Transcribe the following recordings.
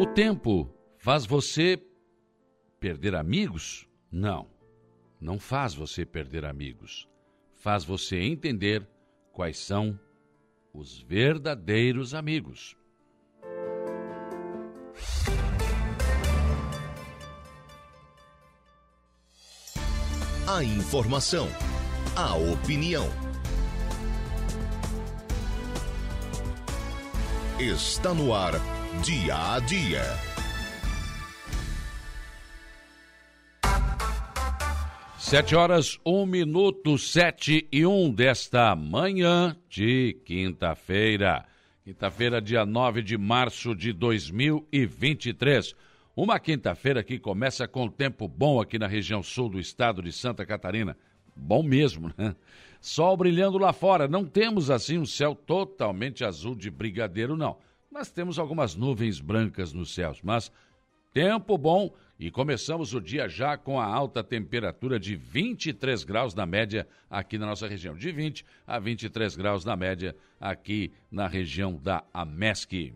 O tempo faz você perder amigos? Não, não faz você perder amigos. Faz você entender quais são os verdadeiros amigos. A informação, a opinião. Está no ar, dia a dia. Sete horas, um minuto, sete e um desta manhã de quinta-feira. Quinta-feira, dia 9 de março de 2023. Uma quinta-feira que começa com tempo bom aqui na região sul do estado de Santa Catarina. Bom mesmo, né? Sol brilhando lá fora. Não temos assim um céu totalmente azul de brigadeiro, não. Nós temos algumas nuvens brancas nos céus, mas tempo bom e começamos o dia já com a alta temperatura de 23 graus na média aqui na nossa região. De 20 a 23 graus na média aqui na região da Amesc.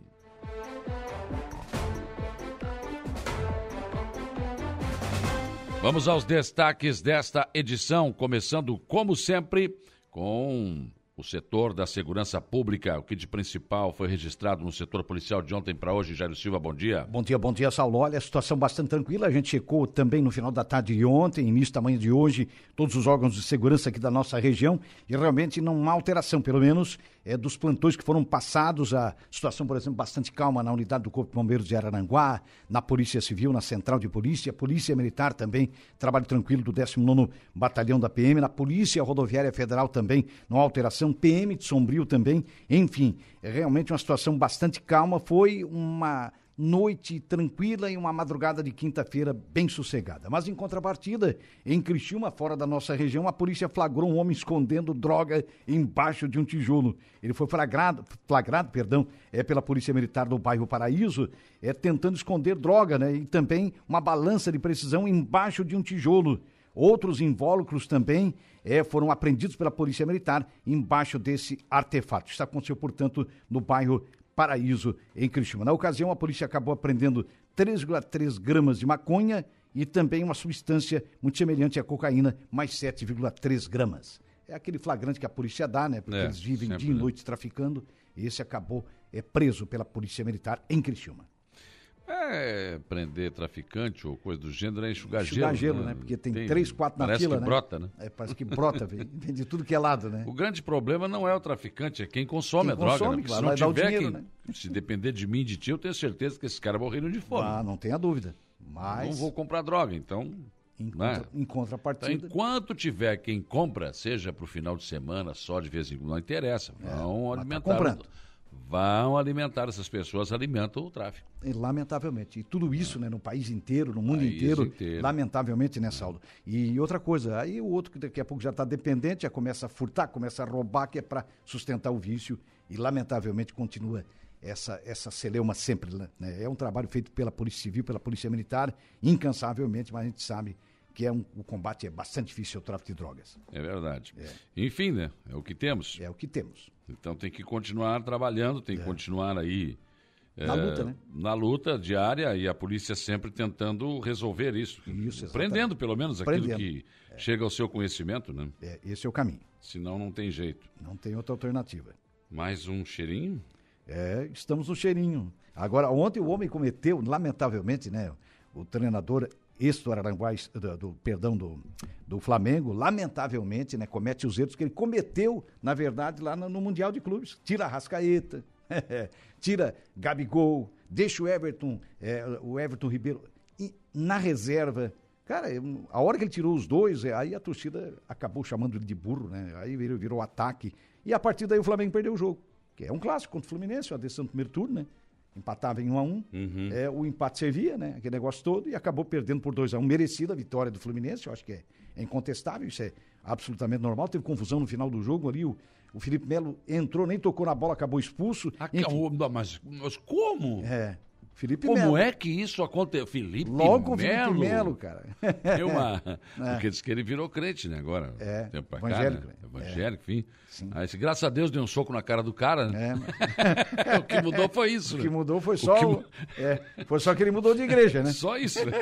Vamos aos destaques desta edição, começando, como sempre, com o setor da segurança pública, o que de principal foi registrado no setor policial de ontem para hoje. Jairo Silva, bom dia. Bom dia, bom dia, Saulo. Olha, a situação bastante tranquila. A gente checou também no final da tarde de ontem, início da manhã de hoje, todos os órgãos de segurança aqui da nossa região e realmente não há alteração, pelo menos é, dos plantões que foram passados. A situação, por exemplo, bastante calma na unidade do Corpo de Bombeiros de Araranguá, na Polícia Civil, na Central de Polícia, Polícia Militar também, trabalho tranquilo do 19 Batalhão da PM, na Polícia Rodoviária Federal também, não há alteração, PM de Sombrio também, enfim, é realmente uma situação bastante calma. Foi uma noite tranquila e uma madrugada de quinta-feira bem sossegada. Mas em contrapartida, em Criciúma, fora da nossa região, a polícia flagrou um homem escondendo droga embaixo de um tijolo. Ele foi flagrado, flagrado, perdão, é pela Polícia Militar do bairro Paraíso, é tentando esconder droga, né? E também uma balança de precisão embaixo de um tijolo. Outros invólucros também é, foram apreendidos pela Polícia Militar embaixo desse artefato. Isso aconteceu, portanto, no bairro Paraíso, em Criciúma. Na ocasião, a polícia acabou apreendendo 3,3 gramas de maconha e também uma substância muito semelhante à cocaína, mais 7,3 gramas. É aquele flagrante que a polícia dá, né? Porque É, eles vivem sempre, dia e né? noite traficando. Esse acabou é, preso pela Polícia Militar em Criciúma. É, prender traficante ou coisa do gênero é enxugar, Enxugar gelo, né? Porque tem três, quatro na parece fila, que né? brota, né? É, parece que brota, vem, vem de tudo que é lado, né? O grande problema não é o traficante, é quem consome Quem a droga. consome, né? Porque claro, se não tiver dinheiro, quem, né? se depender de mim e de ti, eu tenho certeza que esses caras morreram de fome. Ah, não tenha dúvida. Mas, Não vou comprar droga, então. em, né? contra, em Então, contrapartida, enquanto tiver quem compra, seja para o final de semana, só de vez em quando, não interessa. Vão mas tá alimentar. comprando. Vão alimentar essas pessoas, alimentam o tráfico. E, lamentavelmente. E tudo isso, né, no país inteiro, no mundo inteiro, inteiro. lamentavelmente, né, Saulo? E outra coisa, aí o outro que daqui a pouco já está dependente, já começa a furtar, começa a roubar, que é para sustentar o vício, e lamentavelmente continua essa, essa celeuma sempre. Né? É um trabalho feito pela Polícia Civil, pela Polícia Militar, incansavelmente, mas a gente sabe que é um, o combate é bastante difícil ao tráfico de drogas. É verdade. Enfim, né? É o que temos. É o que temos. Então tem que continuar trabalhando, tem que continuar aí. É. Na eh, luta, né? Na luta diária e a polícia sempre tentando resolver isso. Isso. Prendendo, pelo menos, aquilo Prendendo. que chega ao seu conhecimento, né? É, esse é o caminho. Senão não tem jeito. Não tem outra alternativa. Mais um cheirinho? É, estamos no cheirinho. Agora, ontem o homem cometeu, lamentavelmente, né? O treinador ex do do, do- perdão, do, do Flamengo, lamentavelmente, né? Comete os erros que ele cometeu, na verdade, lá no, no Mundial de Clubes. Tira a Rascaeta, tira Gabigol, deixa o Everton, é, o Everton Ribeiro e, na reserva. Cara, a hora que ele tirou os dois, é, aí a torcida acabou chamando ele de burro, né? Aí virou, virou ataque. E a partir daí o Flamengo perdeu o jogo. Que é um clássico contra o Fluminense, a decisão do primeiro turno, né? Empatava em 1 a 1 é, O empate servia, né? Aquele negócio todo, e acabou perdendo por 2 a 1 Merecida a vitória do Fluminense, eu acho que é, é incontestável, isso é absolutamente normal. Teve confusão no final do jogo ali, o, o Felipe Melo entrou, nem tocou na bola, acabou expulso. Não, mas, mas como? é, Felipe Como Melo. é que isso aconteceu? Felipe Logo Melo. Felipe Melo, cara. Tem uma... Porque diz que ele virou crente, né, agora. É, Tempo pra evangélico, Cá, né? né? Evangélico, enfim. Aí, se, graças a Deus, deu um soco na cara do cara, né? É, o que mudou foi isso, o né? que mudou foi só. que o- mu- é, foi só que ele mudou de igreja, né? Só isso. né?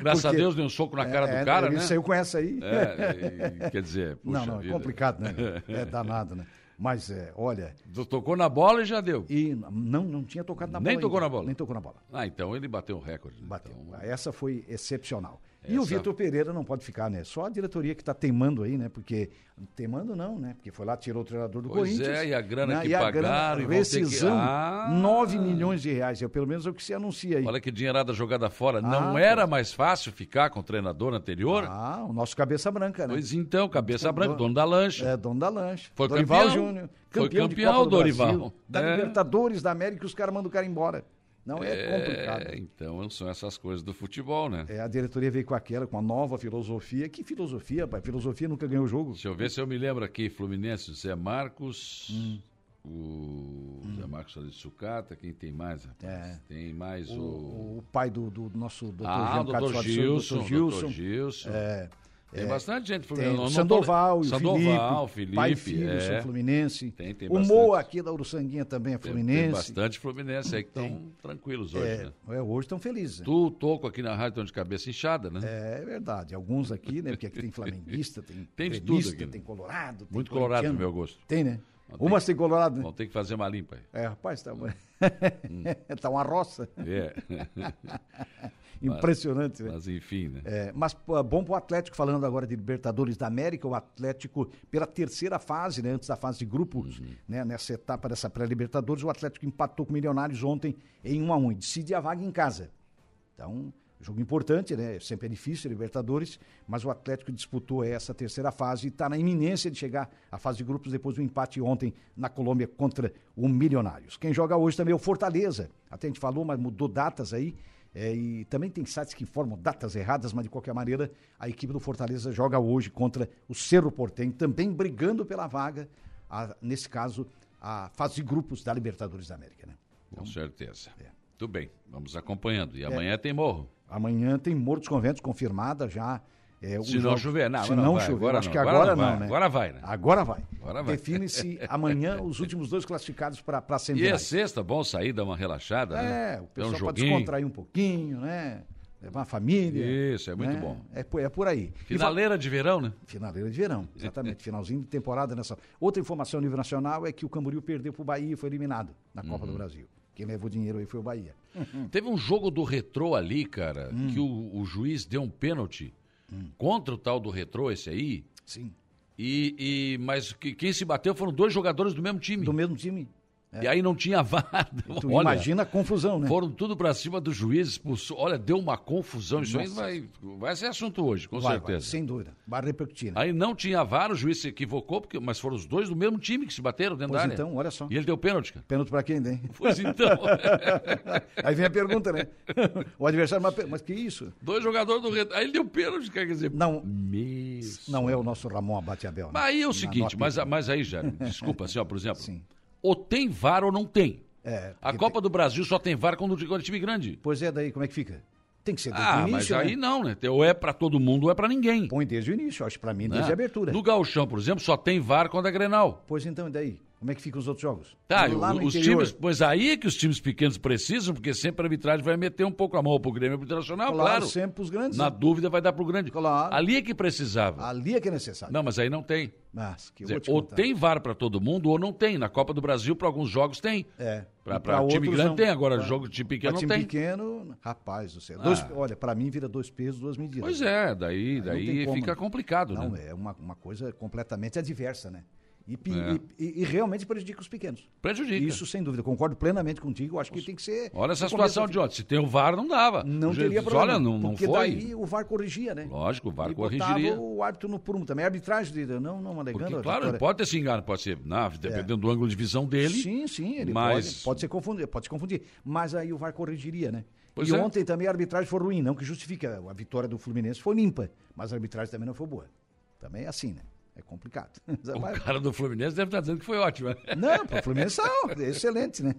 graças a Porque- Deus, deu um soco na cara É, do cara, ele né? saiu com essa aí. É, quer dizer, puxa não, não, é vida. complicado, né? É danado, né? Mas, é, olha, Tocou na bola e já deu. e não, não tinha tocado na bola. Nem tocou ainda. na bola? Nem tocou na bola. Ah, então ele bateu um recorde. né? Bateu. Então, Essa foi excepcional. E o Vitor Pereira não pode ficar, né? Só a diretoria que está teimando aí, né? Porque. Teimando não, né? Porque foi lá, tirou o treinador do Pois Corinthians. é, e a grana né? que e pagaram, grana, e ter que- rescisão, Ah! 9 milhões de reais. É pelo menos é o que se anuncia aí. Olha que dinheirada jogada fora. Não Ah, era mais fácil ficar com o treinador anterior? Ah, o nosso cabeça branca, né? Pois então, cabeça branca, dono da lancha. É, dono da lancha. Foi Dorival campeão. Júnior. Foi Campeão, de campeão, do Dorival. Brasil, da É. Libertadores da América, os caras mandam o cara embora. Não é, complicado. É, então são essas coisas do futebol, né? É, a diretoria veio com aquela, com a nova filosofia. Que filosofia, pai? Filosofia nunca ganhou o jogo. Deixa eu ver se eu me lembro aqui. Fluminense, Zé Marcos, Hum. o Zé Marcos de Sucata, quem tem mais, rapaz? É. Tem mais o... O, o pai do, do nosso doutor Ah, Jean Carlos doutor Gilson, Gilson. doutor Gilson. É, Tem bastante gente tem Fluminense. Não- não tô- Sandoval Sandoval, Felipe, Felipe, pai e filho, é. são Fluminense. Tem, tem o bastante. Moa aqui da Uruçanguinha também é Tem, Fluminense. tem bastante Fluminense aí que estão tranquilos hoje, É, né? é, hoje estão felizes. né? Tu, Toco, aqui na rádio, estão de cabeça inchada, né? É verdade. Alguns aqui, né? Porque aqui tem flamenguista, tem Tem de tudo aqui, né? tem colorado. tem Muito colorado no meu gosto. Tem, né? Não, Umas tem colorado, né? Vão ter que fazer uma limpa aí. É, rapaz, tá, tá uma roça. É. Impressionante, né? Mas enfim, né? É, mas bom pro Atlético, falando agora de Libertadores da América, o Atlético, pela terceira fase, né, antes da fase de grupos, Uhum. né, nessa etapa dessa pré-Libertadores, o Atlético empatou com o Milionários ontem em 1 a 1 e decide a vaga em casa. Então, jogo importante, né? Sempre é difícil, Libertadores, mas o Atlético disputou essa terceira fase e está na iminência de chegar à fase de grupos depois do empate ontem na Colômbia contra o Milionários. Quem joga hoje também é o Fortaleza. Até a gente falou, mas mudou datas aí. É, e também tem sites que informam datas erradas, mas de qualquer maneira, a equipe do Fortaleza joga hoje contra o Cerro Portem, também brigando pela vaga, a- nesse caso, a fase de grupos da Libertadores da América. Né? Com certeza. É. Tudo bem, vamos acompanhando. E amanhã tem morro. Amanhã tem Mortos Conventos confirmada já. É, Se não chover, não, se não vai, chover, agora acho não, que agora agora, não não, vai, né? agora vai, né? Agora vai. Agora vai. Define-se amanhã os últimos dois classificados para a E é sexta, bom sair, dar uma relaxada, né? É, o pessoal um pode descontrair um pouquinho, né? Levar a família. Isso, é muito né? bom. É, por- é por aí. Finaleira de verão, né? Finaleira de verão, exatamente. Finalzinho de temporada nessa. Outra informação a nível nacional é que o Camboriú perdeu para o Bahia e foi eliminado na Copa Uhum. do Brasil. Quem levou dinheiro aí foi o Bahia. Teve um jogo do Retrô ali, cara, Hum. que o, o juiz deu um pênalti contra o tal do Retrô, esse aí. Sim. E, e- mas que- quem se bateu foram dois jogadores do mesmo time. Do mesmo time. E aí não tinha VAR. Tu Olha, imagina a confusão, né? Foram tudo pra cima do juiz, expulsou. Olha, deu uma confusão. Isso aí vai, vai ser assunto hoje, com Vai, certeza. vai, sem dúvida. Vai repercutir. né? Aí não tinha VAR, o juiz se equivocou, porque, mas foram os dois do mesmo time que se bateram dentro Pois da área. então, olha só. E ele deu pênalti, cara. Pênalti pra quem, né? Pois então. Aí vem a pergunta, né? O adversário, mas, mas que isso? dois jogadores do Retrô. Aí ele deu pênalti, quer dizer. Não, Meu não é o nosso Ramon Abate Abel. Né? Mas aí é o seguinte, mas, mas aí já, desculpa, assim, ó, por exemplo, Sim. Ou tem VAR ou não tem. É, A Copa do Brasil só tem VAR quando é time grande. Pois é, daí como é que fica? Tem que ser desde Ah, o mas início, aí né? não, né? Ou é pra todo mundo ou é pra ninguém. Põe desde o início, acho, pra mim, né? desde a abertura. No Gauchão, por exemplo, só tem VAR quando é Grenal. Pois então, e daí? Como é que ficam os outros jogos? Tá, o- os interior, times, pois aí é que os times pequenos precisam, porque sempre a arbitragem vai meter um pouco a mão pro Grêmio pro Internacional, claro, claro. sempre os grandes. Na né? dúvida vai dar pro grande. Claro. Ali é que precisava. Ali é que é necessário. Não, mas aí não tem. Mas, dizer, te ou tem VAR pra todo mundo ou não tem. Na Copa do Brasil, para alguns jogos tem. É. Pra time grande não. tem, agora Pra- jogo de time pequeno não time tem. pequeno, rapaz do céu. Dois- Ah. olha, pra mim vira dois pesos, duas medidas. Pois é, daí, daí fica complicado, Não, né? é uma, uma coisa completamente adversa, né? E, É. e- e- realmente prejudica os pequenos. Prejudica. Isso, sem dúvida. Concordo plenamente contigo. Acho que tem que ser. Olha essa situação ontem. Se tem o VAR, não dava. Não O teria problema. Olha, não, não porque foi. daí o VAR corrigia, né? Lógico, o VAR e corrigiria. o árbitro no prumo também. A arbitragem de não, não alegando. Porque, claro, ele pode ter se engano, pode ser, não, dependendo do ângulo de visão dele. Sim, sim, ele mas- pode, pode, ser confundir, pode se confundir. Mas aí o VAR corrigiria, né? Pois e é. ontem também a arbitragem foi ruim, não que justifica. A vitória do Fluminense foi limpa, mas a arbitragem também não foi boa. Também é assim, né? É complicado. O cara do Fluminense deve estar dizendo que foi ótimo. né? Não, para o Fluminense é excelente, né?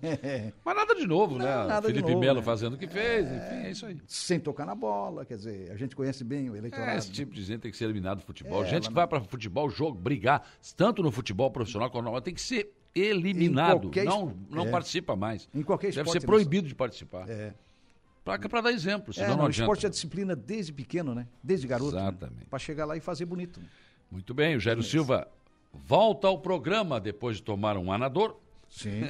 Mas nada de novo, Não, né? nada Felipe Melo né? fazendo o que fez, enfim, é isso aí. Sem tocar na bola, quer dizer, a gente conhece bem o É, eleitorado. esse tipo de gente tem que ser eliminado do futebol. É, gente que vai para futebol, jogo, brigar, tanto no futebol profissional quanto no tem que ser eliminado. qualquer Não, não é. participa mais. Em qualquer Deve esporte, ser proibido de participar. É. Para dar exemplo, senão É, não, não, o adianta. esporte é disciplina desde pequeno, né? Desde garoto. Exatamente. Para chegar lá e fazer bonito. Muito bem, o Jairo Silva volta ao programa depois de tomar um anador. Sim.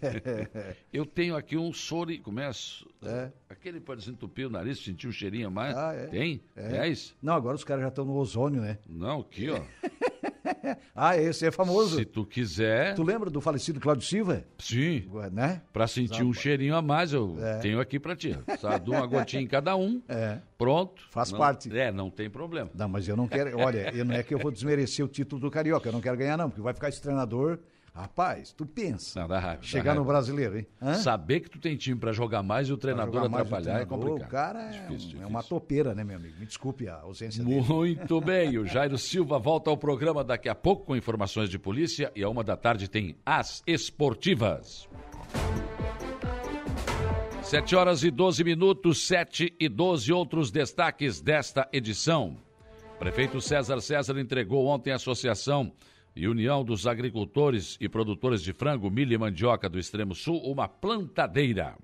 Eu tenho aqui um sori... Começo. É. Aquele para desentupir o nariz, sentir um cheirinho a mais. Ah, é. Tem? É. É isso? Não, agora os caras já estão no ozônio, né? Não, aqui, ó. Ah, esse é famoso. Se tu quiser. Tu lembra do falecido Cláudio Silva? Sim. Né? Pra sentir um cheirinho a mais, eu É. tenho aqui pra ti. Sabe, uma gotinha em cada um. É. Pronto. Faz Não- parte. É, não tem problema. Não, mas eu não quero. Olha, eu não é que eu vou desmerecer o título do Carioca, eu não quero ganhar, não, porque vai ficar esse treinador. Rapaz, tu pensa. Não, dá raiva. Chegar no brasileiro, hein? Hã? Saber que tu tem time pra jogar mais e o treinador mais o atrapalhar é treinador, complicado. O cara é, Difícil, difícil. é uma topeira, né, meu amigo? Me desculpe a ausência dele. Muito bem, o Jairo Silva volta ao programa daqui a pouco com informações de polícia e a uma da tarde tem as esportivas. Sete horas e 12 minutos, sete e 12 outros destaques desta edição. Prefeito César César entregou ontem à Associação e União dos Agricultores e Produtores de Frango, Milho e Mandioca do Extremo Sul uma plantadeira.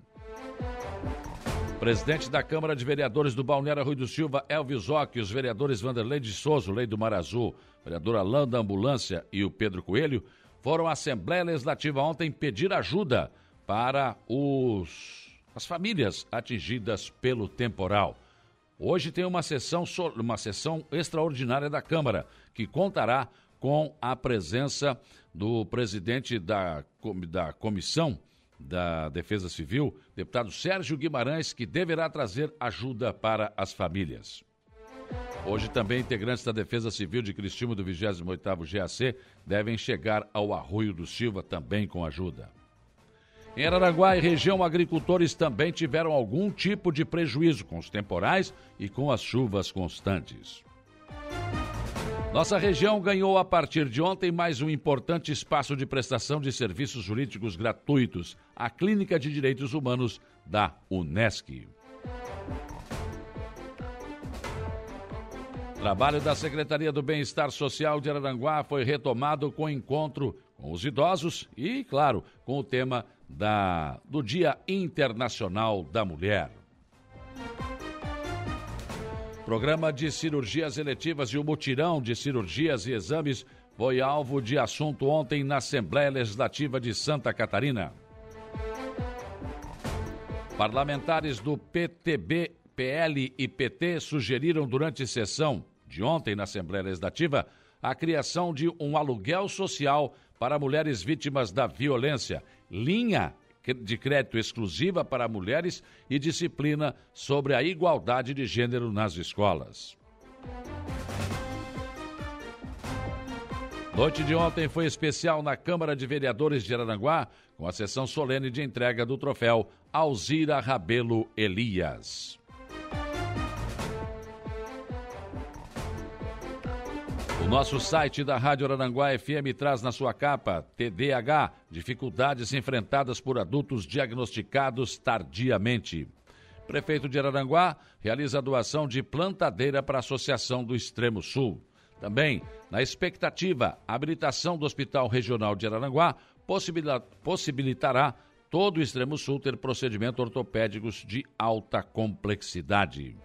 Presidente da Câmara de Vereadores do Balneário Rui do Silva, Elvis Ock, os vereadores Vanderlei de Souza, Lei do Mar Azul, vereador Alain da Ambulância e o Pedro Coelho, foram à Assembleia Legislativa ontem pedir ajuda para os, as famílias atingidas pelo temporal. Hoje tem uma sessão, uma sessão extraordinária da Câmara, que contará com a presença do presidente da, da Comissão da Defesa Civil, deputado Sérgio Guimarães, que deverá trazer ajuda para as famílias. Hoje também integrantes da Defesa Civil de Cristina do 28º GAC devem chegar ao Arroio do Silva também com ajuda. Em Araranguá e região, agricultores também tiveram algum tipo de prejuízo com os temporais e com as chuvas constantes. Nossa região ganhou a partir de ontem mais um importante espaço de prestação de serviços jurídicos gratuitos, a Clínica de Direitos Humanos da Unesc. Trabalho da Secretaria do Bem-Estar Social de Araranguá foi retomado com encontro com os idosos e, claro, com o tema da, do Dia Internacional da Mulher. Programa de cirurgias eletivas e o mutirão de cirurgias e exames foi alvo de assunto ontem na Assembleia Legislativa de Santa Catarina. Parlamentares do PTB, PL e PT sugeriram durante sessão de ontem na Assembleia Legislativa a criação de um aluguel social para mulheres vítimas da violência, linha de crédito exclusiva para mulheres e disciplina sobre a igualdade de gênero nas escolas. Noite de ontem foi especial na Câmara de Vereadores de Araranguá, com a sessão solene de entrega do troféu Alzira Rabelo Elias. O nosso site da Rádio Araranguá FM traz na sua capa TDAH, dificuldades enfrentadas por adultos diagnosticados tardiamente. Prefeito de Araranguá realiza a doação de plantadeira para a Associação do Extremo Sul. Também, na expectativa, a habilitação do Hospital Regional de Araranguá possibilita- possibilitará todo o Extremo Sul ter procedimentos ortopédicos de alta complexidade.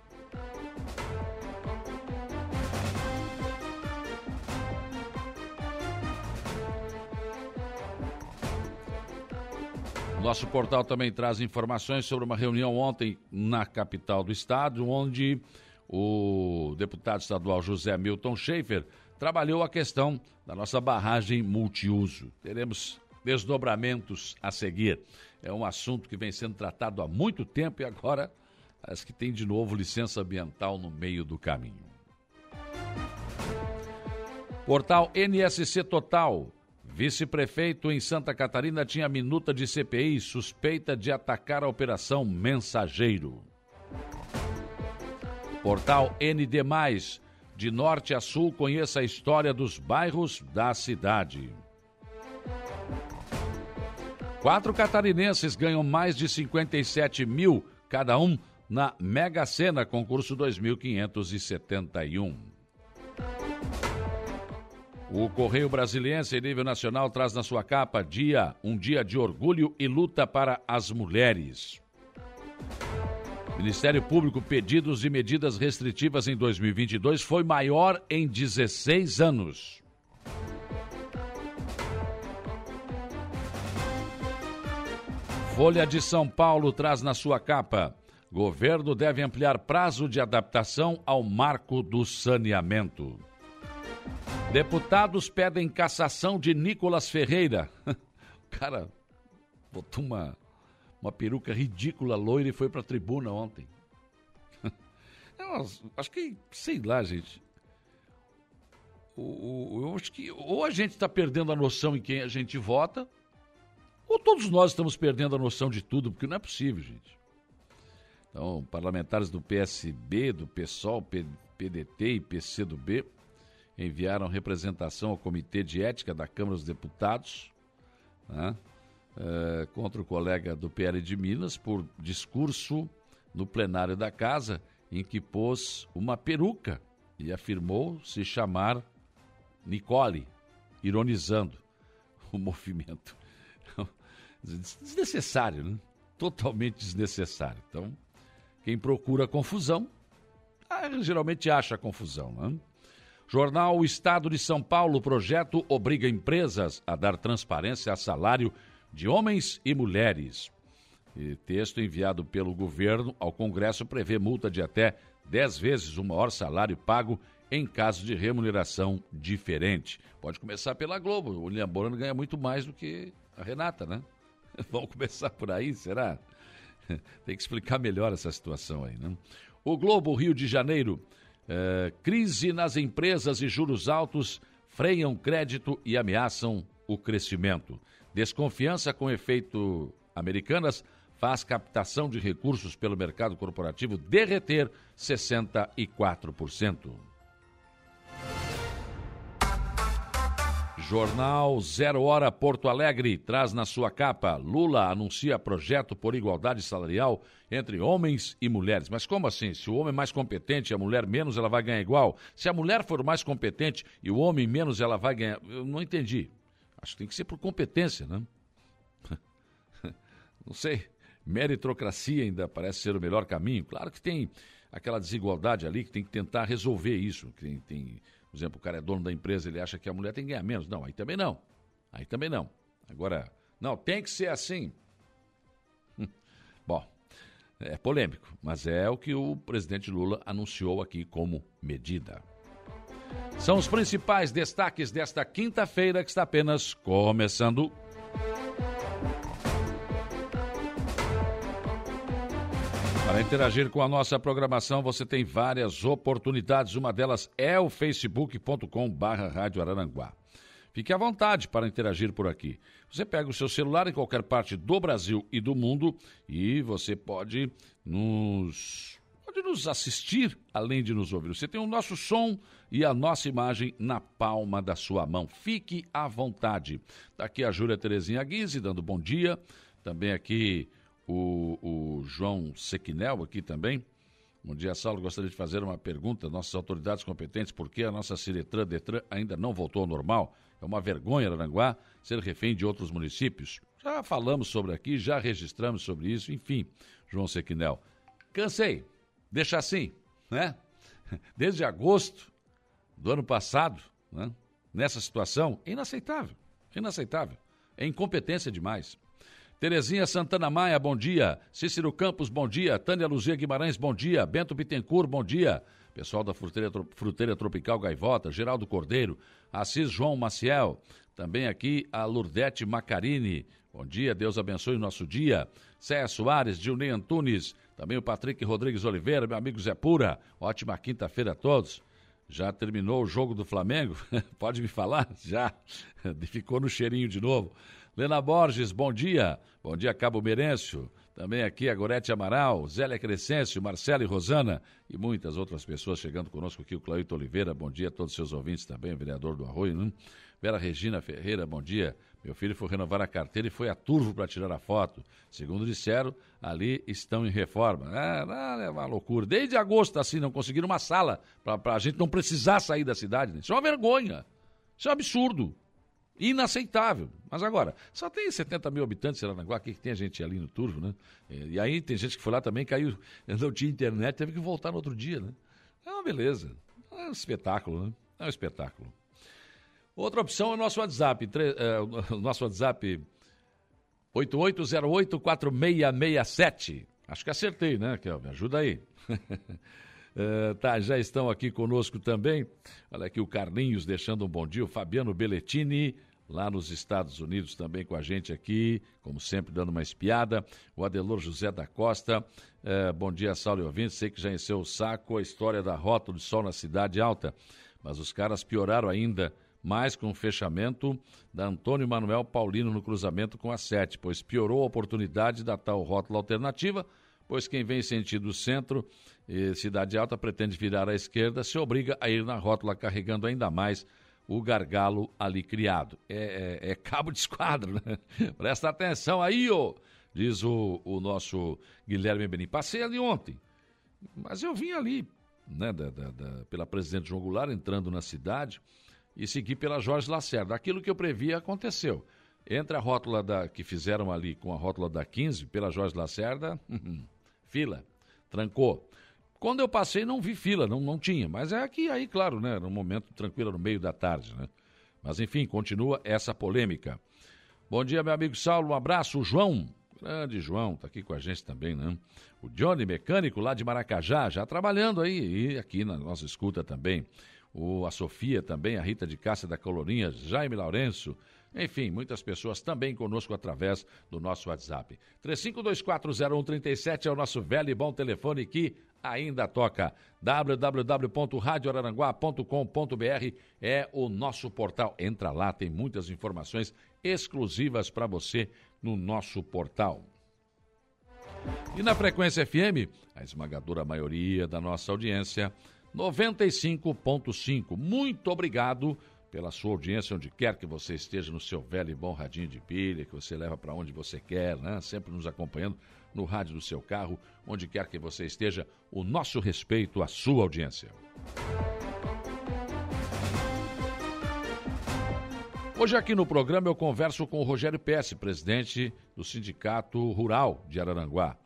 Nosso portal também traz informações sobre uma reunião ontem na capital do estado, onde o deputado estadual José Milton Schaefer trabalhou a questão da nossa barragem multiuso. Teremos desdobramentos a seguir. É um assunto que vem sendo tratado há muito tempo e agora parece que tem de novo licença ambiental no meio do caminho. Portal NSC Total. Vice-prefeito em Santa Catarina tinha minuta de CPI suspeita de atacar a Operação Mensageiro. Portal ND. De norte a sul, conheça a história dos bairros da cidade. Quatro catarinenses ganham mais de 57 mil cada um na Mega Sena, concurso 2571. O Correio Brasiliense, em nível nacional, traz na sua capa dia, um dia de orgulho e luta para as mulheres. Ministério Público pedidos de medidas restritivas em 2022 foi maior em 16 anos. Folha de São Paulo traz na sua capa: Governo deve ampliar prazo de adaptação ao marco do saneamento. Deputados pedem cassação de Nicolas Ferreira. O cara botou uma, uma peruca ridícula loira e foi para a tribuna ontem. Eu acho que, sei lá, gente. eu acho que ou a gente está perdendo a noção em quem a gente vota, ou todos nós estamos perdendo a noção de tudo, porque não é possível, gente. Então, parlamentares do PSB, do PSOL, PDT e PCdoB enviaram representação ao Comitê de Ética da Câmara dos Deputados né, é, contra o colega do PL de Minas por discurso no plenário da casa em que pôs uma peruca e afirmou se chamar Nicole, ironizando o movimento. Desnecessário, né? Totalmente desnecessário. Então, quem procura confusão, ah, geralmente acha confusão, né? Jornal Estado de São Paulo, projeto obriga empresas a dar transparência a salário de homens e mulheres. E texto enviado pelo governo ao Congresso prevê multa de até 10 vezes o maior salário pago em caso de remuneração diferente. Pode começar pela Globo. O William Bonner ganha muito mais do que a Renata, né? Vamos começar por aí, será? Tem que explicar melhor essa situação aí, né? O Globo Rio de Janeiro. É, crise nas empresas e juros altos freiam crédito e ameaçam o crescimento. Desconfiança com efeito americanas faz captação de recursos pelo mercado corporativo derreter 64%. Jornal Zero Hora Porto Alegre traz na sua capa: Lula anuncia projeto por igualdade salarial entre homens e mulheres. Mas como assim? Se o homem é mais competente e a mulher menos, ela vai ganhar igual? Se a mulher for mais competente e o homem menos, ela vai ganhar. Eu não entendi. Acho que tem que ser por competência, né? Não sei. Meritocracia ainda parece ser o melhor caminho. Claro que tem aquela desigualdade ali que tem que tentar resolver isso. Tem, tem por exemplo, o cara é dono da empresa, ele acha que a mulher tem que ganhar menos. Não, aí também não. Aí também não. Agora, não, tem que ser assim. Hum. Bom, é polêmico, mas é o que o presidente Lula anunciou aqui como medida. São os principais destaques desta quinta-feira que está apenas começando. Para interagir com a nossa programação, você tem várias oportunidades. Uma delas é o facebook.com barra Rádio Araranguá. Fique à vontade para interagir por aqui. Você pega o seu celular em qualquer parte do Brasil e do mundo e você pode nos, pode nos assistir, além de nos ouvir. Você tem o nosso som e a nossa imagem na palma da sua mão. Fique à vontade. Está aqui a Júlia Terezinha Guise dando bom dia. Também aqui o, o João Sequinel aqui também. Bom dia, Saulo. Gostaria de fazer uma pergunta. Nossas autoridades competentes, por que a nossa Ciretran Detran ainda não voltou ao normal? É uma vergonha, Aranguá, ser refém de outros municípios. Já falamos sobre aqui, já registramos sobre isso, enfim, João Sequinel. Cansei. Deixa assim, né? Desde agosto do ano passado, né? nessa situação, inaceitável. É inaceitável. É incompetência demais. Terezinha Santana Maia, bom dia. Cícero Campos, bom dia. Tânia Luzia Guimarães, bom dia. Bento Bittencourt, bom dia. Pessoal da Fruteira, Fruteira Tropical Gaivota, Geraldo Cordeiro, Assis João Maciel, também aqui a Lurdete Macarini. Bom dia, Deus abençoe o nosso dia. Céia Soares, Dilnei Antunes, também o Patrick Rodrigues Oliveira, meu amigo Zé Pura. Ótima quinta-feira a todos. Já terminou o jogo do Flamengo? Pode me falar? Já. Ficou no cheirinho de novo. Lena Borges, bom dia. Bom dia, Cabo Merêncio. Também aqui a Gorete Amaral, Zélia Crescêncio, Marcelo e Rosana e muitas outras pessoas chegando conosco aqui. O Claudio Oliveira, bom dia a todos os seus ouvintes também, vereador do Arroio. Né? Vera Regina Ferreira, bom dia. Meu filho foi renovar a carteira e foi a Turvo para tirar a foto. Segundo disseram, ali estão em reforma. É, é uma loucura. Desde agosto, assim, não conseguiram uma sala para a gente não precisar sair da cidade. Isso é uma vergonha. Isso é um absurdo. Inaceitável. Mas agora, só tem 70 mil habitantes em Aranaguá, que tem gente ali no Turvo, né? E aí tem gente que foi lá também, caiu, não tinha internet, teve que voltar no outro dia, né? É uma beleza. É um espetáculo, né? É um espetáculo. Outra opção é o nosso WhatsApp, é, o nosso WhatsApp 88084667. Acho que acertei, né, Kelvin? Ajuda aí. Uh, tá, já estão aqui conosco também. Olha aqui o Carlinhos deixando um bom dia, o Fabiano Belletini, lá nos Estados Unidos também com a gente aqui, como sempre, dando uma espiada. O Adelor José da Costa, uh, bom dia, Saulo e ouvintes. Sei que já encheu o saco a história da rota do sol na Cidade Alta, mas os caras pioraram ainda mais com o fechamento da Antônio Manuel Paulino no cruzamento com a 7, pois piorou a oportunidade da tal rótula alternativa, pois quem vem sentido centro e Cidade Alta pretende virar à esquerda, se obriga a ir na rótula carregando ainda mais o gargalo ali criado. É, é, é cabo de esquadro, né? Presta atenção aí, ô, diz o, o nosso Guilherme Benin. Passei ali ontem, mas eu vim ali, né, da, da, da, pela Presidente João Goulart, entrando na cidade, e segui pela Jorge Lacerda. Aquilo que eu previa aconteceu. Entre a rótula da, que fizeram ali com a rótula da 15, pela Jorge Lacerda, fila, trancou. Quando eu passei, não vi fila, não, não tinha. Mas é aqui, aí, claro, né? Num momento tranquilo, no meio da tarde, né? Mas enfim, continua essa polêmica. Bom dia, meu amigo Saulo, um abraço. O João, grande João, tá aqui com a gente também, né? O Johnny, mecânico lá de Maracajá, já trabalhando aí, e aqui na nossa escuta também o, a Sofia também, a Rita de Cássia da Colorinha, Jaime Lourenço, enfim, muitas pessoas também conosco através do nosso WhatsApp. 35240137 é o nosso velho e bom telefone que ainda toca. www.radioararanguá.com.br é o nosso portal. Entra lá, tem muitas informações exclusivas para você no nosso portal. E na frequência FM, a esmagadora maioria da nossa audiência 95.5. Muito obrigado pela sua audiência, onde quer que você esteja no seu velho e bom radinho de pilha, que você leva para onde você quer, né? Sempre nos acompanhando no rádio do seu carro, onde quer que você esteja, o nosso respeito à sua audiência. Hoje aqui no programa eu converso com o Rogério Pesce, presidente do Sindicato Rural de Araranguá,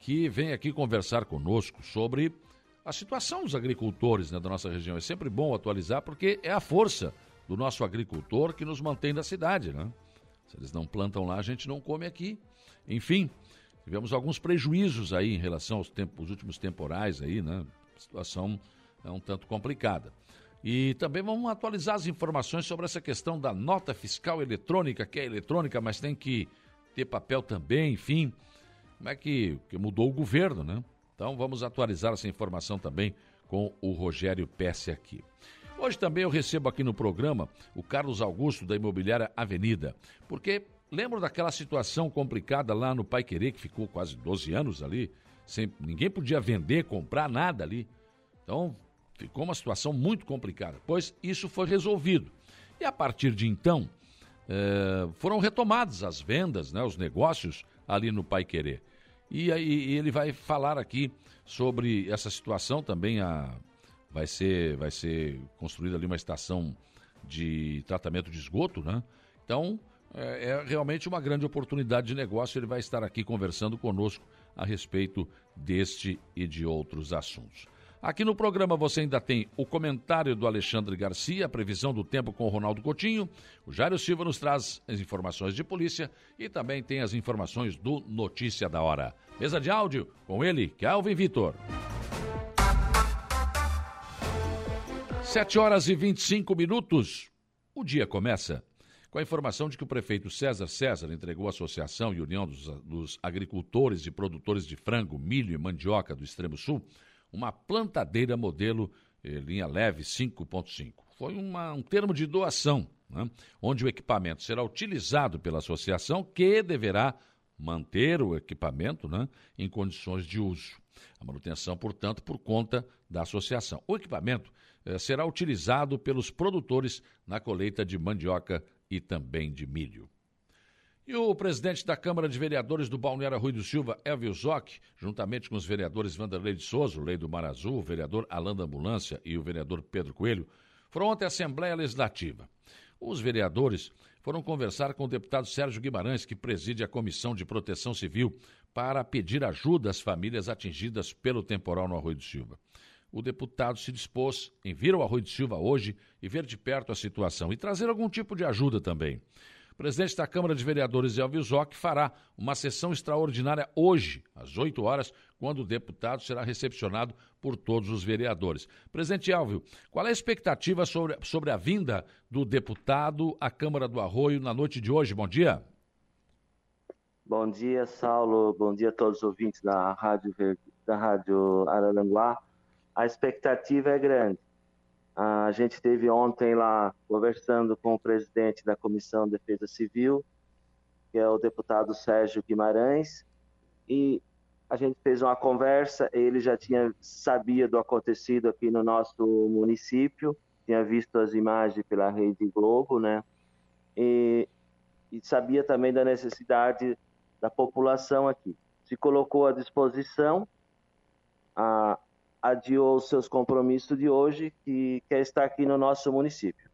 que vem aqui conversar conosco sobre a situação dos agricultores né, da nossa região. É sempre bom atualizar porque é a força do nosso agricultor que nos mantém da cidade. Né? Se eles não plantam lá, a gente não come aqui. Enfim, tivemos alguns prejuízos aí em relação aos tempos, últimos temporais aí, né? A situação é um tanto complicada. E também vamos atualizar as informações sobre essa questão da nota fiscal eletrônica, que é eletrônica, mas tem que ter papel também, enfim. Como é que, que mudou o governo, né? Então vamos atualizar essa informação também com o Rogério Pesce aqui. Hoje também eu recebo aqui no programa o Carlos Augusto da Imobiliária Avenida, porque lembro daquela situação complicada lá no Pai Querer, que ficou quase 12 anos ali, sem, ninguém podia vender, comprar nada ali. Então ficou uma situação muito complicada, pois isso foi resolvido. E a partir de então, eh, foram retomadas as vendas, né, os negócios ali no Pai Querer. E, aí ele vai falar aqui sobre essa situação também. A, vai, ser, vai ser construída ali uma estação de tratamento de esgoto, né? Então, é, é, realmente uma grande oportunidade de negócio. Ele vai estar aqui conversando conosco a respeito deste e de outros assuntos. Aqui no programa você ainda tem o comentário do Alexandre Garcia, a previsão do tempo com o Ronaldo Coutinho. O Jairo Silva nos traz as informações de polícia e também tem as informações do Notícia da Hora. Mesa de áudio com ele, Kelvin Vitor. 7 horas e 25 minutos. O dia começa com a informação de que o prefeito César César entregou à Associação e União dos, dos Agricultores e Produtores de Frango, Milho e Mandioca do Extremo Sul uma plantadeira modelo eh, linha leve 5.5. Foi uma, um termo de doação, né, onde o equipamento será utilizado pela associação que deverá manter o equipamento né, em condições de uso. A manutenção, portanto, por conta da associação. O equipamento eh, será utilizado pelos produtores na colheita de mandioca e também de milho. E o presidente da Câmara de Vereadores do Balneário Rui do Silva, Elvio Zoc, juntamente com os vereadores Vanderlei de Souza, o Lei do Mar Azul, o vereador Alain da Ambulância e o vereador Pedro Coelho, foram ontem à Assembleia Legislativa. Os vereadores foram conversar com o deputado Sérgio Guimarães, que preside a Comissão de Proteção Civil, para pedir ajuda às famílias atingidas pelo temporal no Arroio do Silva. O deputado se dispôs em vir ao Arroio do Silva hoje e ver de perto a situação e trazer algum tipo de ajuda também. O presidente da Câmara de Vereadores, Elvio Zoc, fará uma sessão extraordinária hoje, às 8 horas, quando o deputado será recepcionado por todos os vereadores. Presidente Elvio, qual é a expectativa sobre, sobre a vinda do deputado à Câmara do Arroio na noite de hoje? Bom dia. Bom dia, Saulo. Bom dia a todos os ouvintes da Rádio, da Rádio Araranguá. A expectativa é grande. A gente teve ontem lá conversando com o presidente da Comissão de Defesa Civil, que é o deputado Sérgio Guimarães, e a gente fez uma conversa, ele já tinha sabia do acontecido aqui no nosso município, tinha visto as imagens pela Rede Globo, né? E, e sabia também da necessidade da população aqui. Se colocou à disposição, a, adiou os seus compromissos de hoje, que quer estar aqui no nosso município.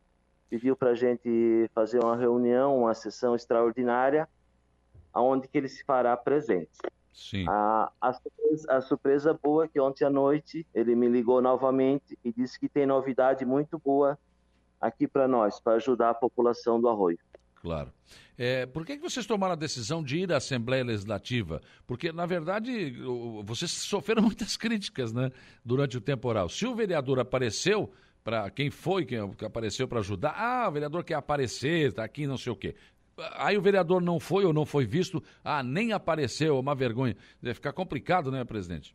Pediu para a gente fazer uma reunião, uma sessão extraordinária, onde que ele se fará presente. Sim. A, a, surpresa, a surpresa boa é que ontem à noite ele me ligou novamente e disse que tem novidade muito boa aqui para nós, para ajudar a população do Arroio. Claro. É, por que, que vocês tomaram a decisão de ir à Assembleia Legislativa? Porque, na verdade, vocês sofreram muitas críticas né, durante o temporal. Se o vereador apareceu, para quem foi que apareceu para ajudar, ah, o vereador quer aparecer, está aqui, não sei o quê. Aí o vereador não foi ou não foi visto, ah, nem apareceu, é uma vergonha. Deve ficar complicado, né, presidente?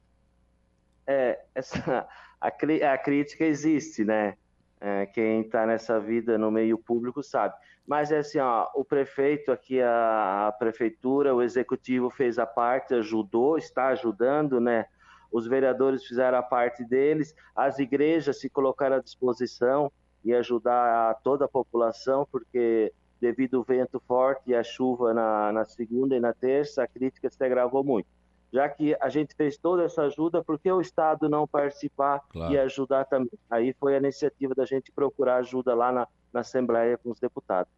É, essa, a, a crítica existe, né? É, quem está nessa vida no meio público sabe. Mas é assim, ó, o prefeito aqui, a, a, prefeitura, o executivo fez a parte, ajudou, está ajudando, né? Os vereadores fizeram a parte deles, as igrejas se colocaram à disposição e ajudar a toda a população, porque devido ao vento forte e a chuva na, na segunda e na terça, a crítica se agravou muito já que a gente fez toda essa ajuda, por que o Estado não participar claro. e ajudar também? Aí foi a iniciativa da gente procurar ajuda lá na, na Assembleia com os deputados.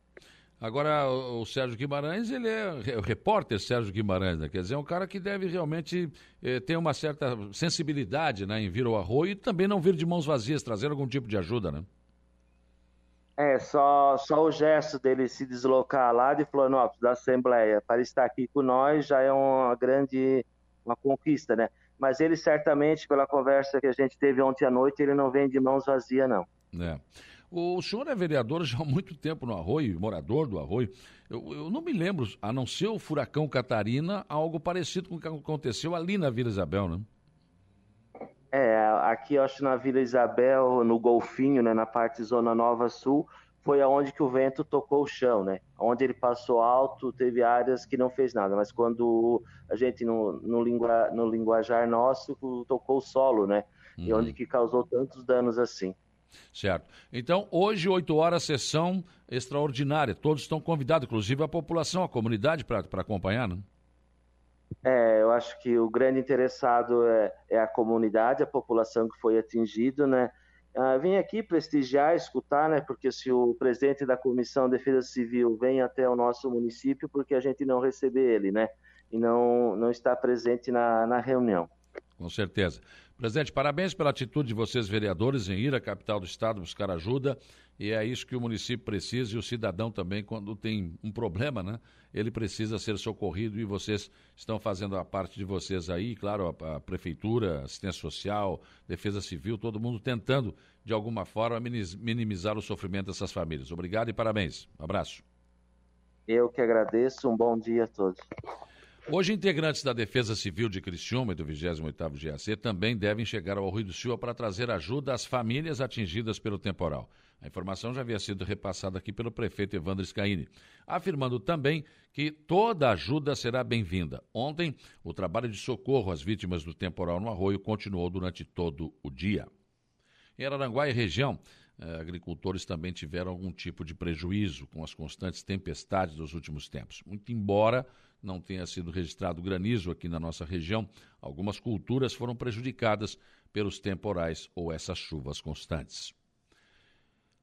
Agora, o Sérgio Guimarães, ele é o repórter Sérgio Guimarães, né? quer dizer, é um cara que deve realmente eh, ter uma certa sensibilidade né, em vir ao arroio e também não vir de mãos vazias, trazer algum tipo de ajuda, né? É, só, só o gesto dele se deslocar lá de Florianópolis, da Assembleia, para estar aqui com nós já é uma grande uma conquista, né? Mas ele certamente, pela conversa que a gente teve ontem à noite, ele não vem de mãos vazias, não. É. O senhor é vereador já há muito tempo no Arroio, morador do Arroio. Eu, eu, não me lembro, a não ser o furacão Catarina, algo parecido com o que aconteceu ali na Vila Isabel, né? É, aqui eu acho na Vila Isabel, no Golfinho, né, na parte Zona Nova Sul, foi aonde que o vento tocou o chão, né? Onde ele passou alto, teve áreas que não fez nada, mas quando a gente no, no, lingua, no linguajar nosso tocou o solo, né? Uhum. E onde que causou tantos danos assim. Certo. Então, hoje, 8 horas, sessão extraordinária. Todos estão convidados, inclusive a população, a comunidade, para acompanhar, né? É, eu acho que o grande interessado é, é a comunidade, a população que foi atingida, né? Uh, vim aqui prestigiar, escutar, né? Porque se o presidente da Comissão de Defesa Civil vem até o nosso município, porque a gente não receber ele, né? E não, não está presente na, na reunião. Com certeza. Presidente, parabéns pela atitude de vocês, vereadores, em ir à capital do Estado buscar ajuda. E é isso que o município precisa e o cidadão também, quando tem um problema, né? Ele precisa ser socorrido e vocês estão fazendo a parte de vocês aí, claro, a, a prefeitura, assistência social, defesa civil, todo mundo tentando, de alguma forma, minimizar o sofrimento dessas famílias. Obrigado e parabéns. Um abraço. Eu que agradeço. Um bom dia a todos. Hoje, integrantes da Defesa Civil de Criciúma e do 28º GAC também devem chegar ao Rio do Sul para trazer ajuda às famílias atingidas pelo temporal. A informação já havia sido repassada aqui pelo prefeito Evandro Scaini, afirmando também que toda ajuda será bem-vinda. Ontem, o trabalho de socorro às vítimas do temporal no arroio continuou durante todo o dia. Em Araranguá e região, eh, agricultores também tiveram algum tipo de prejuízo com as constantes tempestades dos últimos tempos. Muito embora não tenha sido registrado granizo aqui na nossa região, algumas culturas foram prejudicadas pelos temporais ou essas chuvas constantes.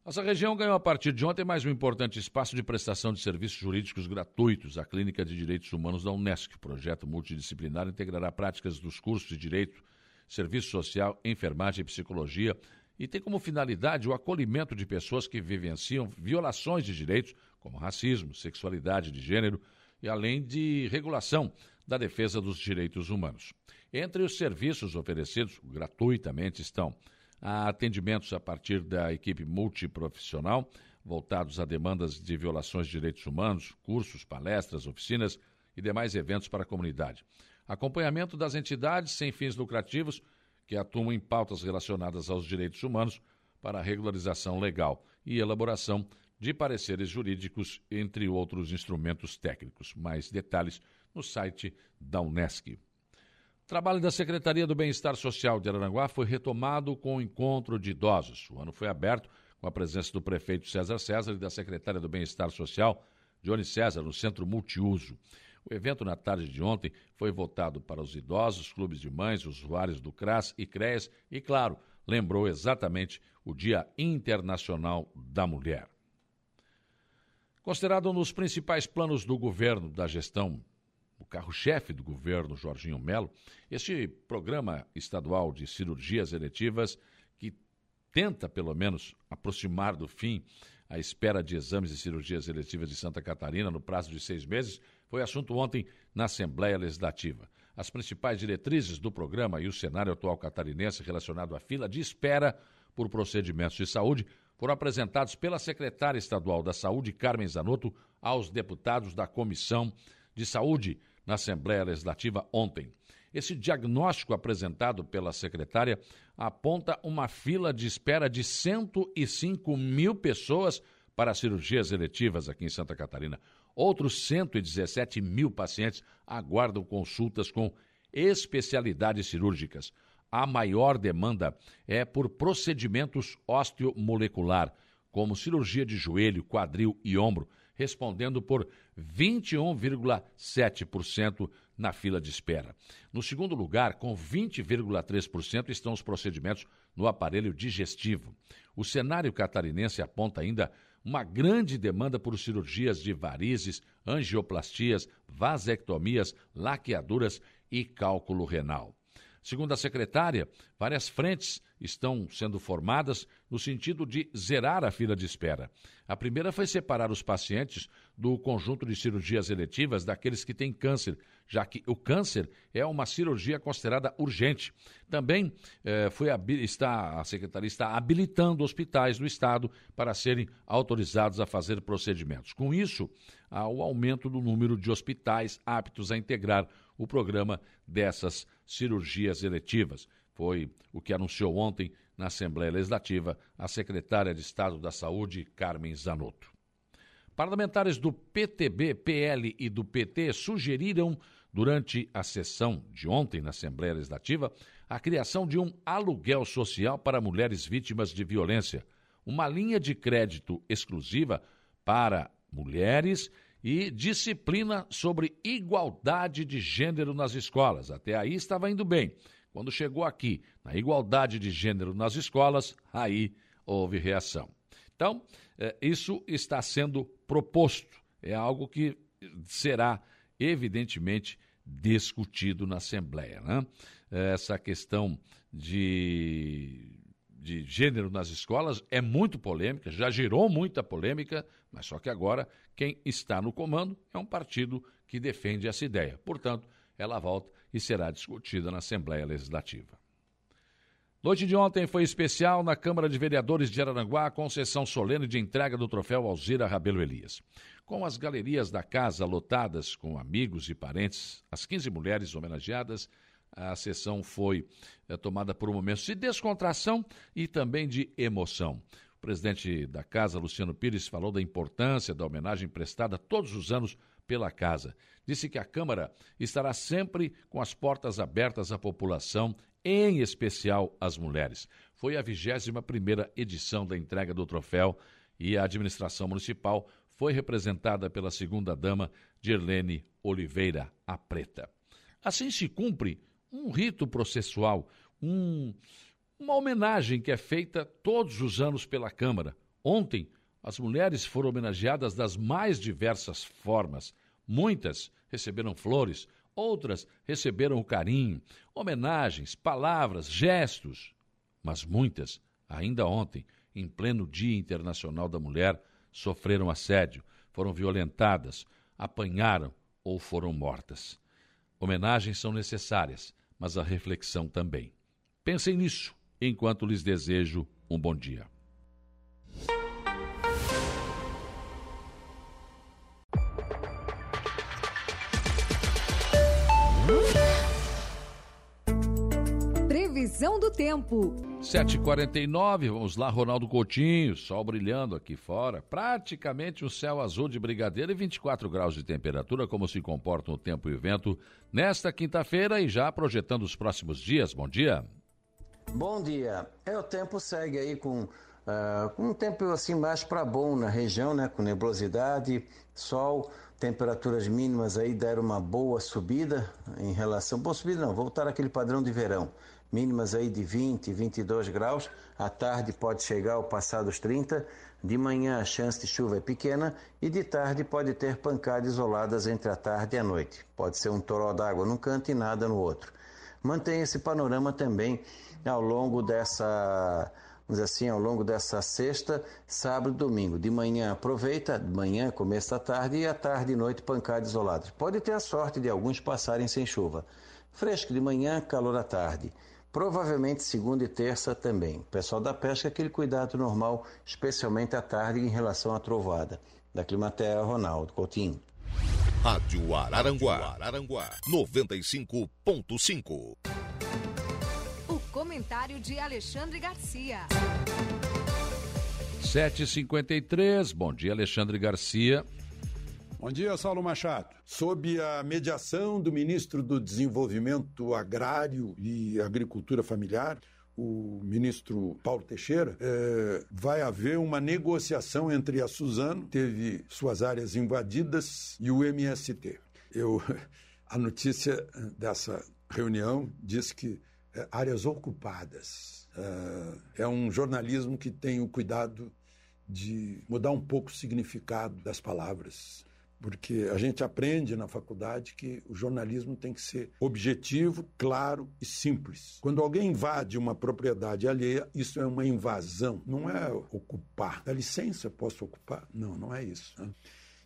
Nossa região ganhou a partir de ontem mais um importante espaço de prestação de serviços jurídicos gratuitos, a Clínica de Direitos Humanos da Unesco. O projeto multidisciplinar integrará práticas dos cursos de Direito, Serviço Social, Enfermagem e Psicologia e tem como finalidade o acolhimento de pessoas que vivenciam violações de direitos, como racismo, sexualidade de gênero, e além de regulação da defesa dos direitos humanos. Entre os serviços oferecidos gratuitamente estão a atendimentos a partir da equipe multiprofissional, voltados a demandas de violações de direitos humanos, cursos, palestras, oficinas e demais eventos para a comunidade. Acompanhamento das entidades sem fins lucrativos que atuam em pautas relacionadas aos direitos humanos para regularização legal e elaboração de pareceres jurídicos, entre outros instrumentos técnicos. Mais detalhes no site da Unesc. Trabalho da Secretaria do Bem-Estar Social de Araranguá foi retomado com o encontro de idosos. O ano foi aberto com a presença do prefeito César César e da secretária do Bem-Estar Social, Johnny César, no Centro Multiuso. O evento, na tarde de ontem, foi votado para os idosos, clubes de mães, usuários do CRAS e CREAS e, claro, lembrou exatamente o Dia Internacional da Mulher. Considerado um dos principais planos do governo da gestão o carro-chefe do governo, Jorginho Melo, este programa estadual de cirurgias eletivas, que tenta, pelo menos, aproximar do fim a espera de exames e cirurgias eletivas de Santa Catarina no prazo de seis meses, foi assunto ontem na Assembleia Legislativa. As principais diretrizes do programa e o cenário atual catarinense relacionado à fila de espera por procedimentos de saúde foram apresentados pela secretária estadual da Saúde, Carmen Zanotto, aos deputados da Comissão de Saúde na Assembleia Legislativa ontem. Esse diagnóstico apresentado pela secretária aponta uma fila de espera de 105 mil pessoas para cirurgias eletivas aqui em Santa Catarina. Outros 117 mil pacientes aguardam consultas com especialidades cirúrgicas. A maior demanda é por procedimentos osteomolecular, como cirurgia de joelho, quadril e ombro, respondendo por 21,7% na fila de espera. No segundo lugar, com 20,3%, estão os procedimentos no aparelho digestivo. O cenário catarinense aponta ainda uma grande demanda por cirurgias de varizes, angioplastias, vasectomias, laqueaduras e cálculo renal. Segundo a secretária, várias frentes estão sendo formadas no sentido de zerar a fila de espera. A primeira foi separar os pacientes do conjunto de cirurgias eletivas daqueles que têm câncer, já que o câncer é uma cirurgia considerada urgente. Também eh, foi, está, a Secretaria está habilitando hospitais do Estado para serem autorizados a fazer procedimentos. Com isso, há o aumento do número de hospitais aptos a integrar o programa dessas cirurgias eletivas. Foi o que anunciou ontem na Assembleia Legislativa a secretária de Estado da Saúde, Carmen Zanotto. Parlamentares do PTB, PL e do PT sugeriram, durante a sessão de ontem na Assembleia Legislativa, a criação de um aluguel social para mulheres vítimas de violência, uma linha de crédito exclusiva para mulheres e disciplina sobre igualdade de gênero nas escolas. Até aí estava indo bem. Quando chegou aqui, na igualdade de gênero nas escolas, aí houve reação. Então, é, isso está sendo proposto. É algo que será, evidentemente, discutido na Assembleia. Né? Essa questão de, de gênero nas escolas é muito polêmica, já gerou muita polêmica, mas só que agora quem está no comando é um partido que defende essa ideia. Portanto, ela volta e será discutida na Assembleia Legislativa. Noite de ontem foi especial na Câmara de Vereadores de Araranguá com sessão solene de entrega do troféu Alzira Rabelo Elias. Com as galerias da casa lotadas com amigos e parentes, as 15 mulheres homenageadas, a sessão foi é, tomada por um momento de descontração e também de emoção. presidente da casa, Luciano Pires, falou da importância da homenagem prestada todos os anos pela casa. Disse que a Câmara estará sempre com as portas abertas à população, em especial às mulheres. Foi a 21 primeira edição da entrega do troféu e a administração municipal foi representada pela segunda-dama Dirlene Oliveira, a Preta. Assim se cumpre um rito processual, um, uma homenagem que é feita todos os anos pela Câmara. Ontem, as mulheres foram homenageadas das mais diversas formas. Muitas receberam flores, outras receberam o carinho, homenagens, palavras, gestos. Mas muitas, ainda ontem, em pleno Dia Internacional da Mulher, sofreram assédio, foram violentadas, apanharam ou foram mortas. Homenagens são necessárias, mas a reflexão também. Pensem nisso enquanto lhes desejo um bom dia. Previsão do tempo. 7h49, vamos lá, Ronaldo Coutinho, sol brilhando aqui fora. Praticamente um céu azul de brigadeiro e 24 graus de temperatura, como se comportam o tempo e o vento nesta quinta-feira e já projetando os próximos dias. Bom dia. Bom dia. É, o tempo segue aí com, uh, com um tempo assim mais para bom na região, né? Com nebulosidade, sol, temperaturas mínimas aí deram uma boa subida em relação. Boa subida não, voltar aquele padrão de verão mínimas aí de 20, 22 graus. À tarde pode chegar ao passar dos 30. De manhã a chance de chuva é pequena e de tarde pode ter pancadas isoladas entre a tarde e a noite. Pode ser um toró d'água num canto e nada no outro. Mantém esse panorama também ao longo dessa assim, ao longo dessa sexta, sábado e domingo. De manhã aproveita, de manhã, começo da tarde e à tarde e noite pancadas isoladas. Pode ter a sorte de alguns passarem sem chuva. Fresco de manhã, calor à tarde. Provavelmente segunda e terça também. O pessoal da pesca, aquele cuidado normal, especialmente à tarde em relação à trovada. Da Climaterra, Ronaldo Coutinho. Rádio Araranguá, Araranguá 95.5. O comentário de Alexandre Garcia. 7h53, bom dia, Alexandre Garcia. Bom dia, Saulo Machado. Sob a mediação do ministro do Desenvolvimento Agrário e Agricultura Familiar, o ministro Paulo Teixeira, é, vai haver uma negociação entre a Suzano, teve suas áreas invadidas, e o MST. Eu, a notícia dessa reunião diz que é, áreas ocupadas. É, é um jornalismo que tem o cuidado de mudar um pouco o significado das palavras porque a gente aprende na faculdade que o jornalismo tem que ser objetivo, claro e simples. Quando alguém invade uma propriedade alheia, isso é uma invasão, não é ocupar. Dá licença, posso ocupar? Não, não é isso. Né?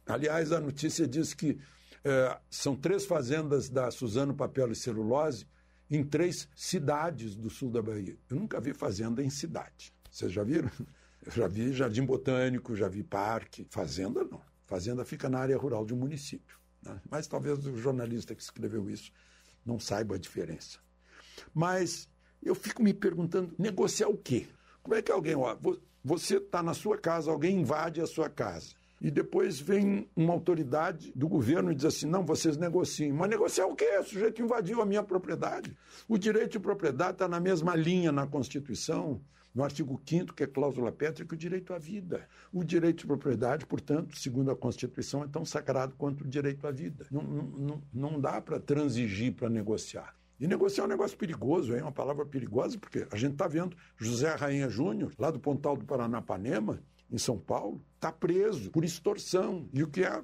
Aliás, a notícia diz que é, são três fazendas da Suzano Papel e Celulose em três cidades do sul da Bahia. Eu nunca vi fazenda em cidade. Vocês já viram? Eu já vi jardim botânico, já vi parque. Fazenda não. Fazenda fica na área rural de um município. Né? Mas talvez o jornalista que escreveu isso não saiba a diferença. Mas eu fico me perguntando: negociar o quê? Como é que alguém. Ó, você está na sua casa, alguém invade a sua casa. E depois vem uma autoridade do governo e diz assim: não, vocês negociem. Mas negociar o quê? O sujeito invadiu a minha propriedade. O direito de propriedade está na mesma linha na Constituição no artigo 5 que é cláusula pétrea, o direito à vida. O direito de propriedade, portanto, segundo a Constituição, é tão sagrado quanto o direito à vida. Não, não, não dá para transigir, para negociar. E negociar é um negócio perigoso, é uma palavra perigosa, porque a gente está vendo José Rainha Júnior, lá do Pontal do Paranapanema, em São Paulo, está preso por extorsão. E o que é,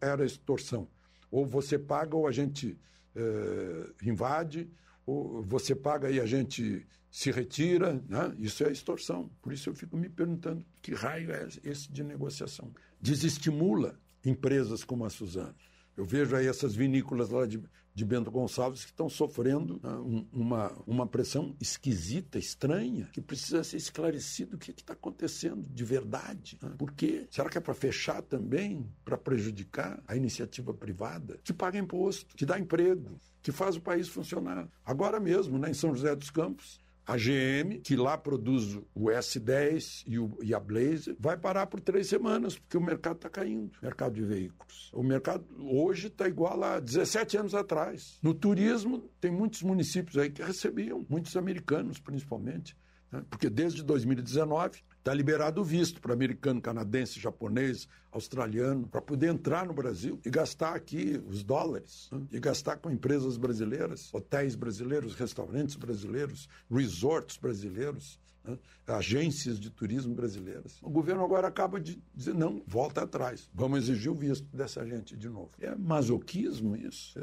era extorsão? Ou você paga ou a gente eh, invade, ou você paga e a gente se retira, né? isso é extorsão. Por isso eu fico me perguntando que raio é esse de negociação. Desestimula empresas como a Suzano. Eu vejo aí essas vinícolas lá de, de Bento Gonçalves que estão sofrendo né, um, uma, uma pressão esquisita, estranha, que precisa ser esclarecido o que está acontecendo de verdade. Né? Por quê? Será que é para fechar também, para prejudicar a iniciativa privada? Que paga imposto, que dá emprego, que faz o país funcionar. Agora mesmo, né, em São José dos Campos, A GM, que lá produz o S10 e, o, e a Blazer, vai parar por três semanas, porque o mercado está caindo, mercado de veículos. O mercado hoje está igual a 17 anos atrás. No turismo, tem muitos municípios aí que recebiam, muitos americanos principalmente, né? porque desde 2019 Está liberado o visto para americano, canadense, japonês, australiano, para poder entrar no Brasil e gastar aqui os dólares. Né? E gastar com empresas brasileiras, hotéis brasileiros, restaurantes brasileiros, resorts brasileiros. Né? agências de turismo brasileiras. O governo agora acaba de dizer: não, volta atrás, vamos exigir o visto dessa gente de novo. É masoquismo isso?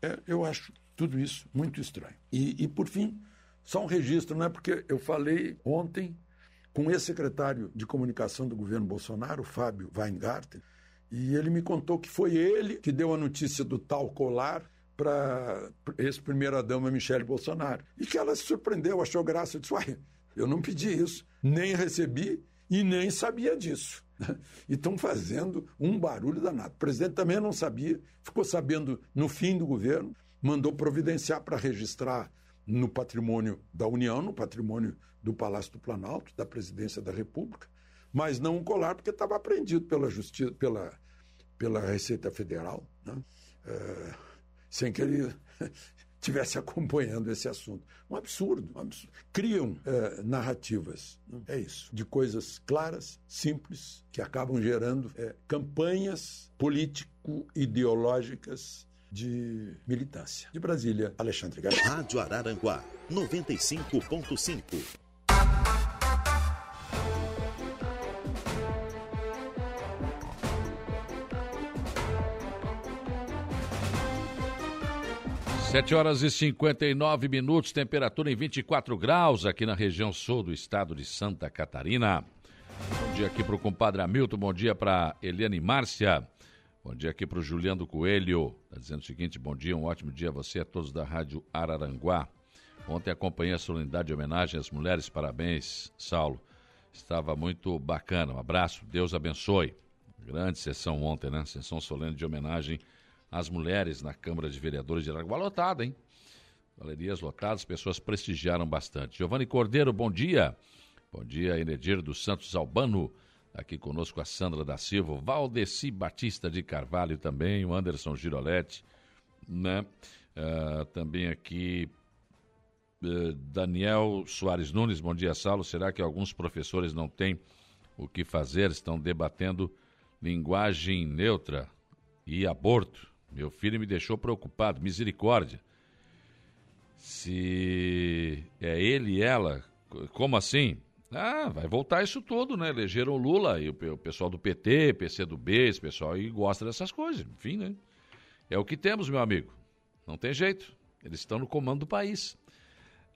É, é, eu acho tudo isso muito estranho. E, e, por fim, só um registro, não é porque eu falei ontem com o ex-secretário de comunicação do governo Bolsonaro, Fábio Weingarten, e ele me contou que foi ele que deu a notícia do tal colar para ex-primeira-dama Michele Bolsonaro. E que ela se surpreendeu, achou graça, disse: Uai, eu não pedi isso, nem recebi e nem sabia disso. E estão fazendo um barulho danado. O presidente também não sabia, ficou sabendo no fim do governo, mandou providenciar para registrar no patrimônio da União, no patrimônio do Palácio do Planalto, da Presidência da República, mas não um colar porque estava apreendido pela justiça, pela, pela Receita Federal, né? é, sem que ele estivesse acompanhando esse assunto. Um absurdo, um absurdo. Criam é, narrativas, né? é isso, de coisas claras, simples, que acabam gerando é, campanhas político-ideológicas de militância. De Brasília, Alexandre Garcia. Rádio Araranguá, 95.5. Sete horas e 59 minutos, temperatura em 24 graus aqui na região sul do estado de Santa Catarina. Bom dia aqui para o compadre Hamilton, bom dia para Eliane Márcia, Bom dia aqui para o Juliano Coelho. Está dizendo o seguinte: bom dia, um ótimo dia a você, a todos da Rádio Araranguá. Ontem acompanhei a solenidade de homenagem às mulheres. Parabéns, Saulo. Estava muito bacana. Um abraço, Deus abençoe. Grande sessão ontem, né? Sessão solene de homenagem às mulheres na Câmara de Vereadores de Araranguá. Lotada, hein? Galerias lotadas, pessoas prestigiaram bastante. Giovanni Cordeiro, bom dia. Bom dia, Enedir dos Santos Albano. Aqui conosco a Sandra da Silva, Valdeci Batista de Carvalho também, o Anderson Giroletti, né? Uh, também aqui uh, Daniel Soares Nunes, bom dia, Saulo. Será que alguns professores não têm o que fazer? Estão debatendo linguagem neutra e aborto. Meu filho me deixou preocupado, misericórdia. Se é ele e ela, como assim? Ah, vai voltar isso tudo, né? Elegeram Lula e o, pessoal do PT, PC do B, esse pessoal aí gosta dessas coisas. Enfim, né? É o que temos, meu amigo. Não tem jeito. Eles estão no comando do país.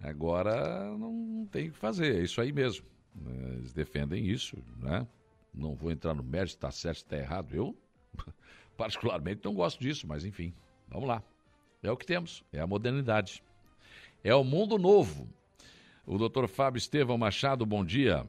Agora não tem o que fazer, é isso aí mesmo. Eles defendem isso, né? Não vou entrar no mérito se está certo, se está errado. Eu, particularmente, não gosto disso, mas enfim, vamos lá. É o que temos, é a modernidade. É o mundo novo. O doutor Fábio Estevão Machado, bom dia.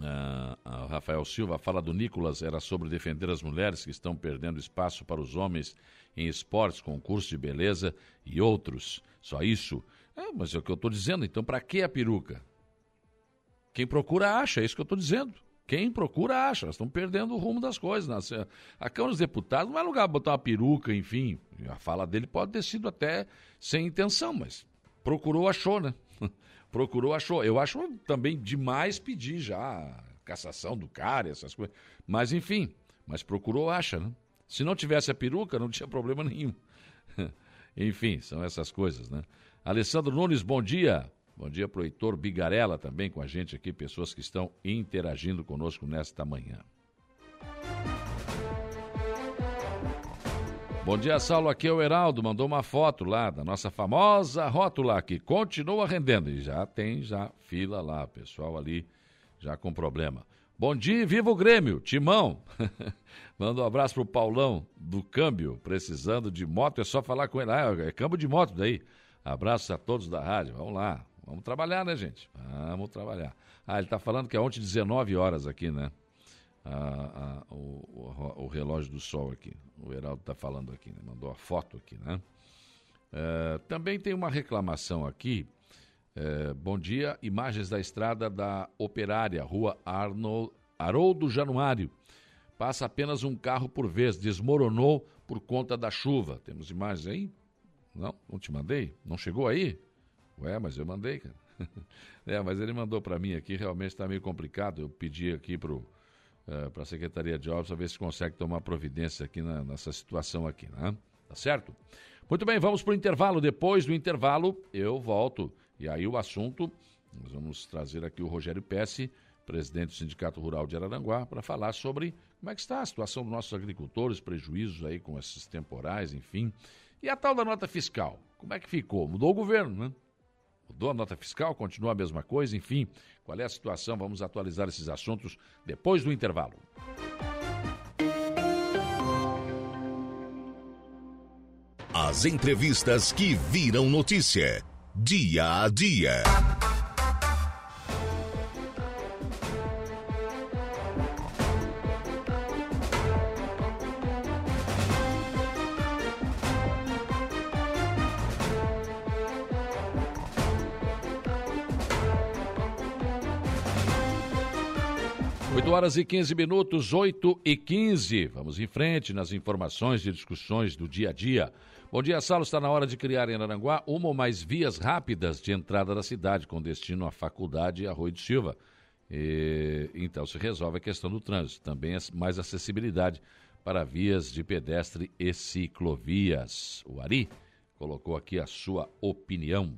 Ah, Rafael Silva fala do Nicolas, era sobre defender as mulheres que estão perdendo espaço para os homens em esportes, concursos de beleza e outros. Só isso. É, mas é o que eu estou dizendo, então para que a peruca? Quem procura acha, é isso que eu estou dizendo. Quem procura acha, nós estamos perdendo o rumo das coisas. A Câmara dos Deputados não é lugar para botar uma peruca, enfim. A fala dele pode ter sido até sem intenção, mas procurou, achou, né? Procurou, achou. Eu acho também demais pedir já cassação do cara, essas coisas. Mas enfim, mas procurou, acha, né? Se não tivesse a peruca, não tinha problema nenhum. enfim, são essas coisas, né? Alessandro Nunes, bom dia. Bom dia para o Heitor Bigarella também com a gente aqui, pessoas que estão interagindo conosco nesta manhã. Bom dia, Saulo. Aqui é o Heraldo. Mandou uma foto lá da nossa famosa rótula que continua rendendo. E já tem já fila lá, pessoal ali já com problema. Bom dia, viva o Grêmio, Timão. Manda um abraço pro Paulão do Câmbio, precisando de moto, é só falar com ele. Ah, é câmbio de moto daí. Abraço a todos da rádio. Vamos lá. Vamos trabalhar, né, gente? Vamos trabalhar. Ah, ele tá falando que é ontem 19 horas aqui, né? A, a, o, o, relógio do sol aqui. O Heraldo está falando aqui, né? mandou a foto aqui, né? Uh, também tem uma reclamação aqui É, bom dia, imagens da estrada da Operária, rua Arnold, Haroldo Januário. Passa apenas um carro por vez, desmoronou por conta da chuva. Temos imagens aí? Não? Não te mandei? Não chegou aí? Ué, mas eu mandei, cara. é, mas ele mandou para mim aqui, realmente está meio complicado. Eu pedi aqui para uh, a Secretaria de Obras para ver se consegue tomar providência aqui na, nessa situação aqui, né? Tá certo? Muito bem, vamos para o intervalo. Depois do intervalo, eu volto. E aí o assunto, nós vamos trazer aqui o Rogério Pesce, presidente do Sindicato Rural de Araranguá, para falar sobre como é que está a situação dos nossos agricultores, prejuízos aí com esses temporais, enfim. E a tal da nota fiscal, como é que ficou? Mudou o governo, né? Mudou a nota fiscal, continua a mesma coisa, enfim. Qual é a situação? Vamos atualizar esses assuntos depois do intervalo. As entrevistas que viram notícia. Dia a dia. Horas e 15 minutos, 8 e 15. Vamos em frente nas informações e discussões do dia a dia. Bom dia, Saulo. Está na hora de criar em Aranguá uma ou mais vias rápidas de entrada da cidade, com destino à faculdade Arroio de Silva. E, então se resolve a questão do trânsito. Também mais acessibilidade para vias de pedestre e ciclovias. O Ari colocou aqui a sua opinião.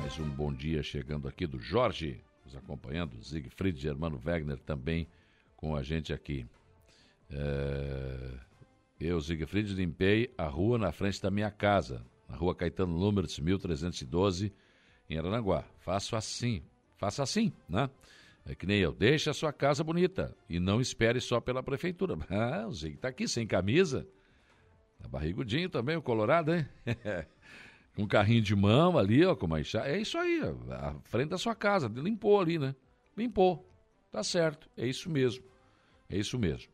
Mais um bom dia chegando aqui do Jorge nos acompanhando, Siegfried Germano Wegner também com a gente aqui. É... Eu, Siegfried, limpei a rua na frente da minha casa, na rua Caetano Números 1312, em Aranguá. Faço assim, faça assim, né? É que nem eu, deixe a sua casa bonita e não espere só pela prefeitura. Ah, o Zig tá aqui sem camisa. Tá barrigudinho também, o Colorado, hein? um carrinho de mão ali, ó, com uma enxada. É isso aí, a frente da sua casa. Limpou ali, né? Limpou. Tá certo. É isso mesmo. É isso mesmo.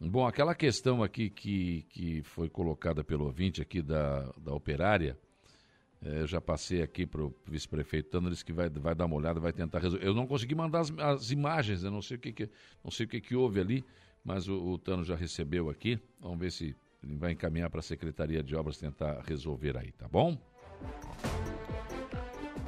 Bom, aquela questão aqui que, que foi colocada pelo ouvinte aqui da, da operária, é, eu já passei aqui para o vice-prefeito Tano, disse que vai, vai dar uma olhada, vai tentar resolver. Eu não consegui mandar as, as imagens, eu não sei o que, que não sei o que, que houve ali, mas o, o Tano já recebeu aqui. Vamos ver se ele vai encaminhar para a Secretaria de Obras tentar resolver aí, tá bom?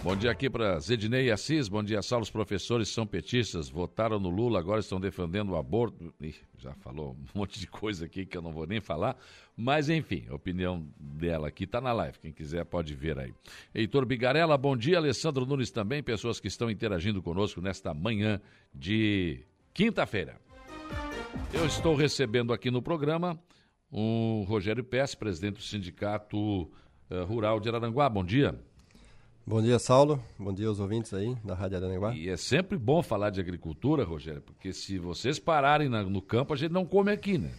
Bom dia aqui para Zedinei Assis, bom dia, Saulo. Os professores são petistas, votaram no Lula, agora estão defendendo o aborto. Ih, já falou um monte de coisa aqui que eu não vou nem falar, mas enfim, a opinião dela aqui está na live, quem quiser pode ver aí. Heitor Bigarella, bom dia, Alessandro Nunes também, pessoas que estão interagindo conosco nesta manhã de quinta-feira. Eu estou recebendo aqui no programa o Rogério Pérez, presidente do Sindicato uh, Rural de Araranguá. Bom dia. Bom dia, Saulo. Bom dia aos ouvintes aí da Rádio Araranguá. E é sempre bom falar de agricultura, Rogério, porque se vocês pararem na, no campo, a gente não come aqui, né?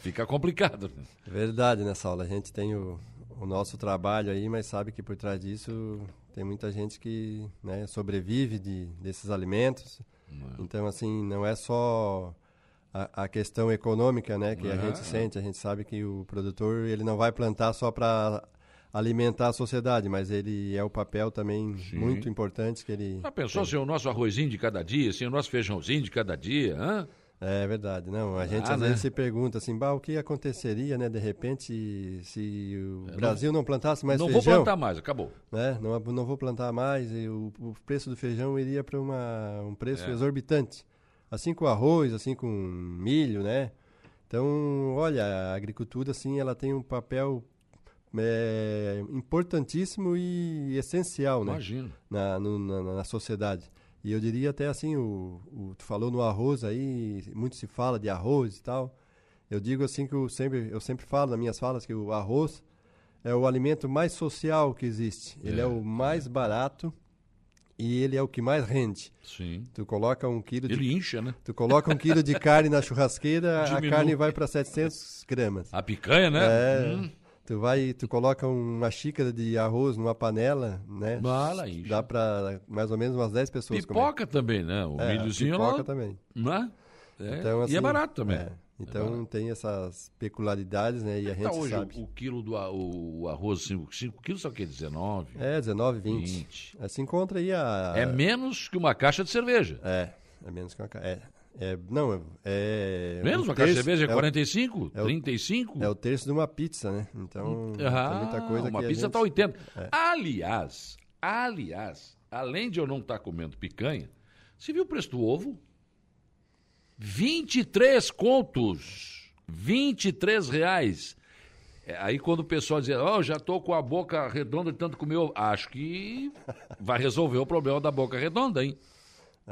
Fica complicado. Né? Verdade, né, Saulo? A gente tem o, o nosso trabalho aí, mas sabe que por trás disso tem muita gente que né, sobrevive de, desses alimentos. Não. Então, assim, não é só a, a, questão econômica, né, que a gente sente, a gente sabe que o produtor ele não vai plantar só para alimentar a sociedade, mas ele é o papel também Sim. muito importante que ele. Ah, pensou se o nosso arrozinho de cada dia, assim, o nosso feijãozinho de cada dia, hã? É verdade, não. A gente ah, às né? vezes se pergunta assim, bah, o que aconteceria, né, de repente, se o é, Brasil não, não, plantasse mais não feijão? Não vou plantar mais, acabou. Né? Não, não vou plantar mais e o, o preço do feijão iria para um preço é. exorbitante. Assim com arroz, assim com milho, né? Então, olha, a agricultura, assim, ela tem um papel é, importantíssimo e essencial, né? Imagino. Na, no, na, na, sociedade. E eu diria até assim, o, o, tu falou no arroz aí, muito se fala de arroz e tal. Eu digo assim que eu sempre, eu sempre falo nas minhas falas que o arroz é o alimento mais social que existe. Ele é, é o mais barato e ele é o que mais rende. Sim. Tu coloca um quilo de... Ele incha, né? Tu coloca um quilo de carne na churrasqueira, a carne vai para 700 gramas. A picanha, né? É. Hum. Tu vai, tu coloca uma xícara de arroz numa panela, né? Bala, incha. Dá para mais ou menos umas 10 pessoas Pipoca comer. também, né? O é, milhozinho pipoca lá. também. Né? É. Então, assim, e é assim, barato também. É. Então tem essas peculiaridades, né? E a Tá gente hoje sabe. o, o quilo do o, o arroz, 5 quilos, sabe o que? 19? É, 19, 20. 20. É, Se encontra aí a. É menos que uma caixa de cerveja. É, é menos que uma. ca- É, é, não, é. Menos um uma caixa de cerveja é é o- 45? é o- 35? É o terço de uma pizza, né? Então, Ah, tem muita coisa uma pizza gente... tá 80. É. Aliás, aliás, além de eu não estar comendo picanha, você viu o preço do ovo? 23 contos. 23 reais. É, aí quando o pessoal diz, ó, já tô com a boca redonda de tanto comer acho que vai resolver o problema da boca redonda, hein?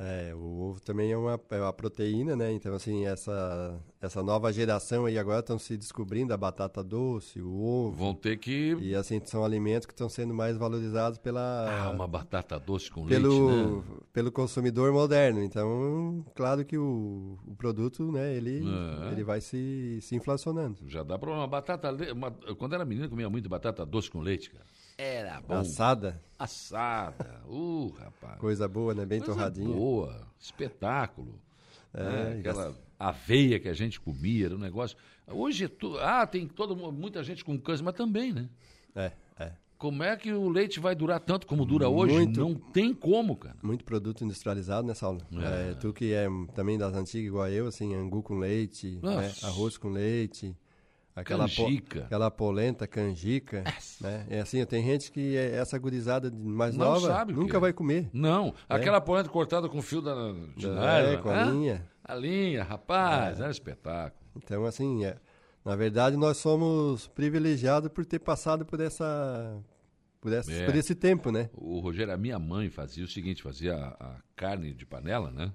É, o ovo também é uma, é uma proteína, né? Então, assim, essa, essa nova geração aí agora estão se descobrindo a batata doce, o ovo. Vão ter que... E, assim, são alimentos que estão sendo mais valorizados pela... Ah, uma batata doce com pelo, leite, né? pelo consumidor moderno. Então, claro que o, o produto, né, ele, É. ele vai se, se inflacionando. Já dá pra uma batata... Uma... Quando era menino, eu comia muito batata doce com leite, cara. Era bom. Assada, Assada. Uh, rapaz. coisa boa, né? Bem Coisa torradinha. boa. Espetáculo. É, né? Aquela aveia que a gente comia, era um negócio. Hoje é tu... Ah, tem todo... mu- muita gente com câncer, mas também, né? É, é. Como é que o leite vai durar tanto como dura hoje? Muito. Não tem como, cara. Muito produto industrializado, né, Saulo? É. É, tu que é também das antigas, igual eu, assim, angu com leite, né, arroz com leite, aquela, po- Canjica. aquela polenta, canjica, né? É assim, tem gente que é- essa gurizada mais Não nova nunca é. vai comer. Não, aquela polenta cortada com fio da de nylon, É, com a né? linha. A linha, rapaz, era espetáculo. Então, assim, é, na verdade, nós somos privilegiados por ter passado por essa... Por, essa, É. por esse tempo, né? O Rogério, a minha mãe fazia o seguinte, fazia a, a carne de panela, né?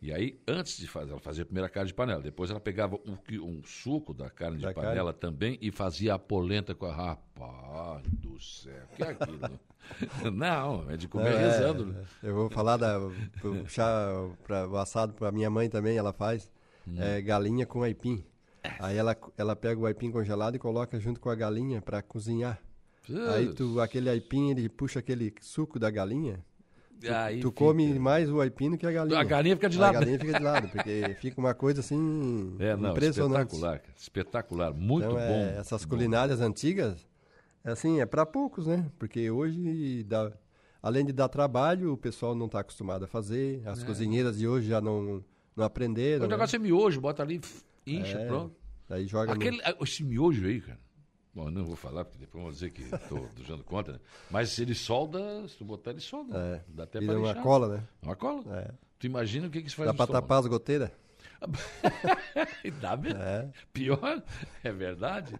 E aí, antes de fazer, ela fazia a primeira carne de panela. Depois ela pegava um, um suco da carne de Da panela também e fazia a polenta com a... Rapaz do céu, que é aquilo? Não, é de comer Não, é, rezando. né? Eu vou falar da puxar para o assado para minha mãe também, ela faz Hum. é, galinha com aipim. Aí ela, ela pega o aipim congelado e coloca junto com a galinha para cozinhar. Aí tu aquele aipim ele puxa aquele suco da galinha. Aí tu fica- come mais o aipim do que a galinha. A galinha fica de A lado. galinha fica de lado, porque fica uma coisa assim É, não, impressionante. espetacular, cara, espetacular, muito Então, bom. é, essas bom. culinárias antigas, assim, é para poucos, né? Porque hoje, dá, além de dar trabalho, o pessoal não está acostumado a fazer. As cozinheiras de hoje já não, não aprenderam. O né? negócio é miojo, bota ali, incha, É, pronto. Aí joga no- Aquele, ah, esse miojo aí, cara. Bom, eu não vou falar, porque depois vão dizer que estou dando conta, né? Mas se ele solda, se tu botar, ele solda. É, Dá até vira pra uma cola, né? Uma cola. É. Tu imagina o que, que isso faz Dá no para estômago. tapar as goteiras? Dá mesmo. É. Pior, é verdade.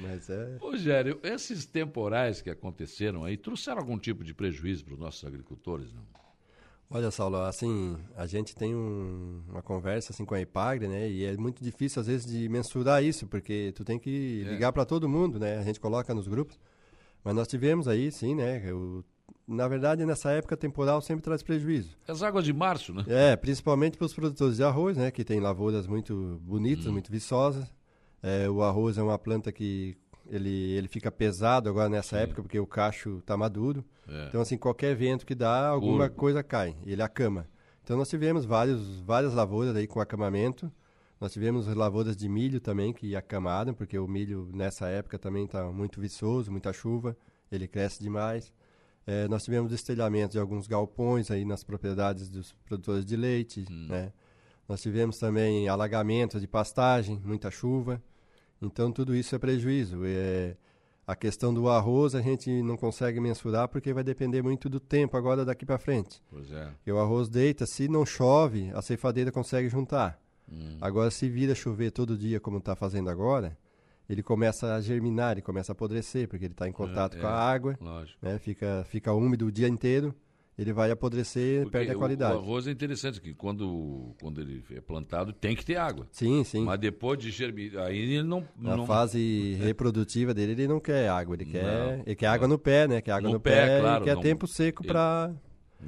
Mas é. Rogério, esses temporais que aconteceram aí, trouxeram algum tipo de prejuízo para os nossos agricultores, não? Olha, Saulo, assim, a gente tem um- uma conversa assim com a Ipagre, né? E é muito difícil às vezes de mensurar isso, porque tu tem que É. ligar para todo mundo, né? A gente coloca nos grupos. Mas nós tivemos aí, sim, né? O- na verdade, nessa época temporal sempre traz prejuízo. As águas de março, né? É, principalmente para os produtores de arroz, né? Que tem lavouras muito bonitas, Hum. muito viçosas. É, o arroz é uma planta que ele, ele fica pesado agora nessa época, porque o cacho está maduro. É. Então, assim, qualquer vento que dá, alguma Curva. coisa cai, ele acama. Então, nós tivemos vários, várias lavouras aí com acamamento. Nós tivemos lavouras de milho também que acamaram, porque o milho nessa época também está muito viçoso, muita chuva, ele cresce demais. É, nós tivemos destelhamento de alguns galpões aí nas propriedades dos produtores de leite, né? Nós tivemos também alagamento de pastagem, muita chuva. Então, tudo isso é prejuízo. É, a questão do arroz a gente não consegue mensurar porque vai depender muito do tempo agora daqui para frente. Pois é. Porque o arroz deita, se não chove, a ceifadeira consegue juntar. Hum. Agora, se vira chover todo dia, como está fazendo agora, ele começa a germinar, ele começa a apodrecer, porque ele está em contato É, com a é, água, Lógico. né? fica, fica úmido o dia inteiro, ele vai apodrecer, Porque perde a qualidade. O, arroz é interessante, que quando, quando ele é plantado tem que ter água. Sim, sim. Mas depois de germinar, aí ele não... Na não fase reprodutiva dele, ele não quer água, ele quer, Não, ele quer água no pé, né? Quer água No no, pé, pé, claro, e quer não- tempo seco ele- para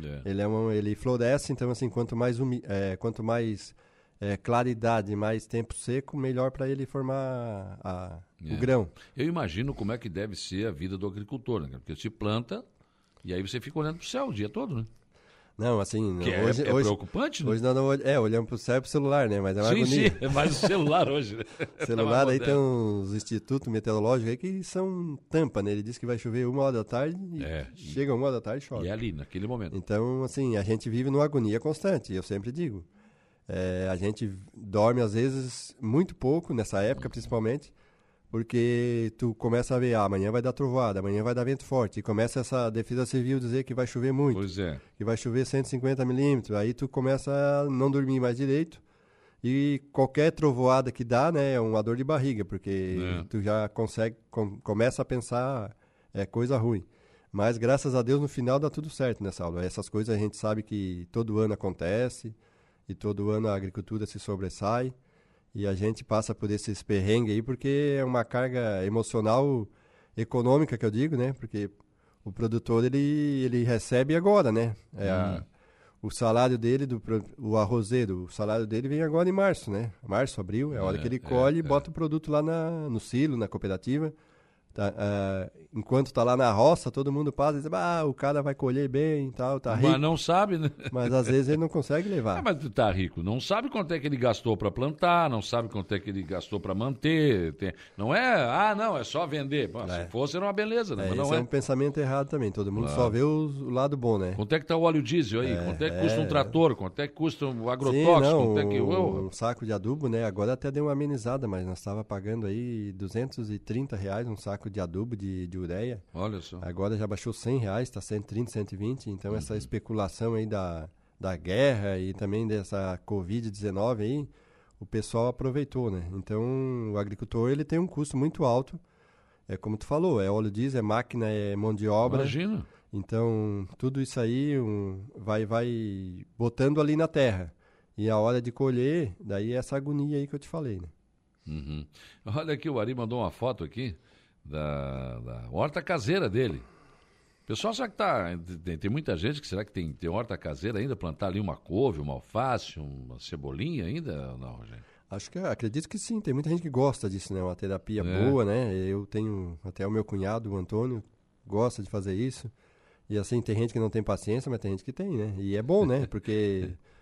É. ele é um, ele floresce, então assim, quanto mais umi, é, quanto mais é, claridade, mais tempo seco, melhor para ele formar a- É. o grão. Eu imagino como é que deve ser a vida do agricultor, né? Porque se planta e aí você fica olhando pro céu o dia todo, né? Não, assim, Que é- hoje, é hoje, preocupante, né? Hoje não, olh- é, olhamos pro céu e pro celular, né? Mas é uma Sim, agonia. sim, é mais o celular hoje. Né? celular Tá aí mais tem uns institutos meteorológicos aí que são tampa, né? Ele diz que vai chover uma hora da tarde e É. chega uma hora da tarde e chove. E é ali, naquele momento. Então, assim, a gente vive numa agonia constante, eu sempre digo. É, a gente dorme, às vezes, muito pouco, nessa época principalmente, porque tu começa a ver, ah, amanhã vai dar trovoada, amanhã vai dar vento forte, e começa essa defesa civil dizer que vai chover muito, Pois é. que vai chover 150 milímetros, aí tu começa a não dormir mais direito, e qualquer trovoada que dá, né, é uma dor de barriga, porque É. tu já consegue, com- começa a pensar, é coisa ruim. Mas graças a Deus no final dá tudo certo nessa aula. Essas coisas a gente sabe que todo ano acontece e todo ano a agricultura se sobressai e a gente passa por esses perrengues aí porque é uma carga emocional econômica que eu digo, né? Porque o produtor ele, ele recebe agora, né? É a- o salário dele, do, o arrozeiro, o salário dele vem agora em março, né? Março, abril, é a hora É, que ele é, colhe e é. bota o produto lá na, no silo, na cooperativa. Tá, ah, enquanto tá lá na roça, todo mundo passa e diz, ah, o cara vai colher bem e tal, tá rico. Mas não sabe, né? Mas às vezes ele não consegue levar. Ah, mas tá rico. Não sabe quanto é que ele gastou para plantar, não sabe quanto é que ele gastou para manter. tem- Não é, ah, não, é só vender. Pô, Se fosse, era uma beleza, né? É, mas não é é. um pensamento errado também. Todo mundo Claro. só vê o, lado bom, né? Quanto é que tá o óleo diesel aí? quanto é que custa um é. trator? Quanto é que custa um Sim, agrotóxico? não, quanto é que. um, Ô, saco de adubo, né? Agora até deu uma amenizada, mas nós estava pagando aí 230 reais um saco de adubo de, de ureia. olha só. Agora já baixou 100 reais, está 130, 120. Então Uhum. essa especulação aí da, da guerra e também dessa Covid-19 aí, o pessoal aproveitou, né? Então o agricultor ele tem um custo muito alto. É como tu falou, é óleo diesel, é máquina, é mão de obra. Imagina. Então, tudo isso aí um, vai, vai botando ali na terra. E a hora de colher, daí é essa agonia aí que eu te falei, né? Uhum. Olha aqui, o Ari mandou uma foto aqui da, da horta caseira dele. Pessoal, será que tá. Tem, tem muita gente que será que tem, tem horta caseira ainda? Plantar ali uma couve, uma alface, uma cebolinha ainda? Não, gente. Acho que acredito que sim, tem muita gente que gosta disso, né? Uma terapia É. boa, né? Eu tenho até o meu cunhado, o Antônio, gosta de fazer isso. E assim, tem gente que não tem paciência, mas tem gente que tem, né? E é bom, né? Porque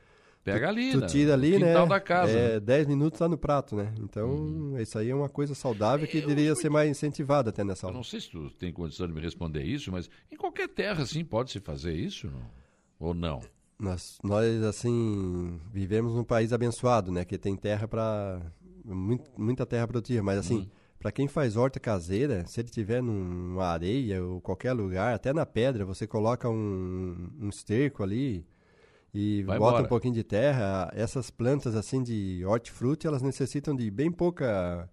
Pega ali, tu né? tira ali, no né? da casa. É né? 10 minutos lá no prato, né? Então, isso aí é uma coisa saudável que deveria ser mais incentivada até nessa Eu aula. não sei se tu tem condição de me responder isso, mas em qualquer terra, assim, pode-se fazer isso? Ou não? Nós, nós, assim, vivemos num país abençoado, né? Que tem terra para muita terra produtiva, mas assim, para quem faz horta caseira, se ele tiver numa areia ou qualquer lugar, até na pedra, você coloca um, um esterco ali e Vai bota embora. um pouquinho de terra. Essas plantas assim de hortifruti, elas necessitam de bem pouca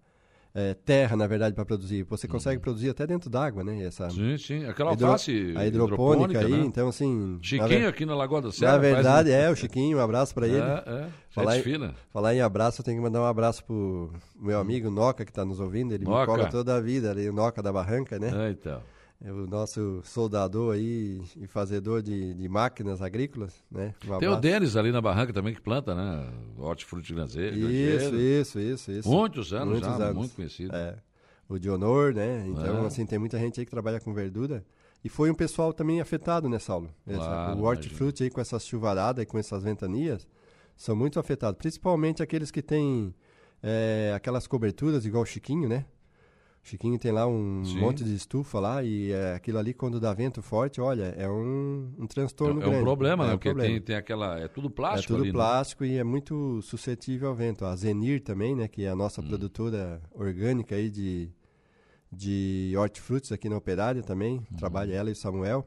eh, terra, na verdade, para produzir. Você consegue produzir até dentro d'água, né? Essa Uhum. Sim, sim. Aquela hidro- alface a hidropônica, aí, né? então assim, na Chiquinho ver- aqui na Lagoa da Serra. na faz, verdade, né? é, o Chiquinho, um abraço para ele. É, é. Falar Gente em- fina. Falar em abraço, eu tenho que mandar um abraço pro meu amigo Noca, que está nos ouvindo. Ele Noca. me cobra toda a vida, ali, o Noca da Barranca, né? É, então. É o nosso soldador aí e fazedor de, de máquinas agrícolas, né? Um Tem o. Denis ali na barranca também que planta, né? Hortifruti granzeiro. Isso, isso, isso, isso. Muitos anos Muitos já, anos. muito conhecido. É. O Dionor, né? Então, É. assim, tem muita gente aí que trabalha com verdura. E foi um pessoal também afetado nessa aula. Essa- Claro, o hortifruti aí com essas chuvaradas e com essas ventanias são muito afetados. Principalmente aqueles que têm é, aquelas coberturas igual o Chiquinho, né? Chiquinho tem lá um Sim. monte de estufa lá e é, aquilo ali quando dá vento forte, olha, é um, um É, transtorno é grande. um problema, né? um Porque problema. tem, tem aquela. É tudo É plástico tudo ali, né? plástico e é muito suscetível ao vento. A Zenir também, né, que é a Hum. nossa produtora orgânica aí de, de hortifrutis aqui na Operária também. Uhum. Trabalha ela e o Samuel.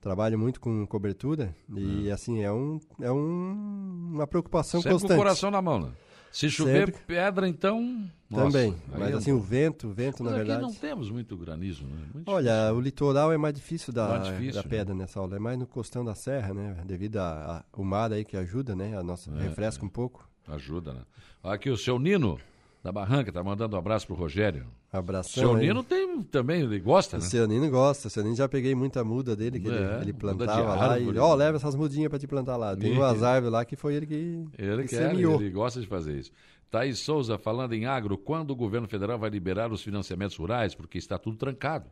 Trabalha muito com cobertura e assim é um é um, uma preocupação Sempre com constante. o coração na mão, né? Se chover Sempre. pedra, então. Também, mas não- assim o vento, o vento Mas na aqui verdade. não temos muito granizo, né? Muito Olha, o litoral é mais difícil da, Mais difícil, da né? pedra nessa aula, é mais no costão da serra, né? Devido ao mar aí que ajuda, né? A nossa É, refresca um pouco. Ajuda, né? Aqui o seu Nino, da Barranca, tá mandando um abraço pro Rogério. Abração. seu. Nino tem também, ele gosta, O né? seu Nino gosta, o seu Nino já peguei muita muda dele, que É, ele, ele plantava lá. E, árvore. ó, leva essas mudinhas pra te plantar lá. Tem umas árvores lá que foi ele que, Ele que quer, semeou. ele gosta de fazer isso. Thaís Souza, falando em agro, quando o governo federal vai liberar os financiamentos rurais? Porque está tudo trancado.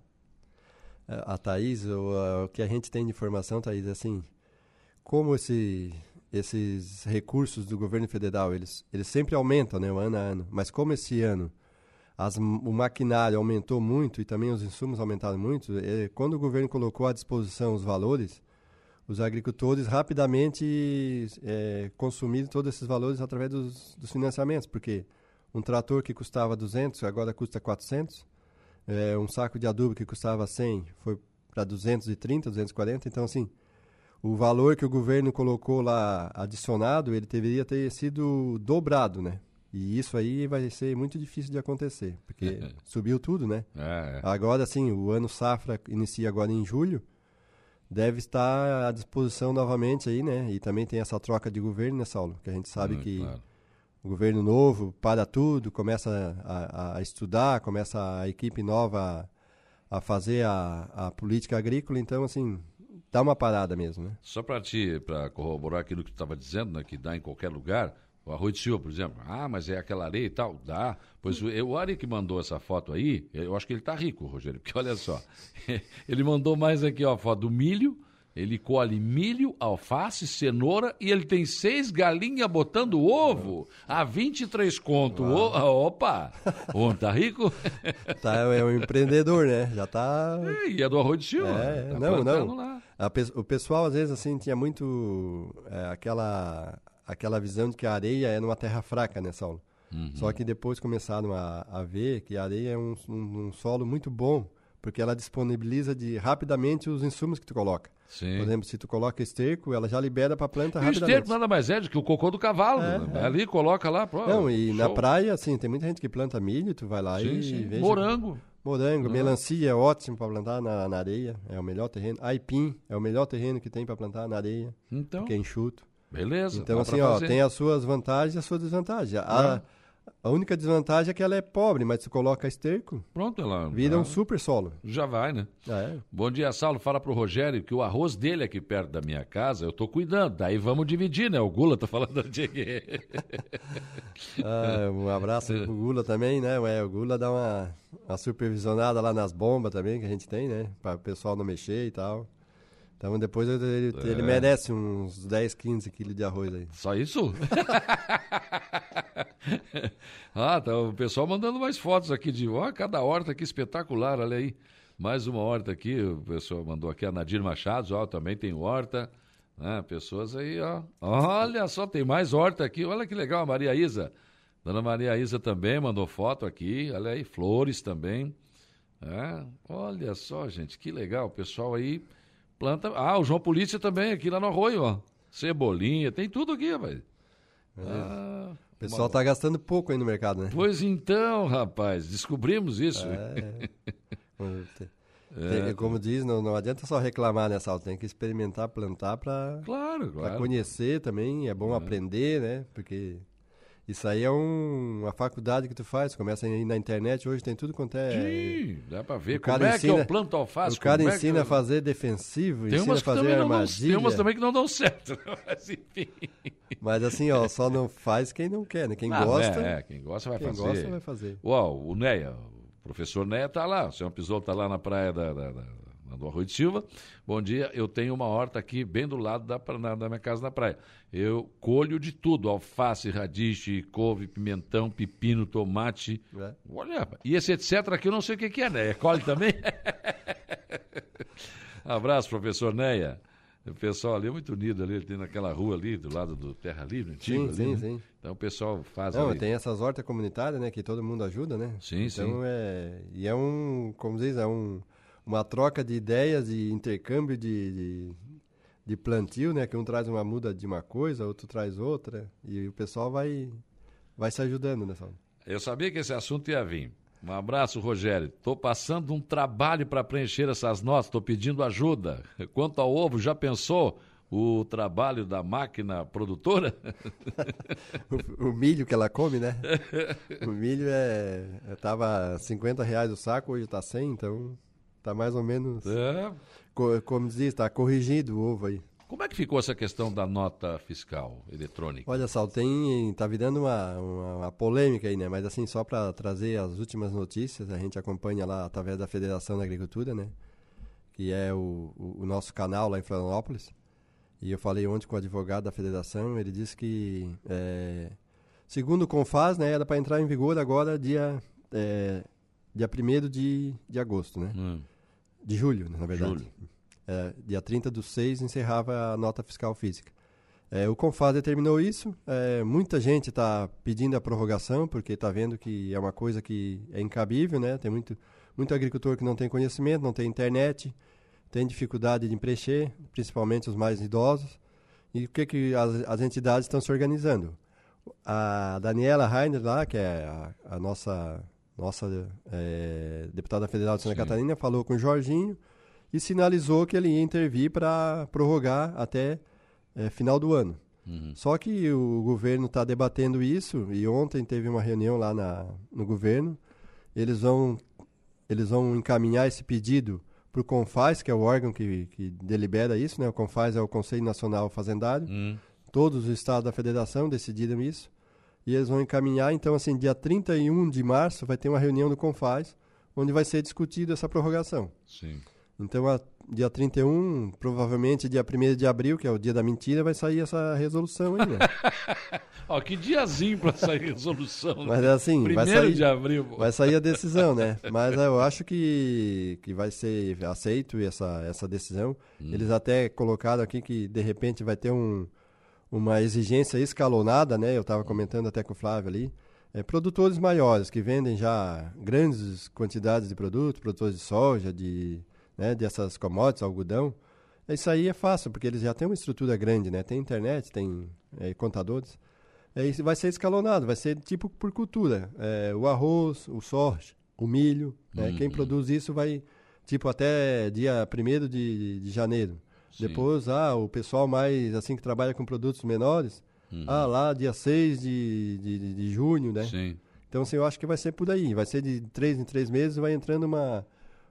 A Thaís, o, o que a gente tem de informação, Thaís, é assim, como esse, esses recursos do governo federal, eles, eles sempre aumentam, né, ano a ano. Mas como esse ano as, o maquinário aumentou muito e também os insumos aumentaram muito, é, quando o governo colocou à disposição os valores, os agricultores rapidamente é, consumiram todos esses valores através dos, dos, financiamentos, porque um trator que custava 200 agora custa 400, é, um saco de adubo que custava 100 foi para 230, 240, então assim, o valor que o governo colocou lá adicionado, ele deveria ter sido dobrado, né? E isso aí vai ser muito difícil de acontecer, porque subiu tudo, né? É, é. Agora, sim, o ano safra inicia agora em julho, deve estar à disposição novamente aí, né? E também tem essa troca de governo, né, Saulo? Que a gente sabe hum, que claro. o governo novo para tudo, começa a, a, estudar, começa a equipe nova a, a fazer a, a política agrícola, então, assim, dá uma parada mesmo, né? Só para ti, para corroborar aquilo que tu estava dizendo, né, que dá em qualquer lugar, o arroz de Silva, por exemplo. Ah, mas é aquela areia e tal. Dá. Pois o, o Ari que mandou essa foto aí, eu acho que ele está rico, Rogério, porque olha só. ele mandou mais aqui, ó, a foto do milho. Ele colhe milho, alface, cenoura e ele tem seis galinhas botando ovo a 23 conto. O, opa! O tá rico? tá, é um empreendedor, né? Já tá. É, e é do arroz de Silva. É, tá não, não. Lá. O pessoal, às vezes, assim, tinha muito é, aquela aquela visão de que a areia é numa terra fraca, né, Saulo? Uhum. Só que depois começaram a, a ver que a areia é um, um, um, solo muito bom, porque ela disponibiliza de rapidamente os insumos que tu coloca. Sim. Por exemplo, se tu coloca esterco, ela já libera para a planta e rapidamente. esterco nada mais é do que o cocô do cavalo. É, né? é. Ali coloca lá. Pô, Não, e show. na praia, assim, tem muita gente que planta milho, tu vai lá sim, e sim. Morango. Morango, ah. melancia é ótimo para plantar na, na, areia, é o melhor terreno. Aipim é o melhor terreno que tem para plantar na areia, então. porque é enxuto. Beleza. Então, assim, ó, tem as suas vantagens e as suas desvantagens. A, a única desvantagem é que ela é pobre, mas se coloca esterco, pronto, ela vira um super solo. Já vai, né? É. Bom dia, Saulo. Fala pro Rogério que o arroz dele aqui perto da minha casa, eu tô cuidando. Daí vamos dividir, né? O Gula tá falando de ah, Um abraço pro Gula também, né? o Gula dá uma, uma supervisionada lá nas bombas também que a gente tem, né? Para o pessoal não mexer e tal. Então depois ele, é. ele merece uns 10, 15 quilos de arroz aí. Só isso? ah, tá o pessoal mandando mais fotos aqui de. Ó, cada horta aqui espetacular, olha aí. Mais uma horta aqui, o pessoal mandou aqui a Nadir Machado, ó, também tem horta. Né? Pessoas aí, ó. Olha só, tem mais horta aqui. Olha que legal, a Maria Isa. Dona Maria Isa também mandou foto aqui. Olha aí, flores também. É, olha só, gente, que legal. O pessoal aí Planta. Ah, o João Polícia também, aqui lá no Arroio, ó. Cebolinha, tem tudo aqui, rapaz. Ah, o pessoal está gastando pouco aí no mercado, né? Pois então, rapaz, descobrimos isso. É. é. como diz, não, não adianta só reclamar nessa aula, tem que experimentar, plantar para claro, claro. conhecer também, é bom é. aprender, né? Porque isso aí é um, uma faculdade que tu faz, começa aí na internet, hoje tem tudo quanto é... Sim, dá pra ver como é ensina, que é o planto alface. O cara é ensina é a fazer defensivo, tem ensina a fazer armadilha. tem umas também que não dão certo, mas enfim. Mas assim, ó, só não faz quem não quer, né? Quem ah, gosta... É, é, quem gosta vai quem fazer. Quem gosta vai fazer. Uau, o Neia, o professor Neia tá lá, o senhor Pisou tá lá na praia da, da, da do Arroio de Silva. Bom dia, eu tenho uma horta aqui bem do lado da, na, da minha casa na praia. Eu colho de tudo: alface, radiche, couve, pimentão, pepino, tomate. É. Olha, e esse etc. aqui eu não sei o que, que é, né? É colhe também? Abraço, professor Neia. O pessoal ali é muito unido ali, tem naquela rua ali, do lado do Terra Livre, antigo. Sim, ali, sim, né? sim. Então o pessoal faz Não, ali. tem essas hortas comunitárias, né, que todo mundo ajuda, né? Sim, então, sim. É, e é um, como diz, é um, uma troca de ideias e intercâmbio de, de, de, plantio, né? Que um traz uma muda de uma coisa, outro traz outra. E o pessoal vai, vai se ajudando nessa. Eu sabia que esse assunto ia vir. Um abraço, Rogério. Estou passando um trabalho para preencher essas notas, estou pedindo ajuda. Quanto ao ovo, já pensou o trabalho da máquina produtora? o, o, milho que ela come, né? O milho é. Estava 50 reais o saco, hoje está 100, então. Tá mais ou menos. É. Co como diz, está corrigido o ovo aí. Como é que ficou essa questão da nota fiscal eletrônica? Olha só, tem tá virando uma, uma, uma polêmica aí, né? Mas assim, só para trazer as últimas notícias, a gente acompanha lá através da Federação da Agricultura, né? Que é o, o, o nosso canal lá em Florianópolis. E eu falei ontem com o advogado da federação, ele disse que, é, segundo o Confaz, né, era para entrar em vigor agora dia, é, dia 1 de, de agosto, né? Hum. De julho, na verdade. Julho. É, dia 30 do 6 encerrava a nota fiscal física. É, o Confaz determinou isso. é, muita gente está pedindo a prorrogação, porque está vendo que é uma coisa que é incabível, né? Tem muito, muito agricultor que não tem conhecimento, não tem internet, tem dificuldade de preencher, principalmente os mais idosos. E o que, que as, as entidades estão se organizando? A Daniela Rainer lá, que é a, a nossa, nossa é, deputada federal de Santa Sim. Catarina, falou com o Jorginho e sinalizou que ele ia intervir para prorrogar até é, final do ano. Uhum. Só que o governo está debatendo isso e ontem teve uma reunião lá na, no governo. Eles vão, eles vão encaminhar esse pedido para o CONFAS, que é o órgão que, que delibera isso. Né? O CONFAS é o Conselho Nacional Fazendário. Hum. Todos os estados da federação decidiram isso. E eles vão encaminhar. Então, assim, dia 31 de março vai ter uma reunião do CONFAS, onde vai ser discutido essa prorrogação. Sim. Então, a, dia 31, provavelmente dia 1 de abril, que é o dia da mentira, vai sair essa resolução aí, né? Ó, que diazinho para sair resolução. né? Mas é assim, vai sair, de abril. pô. vai sair a decisão, né? Mas eu acho que, que vai ser aceito essa, essa decisão. Eles até colocaram aqui que, de repente, vai ter um, uma exigência escalonada, né? Eu estava comentando até com o Flávio ali. É, produtores maiores que vendem já grandes quantidades de produtos, produtores de soja, de, né, dessas commodities, algodão. Isso aí é fácil, porque eles já têm uma estrutura grande, né? Tem internet, tem é, contadores. É, isso vai ser escalonado, vai ser tipo por cultura. É, o arroz, o soja, o milho. né? Quem produz isso vai, tipo, até dia 1 de, de janeiro. Sim. Depois, ah, o pessoal mais, assim, que trabalha com produtos menores, ah, lá dia 6 de, de, de- de junho, né? Sim. Então, assim, eu acho que vai ser por aí. Vai ser de três em três meses, vai entrando uma,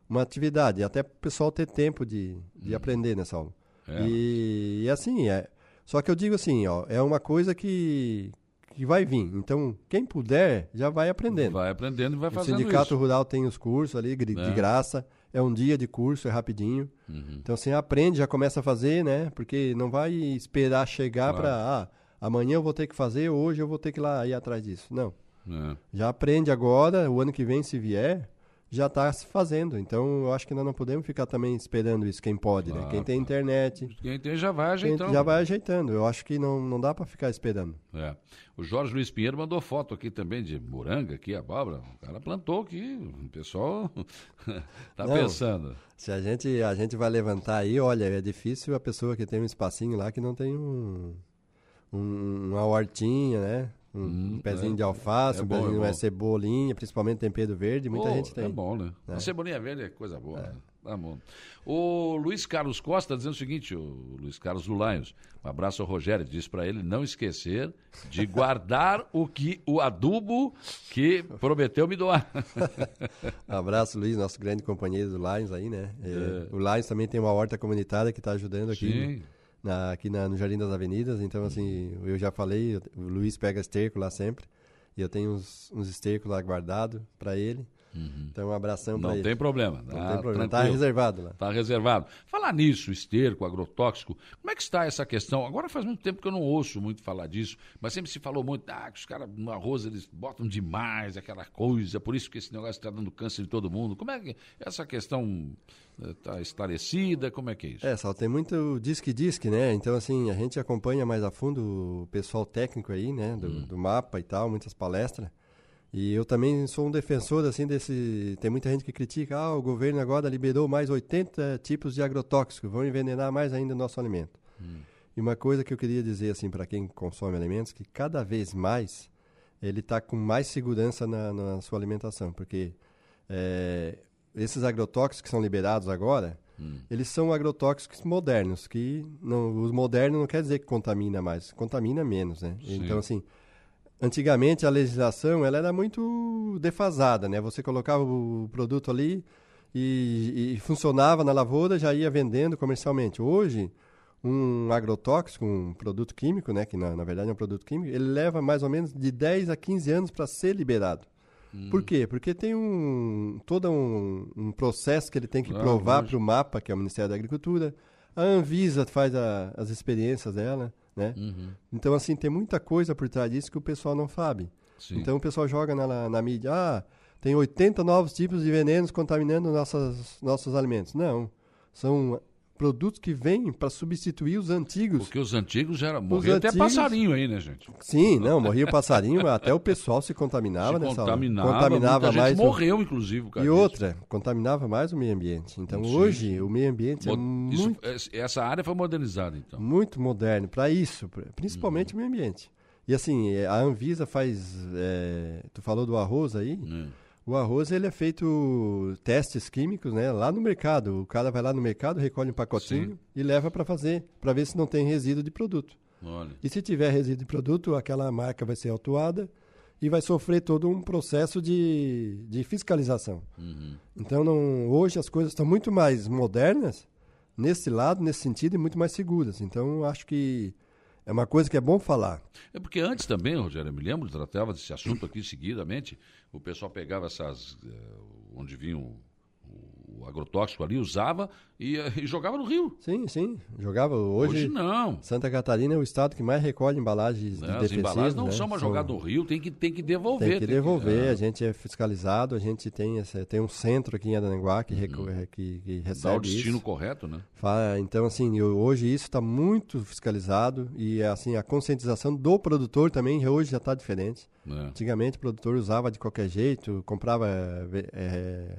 uma atividade. Até para o pessoal ter tempo de, de aprender nessa aula. É. E, e assim, é. Só que eu digo assim, ó, é uma coisa que, que vai vir. Então, quem puder, já vai aprendendo. Vai aprendendo e vai o fazendo Sindicato isso. Rural tem os cursos ali, gri- É. de graça. É um dia de curso, é rapidinho. Uhum. Então, assim, aprende, já começa a fazer, né? Porque não vai esperar chegar Claro. para, ah, amanhã eu vou ter que fazer, hoje eu vou ter que ir lá ir atrás disso. Não. É. Já aprende agora, o ano que vem, se vier, já está se fazendo. Então, eu acho que nós não podemos ficar também esperando isso, quem pode, né? Claro, Quem tem internet, Quem tem já vai ajeitando. já vai ajeitando. Eu acho que não, não dá para ficar esperando. É. O Jorge Luiz Pinheiro mandou foto aqui também de moranga, aqui, abóbora. O cara plantou aqui, o pessoal tá Não. pensando. Se a gente, a gente vai levantar aí, olha, é difícil a pessoa que tem um espacinho lá que não tem um, um- uma hortinha, né? Um, Hum, um pezinho é. de alface, É um bom, pezinho é de uma bom. cebolinha, principalmente tempero verde, muita Pô, gente tem. É bom, né? É. A cebolinha verde é coisa boa. né? Tá bom. O Luiz Carlos Costa dizendo o seguinte, o Luiz Carlos do Lions. Um abraço ao Rogério, diz para ele não esquecer de guardar o que o adubo que prometeu me doar. Abraço, Luiz, nosso grande companheiro do Lions aí, né? É, O Lions também tem uma horta comunitária que está ajudando aqui, Sim. Na, aqui na, no Jardim das Avenidas. Então, assim, eu já falei, o Luiz pega esterco lá sempre. E eu tenho uns, uns estercos lá guardados para ele. Então, um abração para Uhum. Não ele. tem problema. Não tá tem problema, tá tranquilo. reservado lá. Está reservado. Falar nisso, esterco, agrotóxico, como é que está essa questão? Agora faz muito tempo que eu não ouço muito falar disso, mas sempre se falou muito, ah, que os caras no arroz eles botam demais aquela coisa, por isso que esse negócio está dando câncer em todo mundo. Como é que essa questão está esclarecida? Como é que é isso? É, Sal, tem muito disque-disque, né? Então, assim, a gente acompanha mais a fundo o pessoal técnico aí, né? Do, Hum. do mapa e tal, muitas palestras. E eu também sou um defensor, assim, desse... Tem muita gente que critica, ah, o governo agora liberou mais 80 tipos de agrotóxicos, vão envenenar mais ainda o nosso alimento. Hum. E uma coisa que eu queria dizer, assim, para quem consome alimentos, que cada vez mais ele está com mais segurança na, na sua alimentação, porque é, esses agrotóxicos que são liberados agora, eles são agrotóxicos modernos, que não, os modernos não quer dizer que contamina mais, contamina menos, né? Sim. Então, assim, antigamente a legislação ela era muito defasada, né? Você colocava o produto ali e, e funcionava na lavoura, já ia vendendo comercialmente. Hoje, um agrotóxico, um produto químico, né, que na, na verdade é um produto químico, ele leva mais ou menos de 10 a 15 anos para ser liberado. Por quê? Porque tem um todo um, um processo que ele tem que Claro, provar para o MAPA, que é o Ministério da Agricultura, A Anvisa faz a, as experiências dela, né? Uhum. Então, assim, tem muita coisa por trás disso que o pessoal não sabe. Sim. Então, o pessoal joga na, na, mídia, ah, tem 80 novos tipos de venenos contaminando nossas, nossos alimentos. Não, são produtos que vêm para substituir os antigos. Porque os antigos já eram. Morria até antigos- passarinho aí, né, gente? Sim, não, morria o passarinho, até o pessoal se contaminava Se nessa hora. contaminava, contaminava muita mais gente o- morreu, inclusive. causa E disso. outra, contaminava mais o meio ambiente. Então, Sim. hoje, o meio ambiente é Mo- isso- muito, es- essa área foi modernizada, então. muito moderno para isso, pra- Uhum. principalmente o meio ambiente. E assim, é, a Anvisa faz. é, tu falou do arroz aí? É. O arroz ele é feito testes químicos, né? Lá no mercado. O cara vai lá no mercado, recolhe um pacotinho Sim. e leva para fazer, para ver se não tem resíduo de produto. Olha. E se tiver resíduo de produto, aquela marca vai ser autuada e vai sofrer todo um processo de, de fiscalização. Uhum. Então, não, hoje as coisas estão muito mais modernas nesse lado, nesse sentido, e muito mais seguras. Então, acho que é uma coisa que é bom falar. É porque antes também, Rogério, eu me lembro, tratava desse assunto aqui seguidamente, o pessoal pegava essas, eh, onde vinha o, agrotóxico ali, usava e, eh, e jogava no rio. Sim, sim. Jogava hoje. Hoje não. Santa Catarina é o estado que mais recolhe embalagens né? de As embalagens não né? são mais jogadas no rio, tem que, tem que devolver. Tem que devolver, é, a gente é fiscalizado, a gente tem, essa, tem um centro aqui em Aranguá que, reco- que, que Uhum. dá o recebe destino isso. correto, né? Então, assim, eu- hoje isso está muito fiscalizado e, assim, a conscientização do produtor também hoje já está diferente. É. Antigamente o produtor usava de qualquer jeito, comprava é,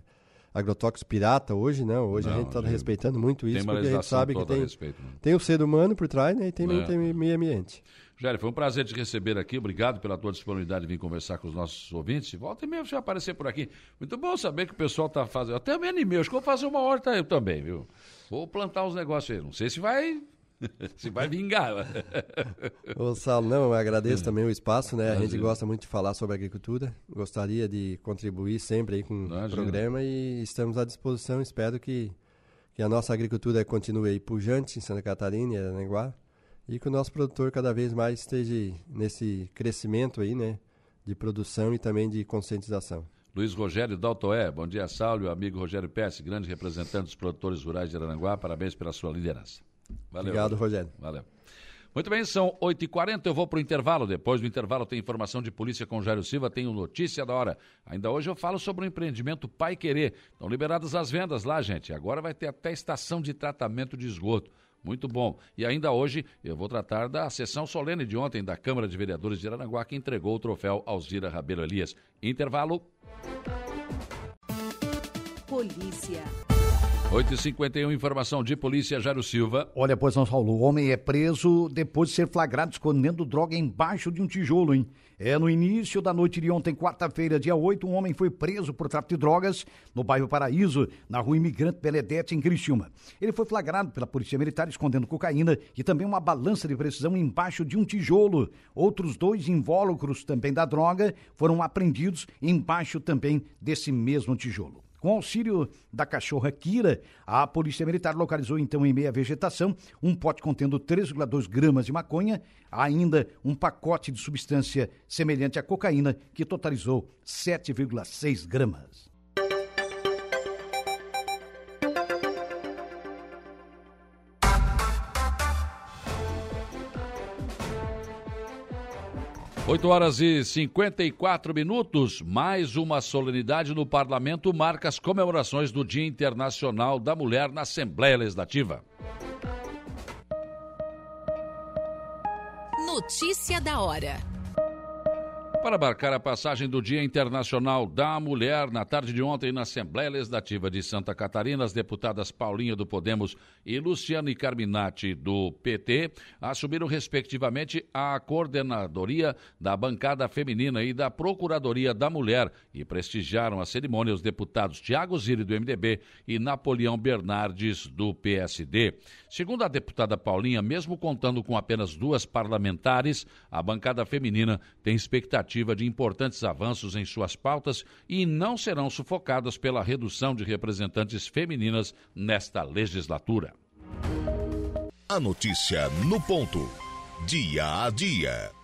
agrotóxicos pirata, hoje não, hoje a Não, gente está respeitando muito isso, porque a gente sabe que a tem, respeito. Né? tem o ser humano por trás né, e tem, É. tem meio ambiente. Rogério, foi um prazer te receber aqui. Obrigado pela tua disponibilidade de vir conversar com os nossos ouvintes. Volta e meia você aparecer por aqui. Muito bom saber que o pessoal está fazendo. Até me animei. Acho que vou fazer uma horta eu também, viu? Vou plantar uns negócios aí. Não sei se vai. Se vai vingar. Ô, Saulo, não, eu agradeço também o espaço, né? A gente Imagina. gosta muito de falar sobre agricultura. Gostaria de contribuir sempre aí com Imagina. o programa e estamos à disposição. Espero que, que a nossa agricultura continue aí pujante em Santa Catarina e Aranaguá e que o nosso produtor cada vez mais esteja nesse crescimento aí, né? De produção e também de conscientização. Luiz Rogério Daltoé, bom dia, Saulo, amigo Rogério Pesce, grande representante dos produtores rurais de Aranguá, parabéns pela sua liderança. Valeu. Obrigado, Rogério. Valeu. Muito bem, são 8h40, eu vou para o intervalo. Depois do intervalo tem informação de polícia com Jairo Silva, tem o Notícia da Hora. Ainda hoje eu falo sobre o empreendimento Pai Querer. Estão liberadas as vendas lá, gente. Agora vai ter até estação de tratamento de esgoto. Muito bom. E ainda hoje eu vou tratar da sessão solene de ontem da Câmara de Vereadores de Aranaguá, que entregou o troféu Alzira Rabelo Elias. Intervalo, Polícia. 8h51, informação de polícia, Jairo Silva. Olha, pois não, Saulo, o homem é preso depois de ser flagrado escondendo droga embaixo de um tijolo, hein? É, no início da noite de ontem, quarta-feira, dia 8, um homem foi preso por tráfico de drogas no bairro Paraíso, na rua Imigrante Benedete, em Criciúma. Ele foi flagrado pela Polícia Militar escondendo cocaína e também uma balança de precisão embaixo de um tijolo. Outros dois invólucros também da droga foram apreendidos embaixo também desse mesmo tijolo. Com auxílio da cachorra Kira, a Polícia Militar localizou então em meia vegetação um pote contendo 3,2 gramas de maconha, ainda um pacote de substância semelhante à cocaína que totalizou 7,6 gramas. Oito horas e 54 minutos. Mais uma solenidade no parlamento marca as comemorações do Dia Internacional da Mulher na Assembleia Legislativa. Notícia da hora. Para marcar a passagem do Dia Internacional da Mulher, na tarde de ontem, na Assembleia Legislativa de Santa Catarina, as deputadas Paulinha do Podemos e Luciane Carminati do PT assumiram, respectivamente, a coordenadoria da bancada feminina e da Procuradoria da Mulher e prestigiaram a cerimônia os deputados Tiago Ziri, do MDB, e Napoleão Bernardes, do PSD. Segundo a deputada Paulinha, mesmo contando com apenas duas parlamentares, a bancada feminina tem expectativa de importantes avanços em suas pautas e não serão sufocadas pela redução de representantes femininas nesta legislatura. A notícia no ponto. Dia a dia.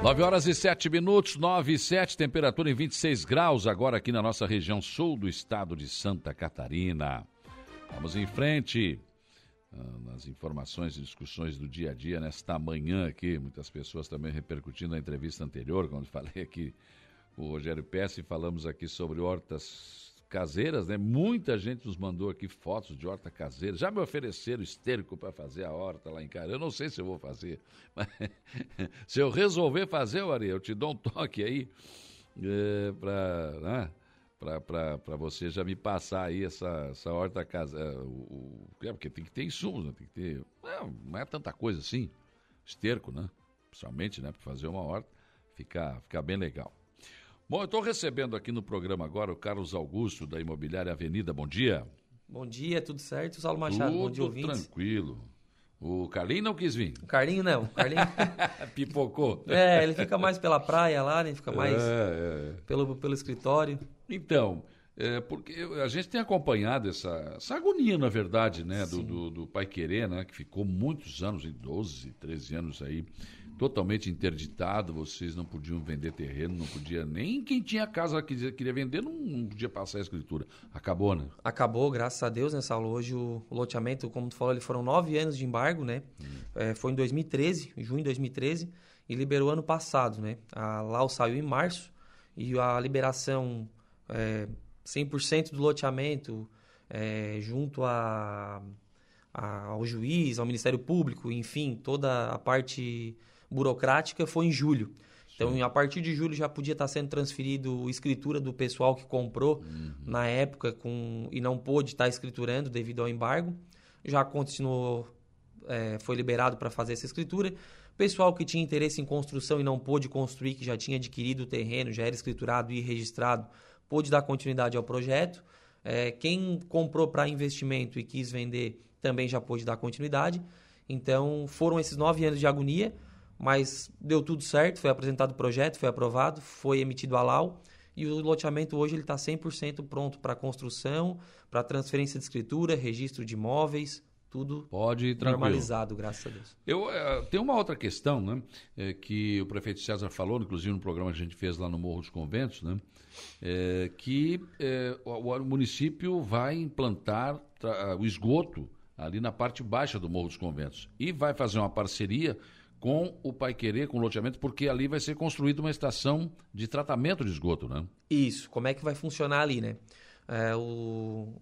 9 horas e 7 minutos, 9 e 7, temperatura em 26 graus, agora aqui na nossa região sul do estado de Santa Catarina. Vamos em frente ah, nas informações e discussões do dia a dia nesta manhã aqui. Muitas pessoas também repercutindo a entrevista anterior, quando falei aqui com o Rogério Pesce, falamos aqui sobre hortas caseiras, né? Muita gente nos mandou aqui fotos de horta caseira. Já me ofereceram esterco para fazer a horta lá em casa. Eu não sei se eu vou fazer, mas se eu resolver fazer, Ari, eu te dou um toque aí é, para né? para você já me passar aí essa, essa horta caseira. É, o, é, porque tem que ter insumos, né? tem que ter. Não, não é tanta coisa assim. Esterco, né? Principalmente, né? Para fazer uma horta, ficar fica bem legal. Bom, eu estou recebendo aqui no programa agora o Carlos Augusto, da Imobiliária Avenida. Bom dia. Bom dia, tudo certo? Saulo Machado, tudo bom dia, ouvintes. tranquilo. O Carlinho não quis vir. O Carlinho não. O Carlinho... Pipocou. É, ele fica mais pela praia lá, né? Fica mais é, é. Pelo, pelo escritório. Então, é, porque a gente tem acompanhado essa, essa agonia, na verdade, né? Do, do, do, Pai Querer, né? Que ficou muitos anos, 12, 13 anos aí, totalmente interditado, vocês não podiam vender terreno, não podia nem quem tinha casa que queria vender não, não, podia passar a escritura. Acabou, né? Acabou, graças a Deus, né, Saulo? Hoje o, o loteamento, como tu falou, ele foram nove anos de embargo, né? Hum. É, foi em 2013, junho de 2013, e liberou ano passado, né? A Lau saiu em março e a liberação é, 100% do loteamento é, junto a, a, ao juiz, ao Ministério Público, enfim, toda a parte burocrática foi em julho. Então, Sim. a partir de julho já podia estar sendo transferido escritura do pessoal que comprou uhum. na época com, e não pôde estar escriturando devido ao embargo. Já continuou, é, foi liberado para fazer essa escritura. Pessoal que tinha interesse em construção e não pôde construir, que já tinha adquirido o terreno, já era escriturado e registrado, pôde dar continuidade ao projeto. É, quem comprou para investimento e quis vender também já pôde dar continuidade. Então, foram esses nove anos de agonia mas deu tudo certo, foi apresentado o projeto, foi aprovado, foi emitido a LAU e o loteamento hoje ele está 100% pronto para construção, para transferência de escritura, registro de imóveis, tudo Pode normalizado, graças a Deus. Eu, é, tem uma outra questão né, é, que o prefeito César falou, inclusive no programa que a gente fez lá no Morro dos Conventos, né, é, que é, o, o, município vai implantar o esgoto ali na parte baixa do Morro dos Conventos e vai fazer uma parceria com o Pai Querer, com o loteamento, porque ali vai ser construída uma estação de tratamento de esgoto, né? Isso. Como é que vai funcionar ali, né? É, o,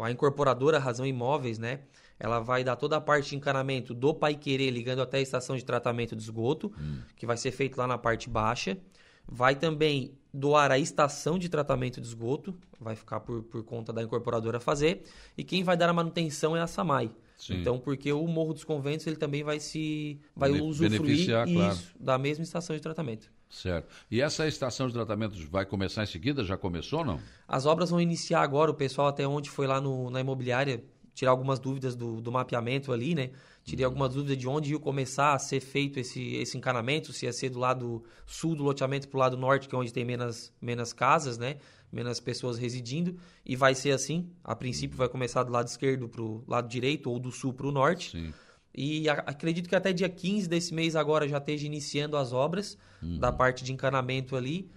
a incorporadora Razão Imóveis, né? Ela vai dar toda a parte de encanamento do Pai Querer ligando até a estação de tratamento de esgoto, hum. que vai ser feito lá na parte baixa. Vai também doar a estação de tratamento de esgoto, vai ficar por, por conta da incorporadora fazer. E quem vai dar a manutenção é a SAMAI. Sim. Então, porque o Morro dos Conventos ele também vai se vai Be usufruir isso, claro. da mesma estação de tratamento. Certo. E essa estação de tratamento vai começar em seguida? Já começou ou não? As obras vão iniciar agora. O pessoal até onde foi lá no, na imobiliária tirar algumas dúvidas do, do mapeamento ali, né? Tirei algumas dúvidas de onde ia começar a ser feito esse, esse encanamento, se ia ser do lado sul do loteamento para o lado norte, que é onde tem menos, menos casas, né? menos pessoas residindo, e vai ser assim. A princípio vai começar do lado esquerdo para o lado direito ou do sul para o norte. Sim. E acredito que até dia 15 desse mês agora já esteja iniciando as obras uhum. da parte de encanamento ali.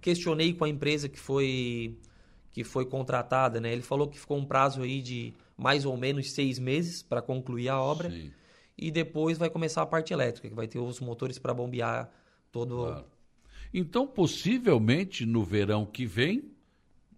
Questionei com a empresa que foi que foi contratada, né? Ele falou que ficou um prazo aí de mais ou menos seis meses para concluir a obra. Sim. E depois vai começar a parte elétrica, que vai ter os motores para bombear todo, claro. Então, possivelmente, no verão que vem,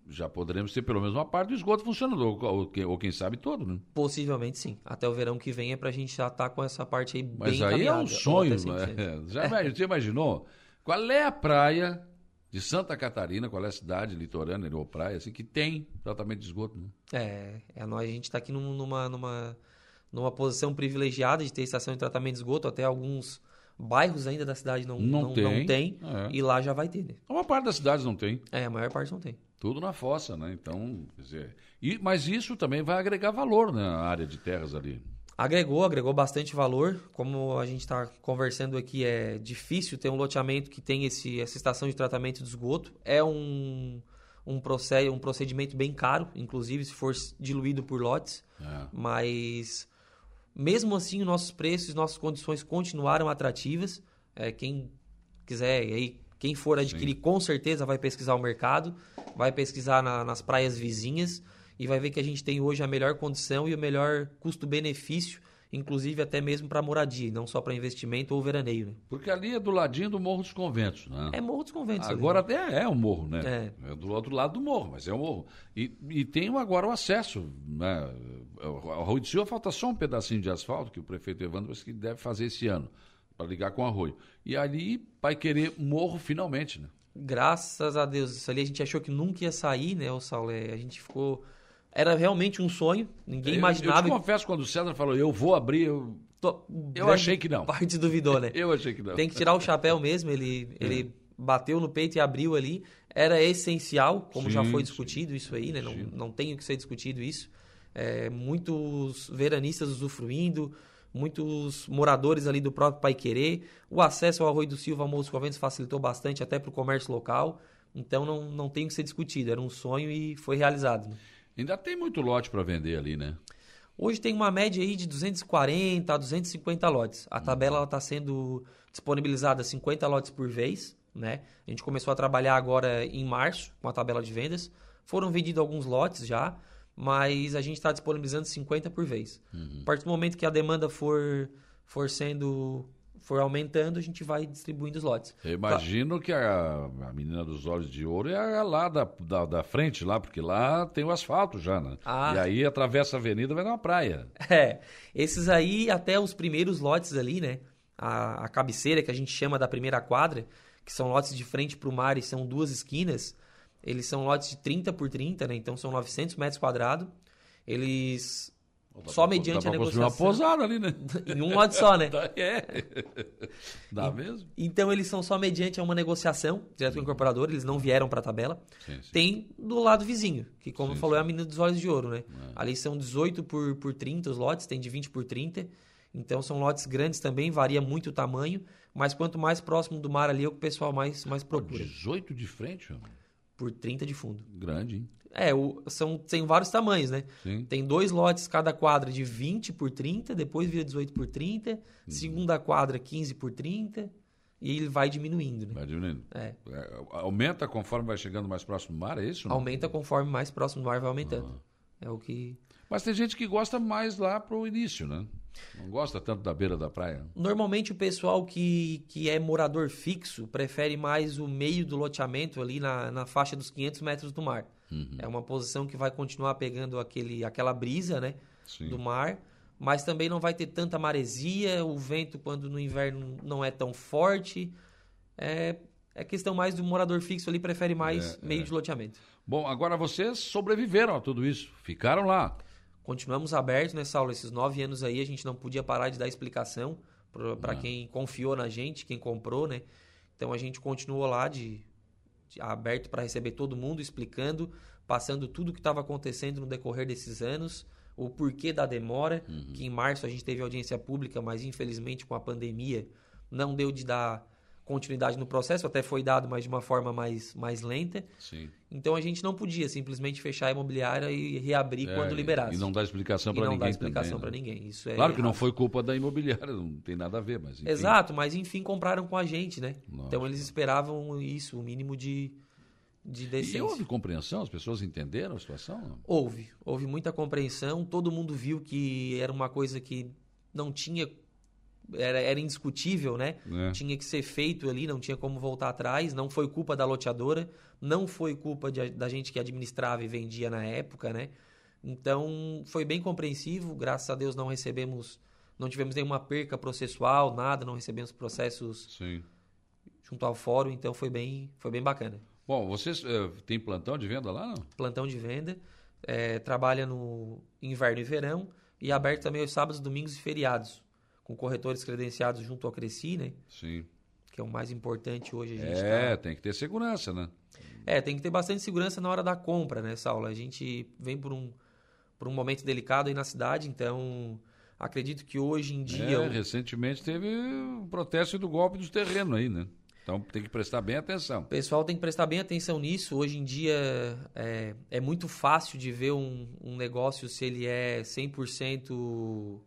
já poderemos ter pelo menos uma parte do esgoto funcionando, ou, ou, quem sabe todo, né? Possivelmente sim. Até o verão que vem é para a gente já estar tá com essa parte aí Mas bem aí caminhada. é um sonho, né? Já você imaginou? Qual é a praia de Santa Catarina, qual é a cidade litorânea ou praia assim, que tem tratamento de esgoto? Né? É, é a gente está aqui numa, numa, numa posição privilegiada de ter estação de tratamento de esgoto, até alguns Bairros ainda da cidade não, não, não tem, não tem é. e lá já vai ter. Né? Uma parte das cidades não tem. É, a maior parte não tem. Tudo na fossa, né? Então, quer dizer, e, mas isso também vai agregar valor na né, área de terras ali. Agregou, agregou bastante valor. Como a gente está conversando aqui, é difícil ter um loteamento que tem esse, essa estação de tratamento de esgoto. É um, um, proced, um procedimento bem caro, inclusive se for diluído por lotes. É. Mas mesmo assim, nossos preços, nossas condições continuaram atrativas. É, quem quiser, aí quem for adquirir Sim. com certeza vai pesquisar o mercado, vai pesquisar na, nas praias vizinhas e vai ver que a gente tem hoje a melhor condição e o melhor custo-benefício inclusive até mesmo para moradia, não só para investimento ou veraneio. Né? Porque ali é do ladinho do Morro dos Conventos, né? É Morro dos Conventos. Agora ali, né? até é o morro, né? É. é. do outro lado do morro, mas é o morro. E, e tem agora o acesso, né? A Rui de Silva falta só um pedacinho de asfalto que o prefeito Evandro que deve fazer esse ano para ligar com o Arroio. E ali vai querer morro finalmente, né? Graças a Deus, isso ali a gente achou que nunca ia sair, né, o Saulo? É, a gente ficou era realmente um sonho, ninguém eu, imaginava. Eu te confesso, quando o César falou, eu vou abrir, eu, Tô, eu achei que não. Parte duvidou, né? eu achei que não. Tem que tirar o chapéu mesmo, ele, é. ele bateu no peito e abriu ali. Era essencial, como sim, já foi discutido sim, isso aí, né? Não, não tem o que ser discutido isso. É, muitos veranistas usufruindo, muitos moradores ali do próprio Pai Querer. O acesso ao Arroio do Silva, ao Moço Conventos, facilitou bastante até para o comércio local. Então não, não tem o que ser discutido. Era um sonho e foi realizado. Né? Ainda tem muito lote para vender ali, né? Hoje tem uma média aí de 240 a 250 lotes. A tabela está sendo disponibilizada 50 lotes por vez, né? A gente começou a trabalhar agora em março com a tabela de vendas. Foram vendidos alguns lotes já, mas a gente está disponibilizando 50 por vez. Uhum. A partir do momento que a demanda for, for sendo for aumentando, a gente vai distribuindo os lotes. Eu imagino que a, a, menina dos olhos de ouro é lá da, da, da, frente, lá, porque lá tem o asfalto já, né? Ah. E aí atravessa a avenida vai na praia. É, esses aí, até os primeiros lotes ali, né? A, a cabeceira, que a gente chama da primeira quadra, que são lotes de frente para o mar e são duas esquinas, eles são lotes de 30 por 30, né? Então são 900 metros quadrados. Eles só pra, mediante a negociação. uma posada ali, né? em um lote só, né? é. Dá mesmo. Então eles são só mediante uma negociação direto com o incorporador, eles não vieram para a tabela. Sim, sim. Tem do lado vizinho, que como sim, falou é a menina dos olhos de ouro, né? É. Ali são 18 por, por 30 os lotes, tem de 20 por 30. Então são lotes grandes também, varia muito o tamanho, mas quanto mais próximo do mar ali é o que o pessoal mais, mais procura. 18 de frente, homem? Por 30 de fundo. Grande, hein? É, o, são, tem vários tamanhos, né? Sim. Tem dois lotes cada quadra de 20 por 30, depois vira 18 por 30, uhum. segunda quadra 15 por 30, e ele vai diminuindo, né? Vai diminuindo. É. é. Aumenta conforme vai chegando mais próximo do mar, é isso? Não? Aumenta conforme mais próximo do mar vai aumentando. Uhum. É o que. Mas tem gente que gosta mais lá pro início, né? Não gosta tanto da beira da praia? Normalmente o pessoal que, que é morador fixo prefere mais o meio do loteamento ali na, na faixa dos 500 metros do mar. Uhum. É uma posição que vai continuar pegando aquele, aquela brisa né, do mar, mas também não vai ter tanta maresia, o vento quando no inverno não é tão forte. É, é questão mais do morador fixo ali, prefere mais é, meio é. de loteamento. Bom, agora vocês sobreviveram a tudo isso, ficaram lá. Continuamos abertos nessa aula. Esses nove anos aí a gente não podia parar de dar explicação para ah. quem confiou na gente, quem comprou, né? Então a gente continuou lá de aberto para receber todo mundo, explicando, passando tudo o que estava acontecendo no decorrer desses anos, o porquê da demora, uhum. que em março a gente teve audiência pública, mas infelizmente com a pandemia não deu de dar continuidade no processo, até foi dado, mas de uma forma mais, mais lenta. Sim. Então a gente não podia simplesmente fechar a imobiliária e reabrir é, quando liberasse. E não dar explicação para ninguém. Não dar explicação para né? ninguém. Isso é claro que não foi culpa da imobiliária, não tem nada a ver, mas. Enfim. Exato, mas enfim compraram com a gente, né? Nossa. Então eles esperavam isso, o mínimo de, de decência. E houve compreensão? As pessoas entenderam a situação? Houve, houve muita compreensão. Todo mundo viu que era uma coisa que não tinha era, era indiscutível, né? É. Tinha que ser feito ali, não tinha como voltar atrás. Não foi culpa da loteadora, não foi culpa de, da gente que administrava e vendia na época, né? Então foi bem compreensivo. Graças a Deus não recebemos, não tivemos nenhuma perca processual, nada, não recebemos processos Sim. junto ao fórum. Então foi bem, foi bem bacana. Bom, vocês uh, têm plantão de venda lá? Não? Plantão de venda. É, trabalha no inverno e verão e aberto também aos sábados, domingos e feriados com corretores credenciados junto ao Cresci, né? Sim. Que é o mais importante hoje. A gente é, tá... tem que ter segurança, né? É, tem que ter bastante segurança na hora da compra, né, Saulo? A gente vem por um, por um momento delicado aí na cidade, então acredito que hoje em dia... É, recentemente teve o protesto do golpe dos terrenos aí, né? Então tem que prestar bem atenção. O pessoal tem que prestar bem atenção nisso. Hoje em dia é, é muito fácil de ver um, um negócio se ele é 100%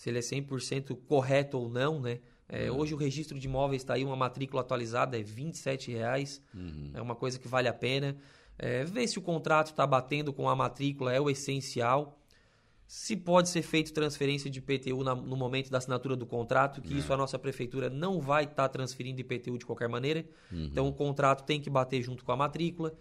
se ele é 100% correto ou não, né? É, Hoje o registro de imóveis está aí, uma matrícula atualizada é 27 reais. É uma coisa que vale a pena. É, ver se o contrato está batendo com a matrícula é o essencial. Se pode ser feito transferência de IPTU na- no momento da assinatura do contrato, que isso a nossa prefeitura não vai estar transferindo IPTU de qualquer maneira. Então o contrato tem que bater junto com a matrícula.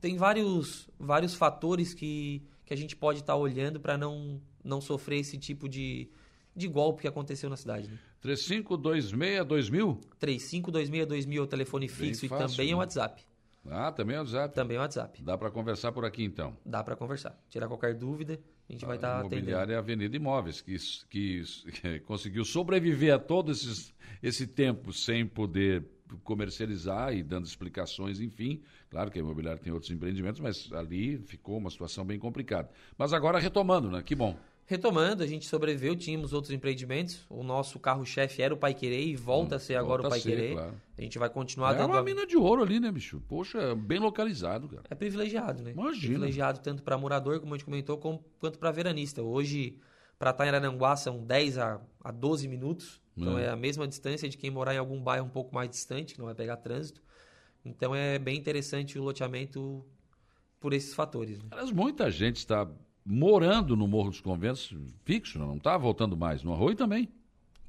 Tem vários, vários fatores que, que a gente pode estar olhando para não, não sofrer esse tipo de, de golpe que aconteceu na cidade. Né? 3526-2000? 35262000 é o telefone fixo fácil, e também é né? o WhatsApp. Ah, também é o WhatsApp. Também é o WhatsApp. Dá para conversar por aqui então. Dá para conversar. Tirar qualquer dúvida, a gente vai estar atendendo. Imobiliária Avenida Imóveis, que, que, que conseguiu sobreviver a todo esses, esse tempo sem poder comercializar e dando explicações, enfim. Claro que a imobiliária tem outros empreendimentos, mas ali ficou uma situação bem complicada. Mas agora retomando, né? Que bom. Retomando, a gente sobreviveu, tínhamos outros empreendimentos. O nosso carro-chefe era o Pai Querer e volta a ser agora Hum, o Pai ser, Querer. claro. A gente vai continuar É dando. uma a- mina de ouro ali, né, bicho? Poxa, bem localizado, cara. É privilegiado, né? Imagina. Privilegiado tanto para morador, como a gente comentou, como- quanto para veranista. Hoje, para estar em Araranguá, são 10 a, a 12 minutos. Então, Hum. é a mesma distância de quem morar em algum bairro um pouco mais distante, que não vai pegar trânsito. Então, é bem interessante o loteamento por esses fatores. né? Aliás, muita gente está morando no Morro dos Conventos fixo, não está voltando mais. No Arroio também.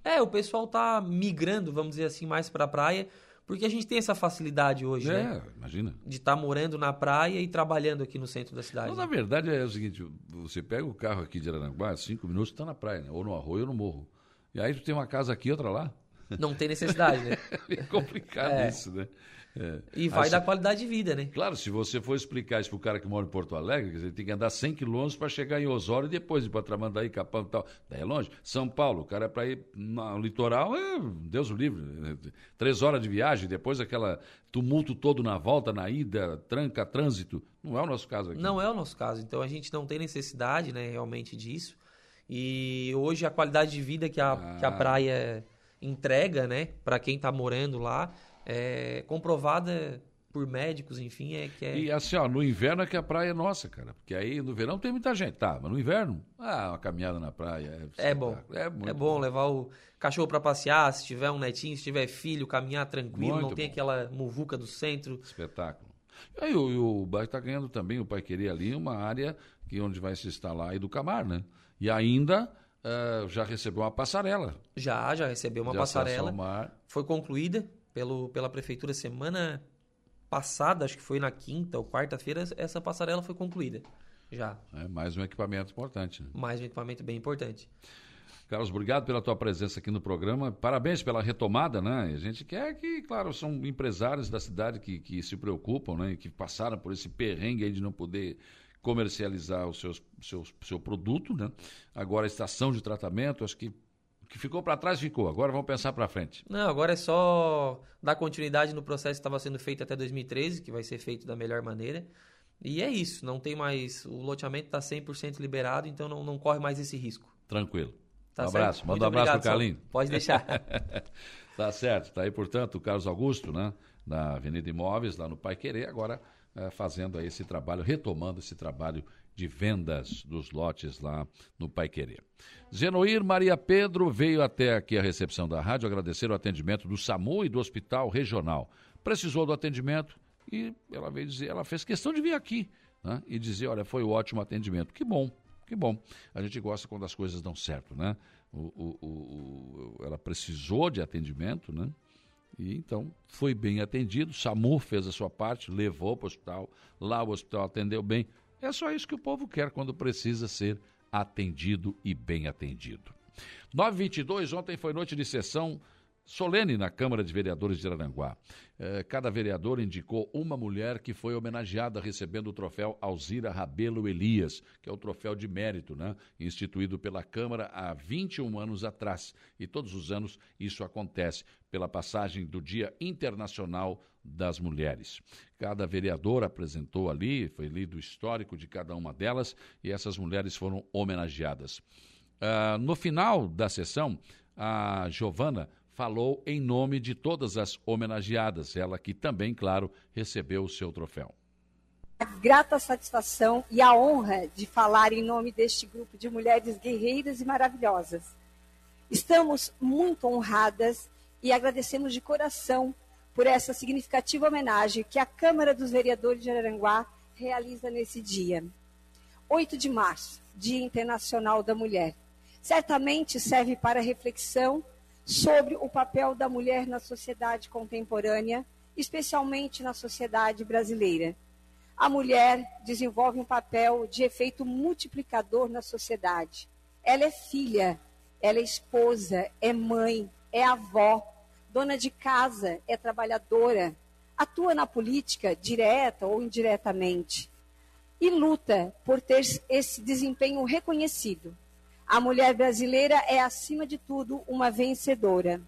É, o pessoal tá migrando, vamos dizer assim, mais para a praia, porque a gente tem essa facilidade hoje, É, né? imagina. De estar morando na praia e trabalhando aqui no centro da cidade. Mas, na né? verdade, é o seguinte: você pega o carro aqui de Araranguá, cinco minutos, está na praia, né? ou no Arroio ou no Morro. E aí tu tem uma casa aqui, outra lá. Não tem necessidade, né? É complicado É. isso, né? É. E vai Aí, dar se- qualidade de vida, né? Claro, se você for explicar isso pro cara que mora em Porto Alegre, quer dizer, ele tem que andar 100 quilômetros para chegar em Osório e depois ir para Tramandaí, Capão e tal. Daí é longe. São Paulo, o cara é para ir no litoral, é, Deus o livre. né? Três horas de viagem, depois aquela tumulto todo na volta, na ida, tranca, trânsito. Não é o nosso caso aqui. Não é o nosso caso. Então a gente não tem necessidade, né, realmente disso. E hoje a qualidade de vida que a, Ah. que a praia entrega, né, para quem tá morando lá, é comprovada por médicos, enfim, é que é E assim, ó, no inverno é que a praia é nossa, cara. Porque aí no verão tem muita gente, tá? Mas no inverno, ah, uma caminhada na praia. É bom. espetáculo. É, muito É bom levar o cachorro para passear, se tiver um netinho, se tiver filho, caminhar tranquilo, Muito não tem bom. aquela muvuca do centro. Espetáculo. E aí o, e o bairro está ganhando também, o Pai Querer ali, uma área que onde vai se instalar a Educamar, né? E ainda eh, já recebeu uma passarela. Já, já recebeu uma acesso passarela. Foi concluída pelo, pela prefeitura semana passada, acho que foi na quinta ou quarta-feira, essa passarela foi concluída. Já. É mais um equipamento importante. Né? Mais um equipamento bem importante. Carlos, obrigado pela tua presença aqui no programa. Parabéns pela retomada, né? A gente quer que, claro, são empresários da cidade que, que se preocupam, né? E que passaram por esse perrengue de não poder comercializar o seus, seus, seu produto, né? Agora a estação de tratamento, acho que que ficou para trás ficou. Agora vamos pensar para frente. Não, agora é só dar continuidade no processo que estava sendo feito até 2013, que vai ser feito da melhor maneira. E é isso, não tem mais. O loteamento está 100% liberado, então não, não corre mais esse risco. Tranquilo. Tá um certo? abraço. Manda Muito um abraço obrigado, pro Carlinho. Pode deixar. tá certo. Tá aí, portanto, o Carlos Augusto, né? Da Avenida Imóveis, lá no Pai Querer, agora eh, fazendo aí esse trabalho, retomando esse trabalho de vendas dos lotes lá no Pai Querer. Zenoir Maria Pedro veio até aqui a recepção da rádio agradecer o atendimento do SAMU e do Hospital Regional. Precisou do atendimento e ela veio dizer, ela fez questão de vir aqui né? e dizer, olha, foi um ótimo atendimento. Que bom, que bom. A gente gosta quando as coisas dão certo, né? O, o- o- ela precisou de atendimento, né? E então foi bem atendido. SAMU fez a sua parte, levou para o hospital. Lá o hospital atendeu bem. É só isso que o povo quer quando precisa ser atendido e bem atendido. 922, ontem foi noite de sessão solene na Câmara de Vereadores de Aranguá. Eh, cada vereador indicou uma mulher que foi homenageada recebendo o troféu Alzira Rabelo Elias, que é o troféu de mérito, né? instituído pela Câmara há 21 anos atrás. E todos os anos isso acontece pela passagem do Dia Internacional das Mulheres. Cada vereador apresentou ali, foi lido o histórico de cada uma delas, e essas mulheres foram homenageadas. Ah, no final da sessão, a Giovana falou em nome de todas as homenageadas, ela que também, claro, recebeu o seu troféu. a grata satisfação e a honra de falar em nome deste grupo de mulheres guerreiras e maravilhosas. Estamos muito honradas e agradecemos de coração por essa significativa homenagem que a Câmara dos Vereadores de Araranguá realiza nesse dia. 8 de março, Dia Internacional da Mulher. Certamente serve para reflexão sobre o papel da mulher na sociedade contemporânea, especialmente na sociedade brasileira. A mulher desenvolve um papel de efeito multiplicador na sociedade. Ela é filha, ela é esposa, é mãe, é avó, dona de casa, é trabalhadora, atua na política direta ou indiretamente e luta por ter esse desempenho reconhecido. A mulher brasileira é, acima de tudo, uma vencedora.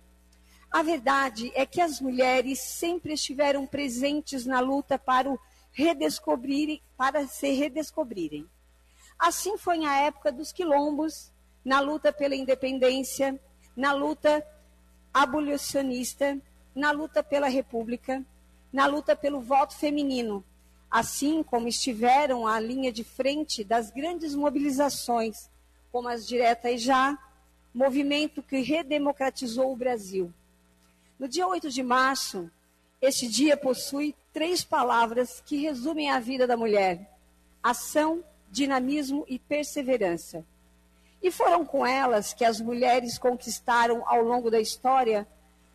A verdade é que as mulheres sempre estiveram presentes na luta para o redescobrirem, para se redescobrirem. Assim foi na época dos quilombos, na luta pela independência, na luta abolicionista, na luta pela república, na luta pelo voto feminino, assim como estiveram à linha de frente das grandes mobilizações, como as diretas já, movimento que redemocratizou o Brasil. No dia 8 de março, este dia possui três palavras que resumem a vida da mulher: ação, dinamismo e perseverança. E foram com elas que as mulheres conquistaram ao longo da história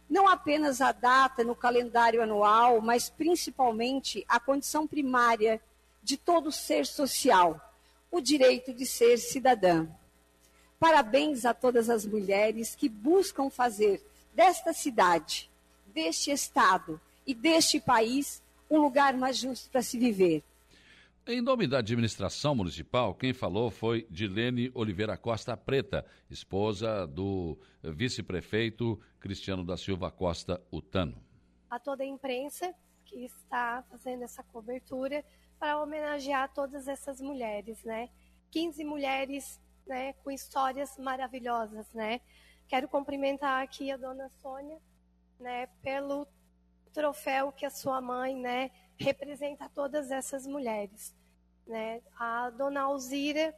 não apenas a data no calendário anual, mas principalmente a condição primária de todo ser social, o direito de ser cidadã. Parabéns a todas as mulheres que buscam fazer desta cidade, deste estado e deste país um lugar mais justo para se viver. Em nome da administração municipal, quem falou foi Dilene Oliveira Costa Preta, esposa do vice-prefeito Cristiano da Silva Costa Utano. A toda a imprensa que está fazendo essa cobertura para homenagear todas essas mulheres, né? 15 mulheres, né, com histórias maravilhosas, né? Quero cumprimentar aqui a dona Sônia, né, pelo troféu que a sua mãe, né, representa todas essas mulheres. Né? A dona Alzira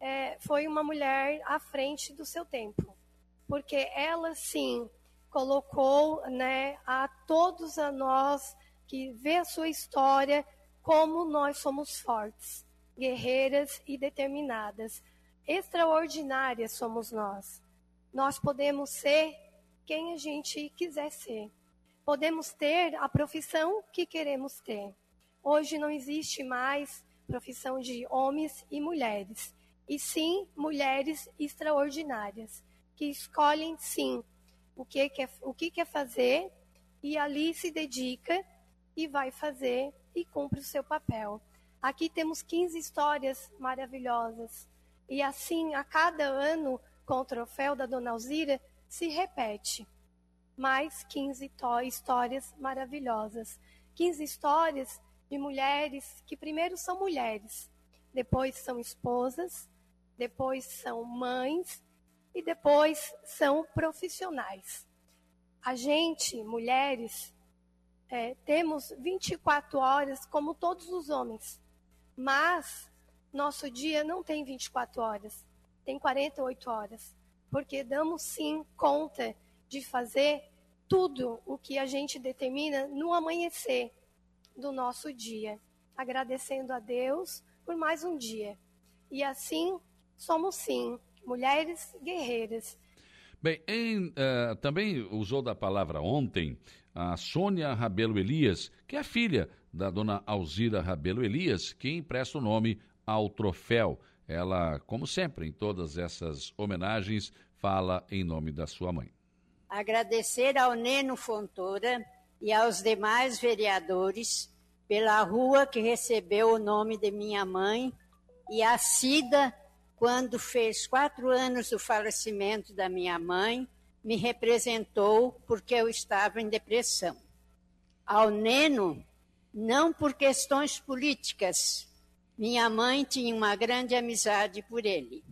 é, foi uma mulher à frente do seu tempo, porque ela sim colocou né, a todos a nós que vê a sua história como nós somos fortes, guerreiras e determinadas. Extraordinárias somos nós. Nós podemos ser quem a gente quiser ser. Podemos ter a profissão que queremos ter. Hoje não existe mais profissão de homens e mulheres, e sim mulheres extraordinárias, que escolhem sim o que quer, o que quer fazer e ali se dedica e vai fazer e cumpre o seu papel. Aqui temos 15 histórias maravilhosas. E assim, a cada ano, com o troféu da Dona Alzira, se repete mais 15 histórias maravilhosas. 15 histórias de mulheres que primeiro são mulheres, depois são esposas, depois são mães e depois são profissionais. A gente, mulheres, é, temos 24 horas como todos os homens, mas nosso dia não tem 24 horas, tem 48 horas, porque damos sim conta de fazer tudo o que a gente determina no amanhecer do nosso dia, agradecendo a Deus por mais um dia. E assim somos sim mulheres guerreiras. Bem, em, uh, também usou da palavra ontem a Sônia Rabelo Elias, que é filha da dona Alzira Rabelo Elias, que empresta o nome ao troféu. Ela, como sempre, em todas essas homenagens, fala em nome da sua mãe agradecer ao Neno Fontoura e aos demais vereadores pela rua que recebeu o nome de minha mãe e a Cida, quando fez quatro anos do falecimento da minha mãe, me representou porque eu estava em depressão. Ao Neno, não por questões políticas, minha mãe tinha uma grande amizade por ele.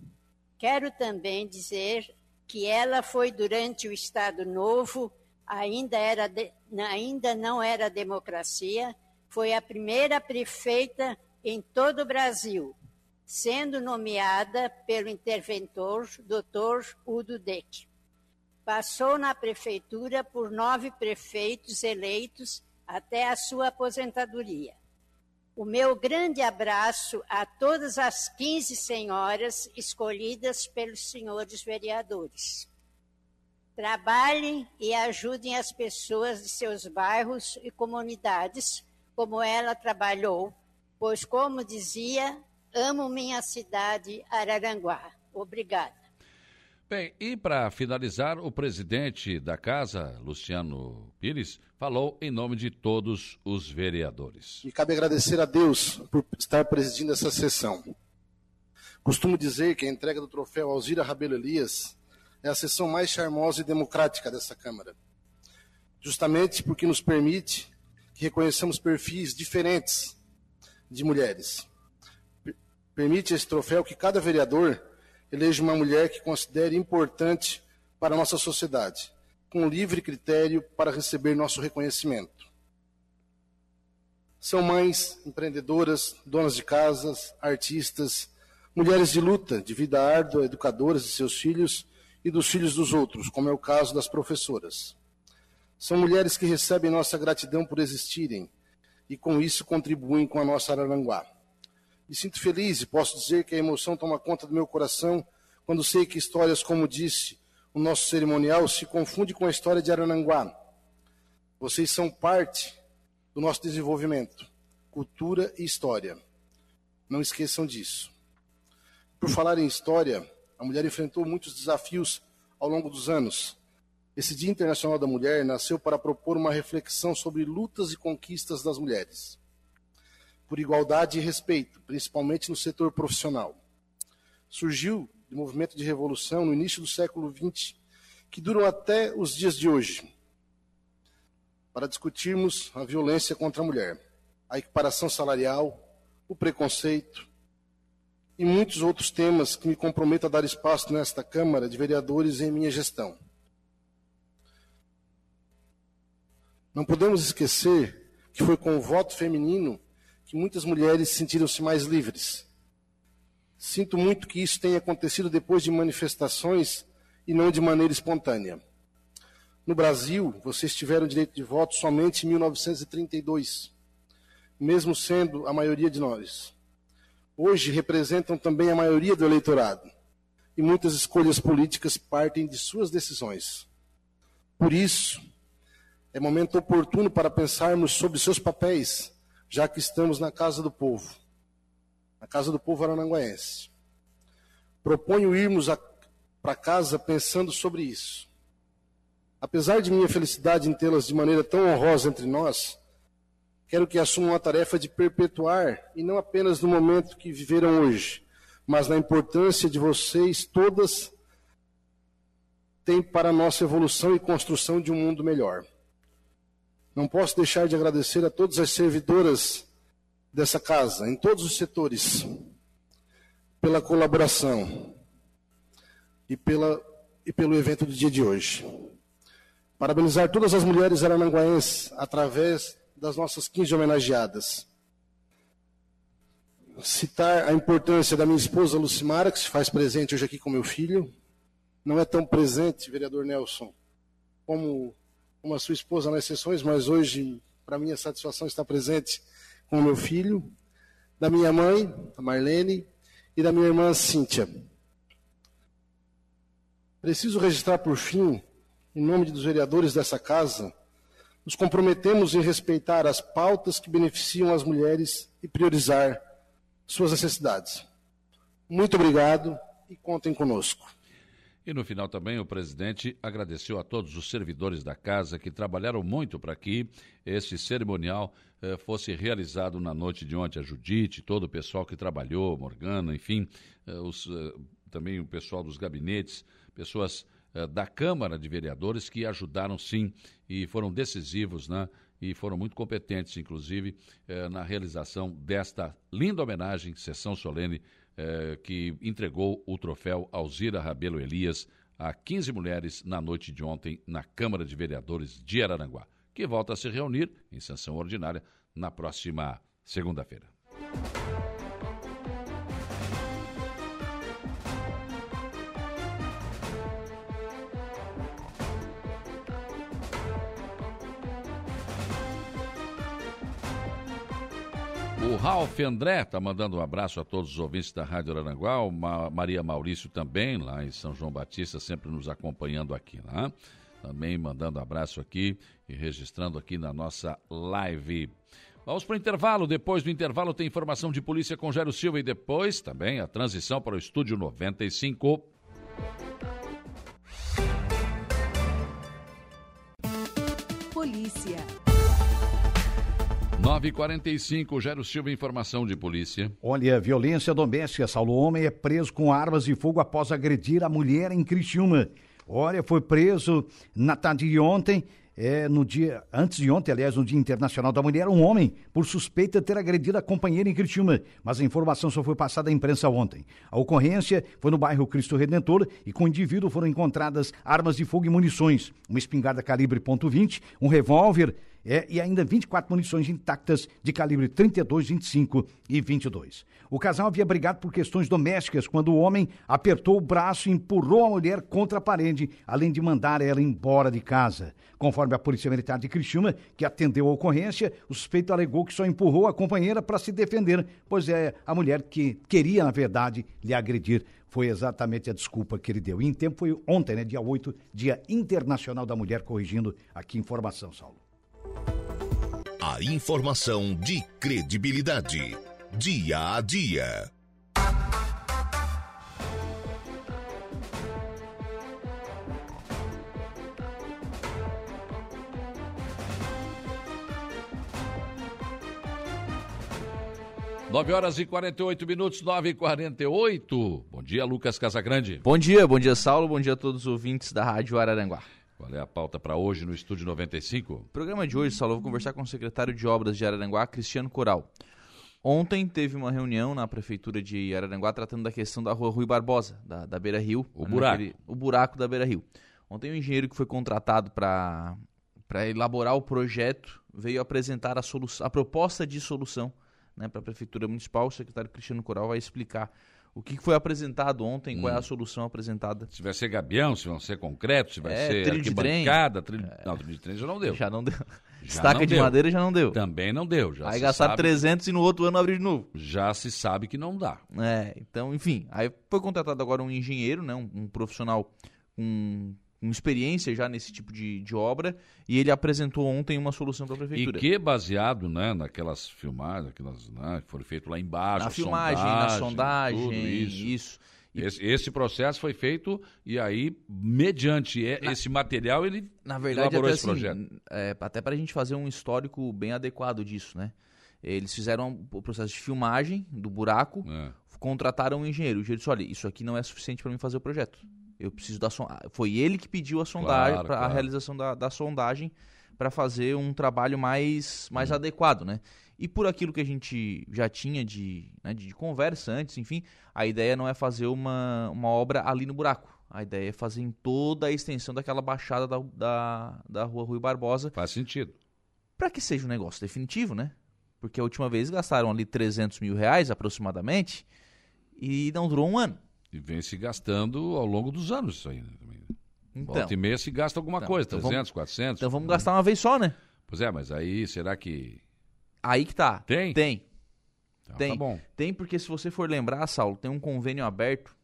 Quero também dizer que ela foi durante o Estado Novo, ainda, era de, ainda não era democracia, foi a primeira prefeita em todo o Brasil, sendo nomeada pelo interventor Dr. Udo Deck. Passou na prefeitura por nove prefeitos eleitos até a sua aposentadoria. O meu grande abraço a todas as 15 senhoras escolhidas pelos senhores vereadores. Trabalhem e ajudem as pessoas de seus bairros e comunidades, como ela trabalhou, pois, como dizia, amo minha cidade, Araranguá. Obrigada. Bem, e para finalizar, o presidente da casa, Luciano Pires, falou em nome de todos os vereadores. Me cabe agradecer a Deus por estar presidindo essa sessão. Costumo dizer que a entrega do troféu Alzira Rabelo Elias é a sessão mais charmosa e democrática dessa Câmara. Justamente porque nos permite que reconheçamos perfis diferentes de mulheres. Permite esse troféu que cada vereador eleja uma mulher que considere importante para a nossa sociedade, com livre critério para receber nosso reconhecimento. São mães, empreendedoras, donas de casas, artistas, mulheres de luta, de vida árdua, educadoras de seus filhos e dos filhos dos outros, como é o caso das professoras. São mulheres que recebem nossa gratidão por existirem e com isso contribuem com a nossa Araranguá. Me sinto feliz e posso dizer que a emoção toma conta do meu coração quando sei que histórias, como disse o nosso cerimonial, se confunde com a história de Arananguá. Vocês são parte do nosso desenvolvimento, cultura e história. Não esqueçam disso. Por falar em história, a mulher enfrentou muitos desafios ao longo dos anos. Esse Dia Internacional da Mulher nasceu para propor uma reflexão sobre lutas e conquistas das mulheres por igualdade e respeito, principalmente no setor profissional. Surgiu de movimento de revolução no início do século XX, que duram até os dias de hoje, para discutirmos a violência contra a mulher, a equiparação salarial, o preconceito e muitos outros temas que me comprometo a dar espaço nesta Câmara de Vereadores em minha gestão. Não podemos esquecer que foi com o voto feminino que muitas mulheres sentiram-se mais livres. Sinto muito que isso tenha acontecido depois de manifestações e não de maneira espontânea. No Brasil, vocês tiveram direito de voto somente em 1932, mesmo sendo a maioria de nós. Hoje representam também a maioria do eleitorado, e muitas escolhas políticas partem de suas decisões. Por isso, é momento oportuno para pensarmos sobre seus papéis já que estamos na casa do povo, na casa do povo arananguense. Proponho irmos para casa pensando sobre isso. Apesar de minha felicidade em tê-las de maneira tão honrosa entre nós, quero que assumam a tarefa de perpetuar, e não apenas no momento que viveram hoje, mas na importância de vocês todas têm para a nossa evolução e construção de um mundo melhor. Não posso deixar de agradecer a todas as servidoras dessa casa, em todos os setores, pela colaboração e, pela, e pelo evento do dia de hoje. Parabenizar todas as mulheres arananguaenses através das nossas 15 homenageadas. Citar a importância da minha esposa Lucimara, que se faz presente hoje aqui com meu filho. Não é tão presente, vereador Nelson, como uma sua esposa nas sessões, mas hoje, para minha satisfação, está presente com o meu filho, da minha mãe, a Marlene, e da minha irmã Cíntia. Preciso registrar por fim, em nome dos vereadores dessa casa, nos comprometemos em respeitar as pautas que beneficiam as mulheres e priorizar suas necessidades. Muito obrigado e contem conosco. E no final também o presidente agradeceu a todos os servidores da casa que trabalharam muito para que esse cerimonial eh, fosse realizado na noite de ontem. A Judite, todo o pessoal que trabalhou, Morgana, enfim, eh, os, eh, também o pessoal dos gabinetes, pessoas eh, da Câmara de Vereadores que ajudaram sim e foram decisivos, né? E foram muito competentes, inclusive, eh, na realização desta linda homenagem, sessão solene eh, que entregou o troféu Alzira Rabelo Elias a 15 mulheres na noite de ontem na Câmara de Vereadores de Araranguá, que volta a se reunir em sessão ordinária na próxima segunda-feira. Ralf André está mandando um abraço a todos os ouvintes da Rádio Aranguá. Ma Maria Maurício também, lá em São João Batista, sempre nos acompanhando aqui. Né? Também mandando abraço aqui e registrando aqui na nossa live. Vamos para o intervalo. Depois do intervalo tem informação de polícia com Gero Silva e depois também a transição para o estúdio 95. Polícia. 9h45, Gero Silva, informação de polícia. Olha, violência doméstica. Saulo Homem é preso com armas de fogo após agredir a mulher em Criciúma. Olha, foi preso na tarde de ontem, é, no dia, antes de ontem, aliás, no Dia Internacional da Mulher, um homem, por suspeita de ter agredido a companheira em Criciúma, mas a informação só foi passada à imprensa ontem. A ocorrência foi no bairro Cristo Redentor e com o indivíduo foram encontradas armas de fogo e munições, uma espingarda calibre .20, um revólver é, e ainda 24 munições intactas de calibre 32, 25 e 22. O casal havia brigado por questões domésticas quando o homem apertou o braço e empurrou a mulher contra a parede, além de mandar ela embora de casa. Conforme a Polícia Militar de Criciúma, que atendeu a ocorrência, o suspeito alegou que só empurrou a companheira para se defender, pois é a mulher que queria, na verdade, lhe agredir. Foi exatamente a desculpa que ele deu. E em tempo foi ontem, né, dia 8, Dia Internacional da Mulher, corrigindo aqui informação, Saulo. A informação de credibilidade. Dia a dia. Nove horas e 48 minutos, 9 e 48 Bom dia, Lucas Casagrande. Bom dia, bom dia, Saulo. Bom dia a todos os ouvintes da Rádio Araranguá. Qual é a pauta para hoje no Estúdio 95? O programa de hoje, Saulo, vou conversar com o secretário de Obras de Araranguá, Cristiano Coral. Ontem teve uma reunião na Prefeitura de Araranguá tratando da questão da rua Rui Barbosa, da, da Beira Rio. O buraco. Naquele, o buraco da Beira Rio. Ontem o engenheiro que foi contratado para elaborar o projeto veio apresentar a, solução, a proposta de solução né, para a Prefeitura Municipal. O secretário Cristiano Coral vai explicar o que foi apresentado ontem, hum. qual é a hum. solução apresentada. Se vai ser gabião, se vai ser concreto, se vai é, ser trilho de trem. Trilho... É. Não, trilho de trem já não deu. Já não deu. Já Estaca não de deu. madeira já não deu. Também não deu. Já aí gastaram sabe... 300 e no outro ano abrir de novo. Já se sabe que não dá. É, então, enfim. Aí foi contratado agora um engenheiro, né, um, um profissional com uma experiência já nesse tipo de, de obra e ele apresentou ontem uma solução para a prefeitura. E que baseado né, naquelas filmagens aquelas, né, que foram feitas lá embaixo. Na filmagem, sondagem, na sondagem, isso. isso. Esse, esse, processo foi feito e aí, mediante na, esse material, ele na verdade, elaborou esse assim, projeto. É, até para a gente fazer um histórico bem adequado disso, né? Eles fizeram o processo de filmagem do buraco, é. contrataram um engenheiro. O engenheiro disse, olha, isso aqui não é suficiente para mim fazer o projeto. Eu preciso da sondagem. Foi ele que pediu a sondagem, claro, claro. a realização da, da sondagem para fazer um trabalho mais, mais hum. adequado, né? E por aquilo que a gente já tinha de, né, de conversa antes, enfim, a ideia não é fazer uma, uma obra ali no buraco. A ideia é fazer em toda a extensão daquela baixada da, da, da rua Rui Barbosa. Faz sentido. Para que seja um negócio definitivo, né? Porque a última vez gastaram ali 300 mil reais aproximadamente e não durou um ano. E vem se gastando ao longo dos anos isso aí. Né? Então, Volta e meia se gasta alguma então, coisa, então 300, vamos, 400. Então vamos né? gastar uma vez só, né? Pois é, mas aí será que... Aí que tá. Tem? Tem. Então, tem. Tá bom. Tem porque se você for lembrar, Saulo, tem um convênio aberto,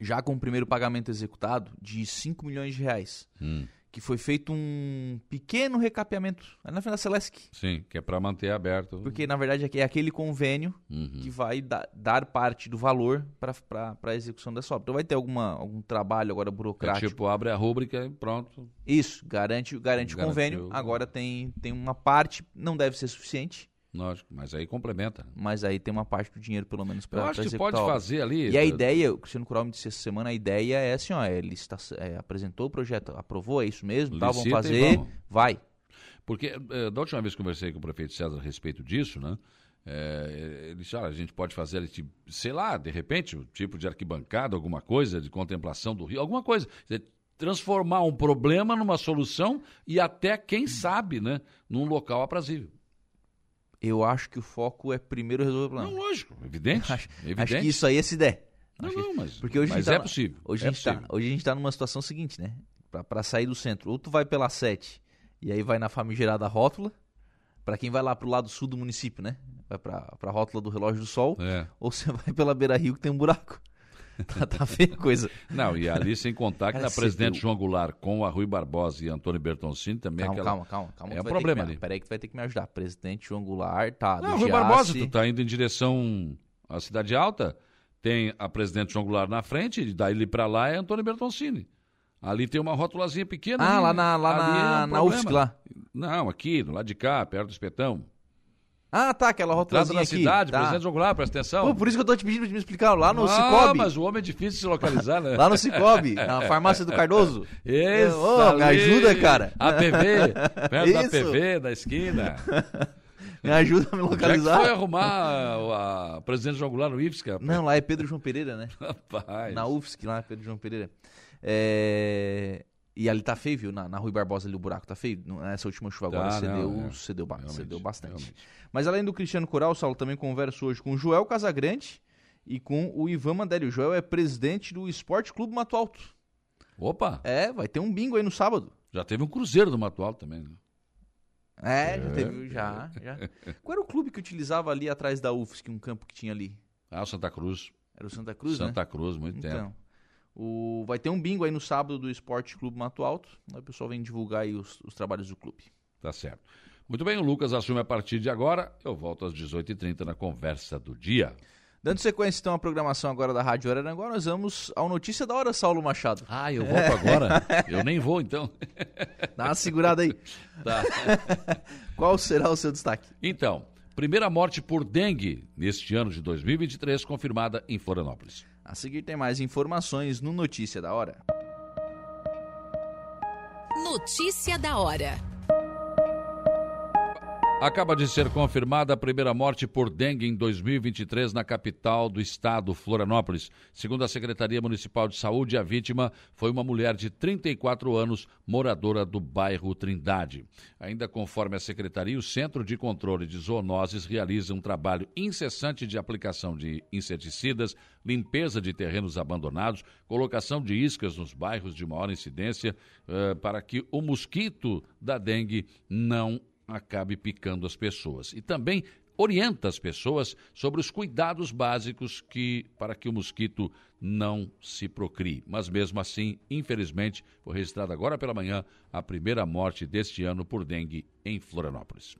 já com o primeiro pagamento executado, de 5 milhões de reais. Hum que foi feito um pequeno recapeamento ali na frente da Celesc. Sim, que é para manter aberto. Porque, na verdade, é aquele convênio uhum. que vai da, dar parte do valor para a execução dessa obra. Então vai ter alguma, algum trabalho agora burocrático. É tipo, abre a rúbrica e pronto. Isso, garante, garante o convênio. Agora tem, tem uma parte, não deve ser suficiente, Lógico, mas aí complementa. Mas aí tem uma parte do dinheiro, pelo menos, para executar. Eu acho que pode fazer ali. E a ideia, o Cristiano Cural me disse essa semana, a ideia é assim, ó, ele está, é, apresentou o projeto, aprovou, é isso mesmo, tá, vamos fazer, vamos. vai. Porque é, da última vez que conversei com o prefeito César a respeito disso, né? É, ele disse, olha, a gente pode fazer, tipo, sei lá, de repente, o tipo de arquibancada, alguma coisa, de contemplação do rio, alguma coisa. Transformar um problema numa solução e até, quem sabe, né, num local aprazível. Eu acho que o foco é primeiro resolver o problema. Não, lógico, evidente. acho, evidente. acho que isso aí é essa ideia. Não, não, mas, porque hoje mas tá, é possível. Hoje, é a gente tá, possível. hoje a gente está numa situação seguinte, né? Para sair do centro, ou tu vai pela 7 e aí vai na famigerada rótula, para quem vai lá pro lado sul do município, né? vai pra, pra rótula do relógio do sol, é. ou você vai pela beira rio que tem um buraco. tá, tá feia coisa. Não, e ali sem contar que na presidente João Goulart com a Rui Barbosa e Antônio Bertoncini também calma, aquela... calma, calma, calma. É um problema ali. Peraí que tu vai ter que me ajudar. Presidente João Goulart tá Não, Rui Barbosa, tu tá indo em direção à Cidade Alta, tem a presidente João Goulart na frente, e daí para lá é Antônio Bertoncini. Ali tem uma rótulazinha pequena. Ah, ali, lá na, lá na, é um na UFSC lá. Não, aqui, do lado de cá, perto do espetão. Ah, tá, aquela rótulazinha na cidade, tá. presidente João Goulart, presta atenção. Pô, por isso que eu tô te pedindo pra me explicar, lá no ah, Cicobi. mas o homem é difícil de se localizar, né? lá no Cicobi, na farmácia do Cardoso. Isso, oh, me ajuda, cara. A PV, perto isso. da PV, da esquina. Me ajuda a me localizar. Já foi arrumar a, a presidente João Goulart no IFSC? Não, lá é Pedro João Pereira, né? Rapaz. Na UFSC, lá é Pedro João Pereira. É... E ali tá feio, viu? Na, na Rui Barbosa ali o buraco tá feio. Nessa última chuva agora tá, cedeu, não, é. cedeu, realmente, cedeu bastante. Realmente. Mas além do Cristiano Coral, Saulo, também converso hoje com o Joel Casagrande e com o Ivan Mandelli. O Joel é presidente do Esporte Clube Mato Alto. Opa! É, vai ter um bingo aí no sábado. Já teve um cruzeiro do Mato Alto também, né? É, é, já teve, já, já. Qual era o clube que utilizava ali atrás da UFSC, um campo que tinha ali? Ah, o Santa Cruz. Era o Santa Cruz, Santa né? Cruz, muito então, tempo. O... Vai ter um bingo aí no sábado do Esporte Clube Mato Alto. Aí o pessoal vem divulgar aí os, os trabalhos do clube. Tá certo. Muito bem, o Lucas assume a partir de agora. Eu volto às 18h30 na conversa do dia. Dando sequência, então, à programação agora da Rádio Araranguá, nós vamos ao Notícia da Hora, Saulo Machado. Ah, eu volto agora? eu nem vou, então. Dá uma segurada aí. Tá. Qual será o seu destaque? Então, primeira morte por dengue neste ano de 2023, confirmada em Florianópolis. A seguir tem mais informações no Notícia da Hora. Notícia da Hora. Acaba de ser confirmada a primeira morte por dengue em 2023 na capital do estado, Florianópolis. Segundo a Secretaria Municipal de Saúde, a vítima foi uma mulher de 34 anos, moradora do bairro Trindade. Ainda conforme a Secretaria, o Centro de Controle de Zoonoses realiza um trabalho incessante de aplicação de inseticidas, limpeza de terrenos abandonados, colocação de iscas nos bairros de maior incidência, uh, para que o mosquito da dengue não acabe picando as pessoas. E também orienta as pessoas sobre os cuidados básicos que para que o mosquito não se procrie. Mas mesmo assim, infelizmente, foi registrada agora pela manhã a primeira morte deste ano por dengue em Florianópolis.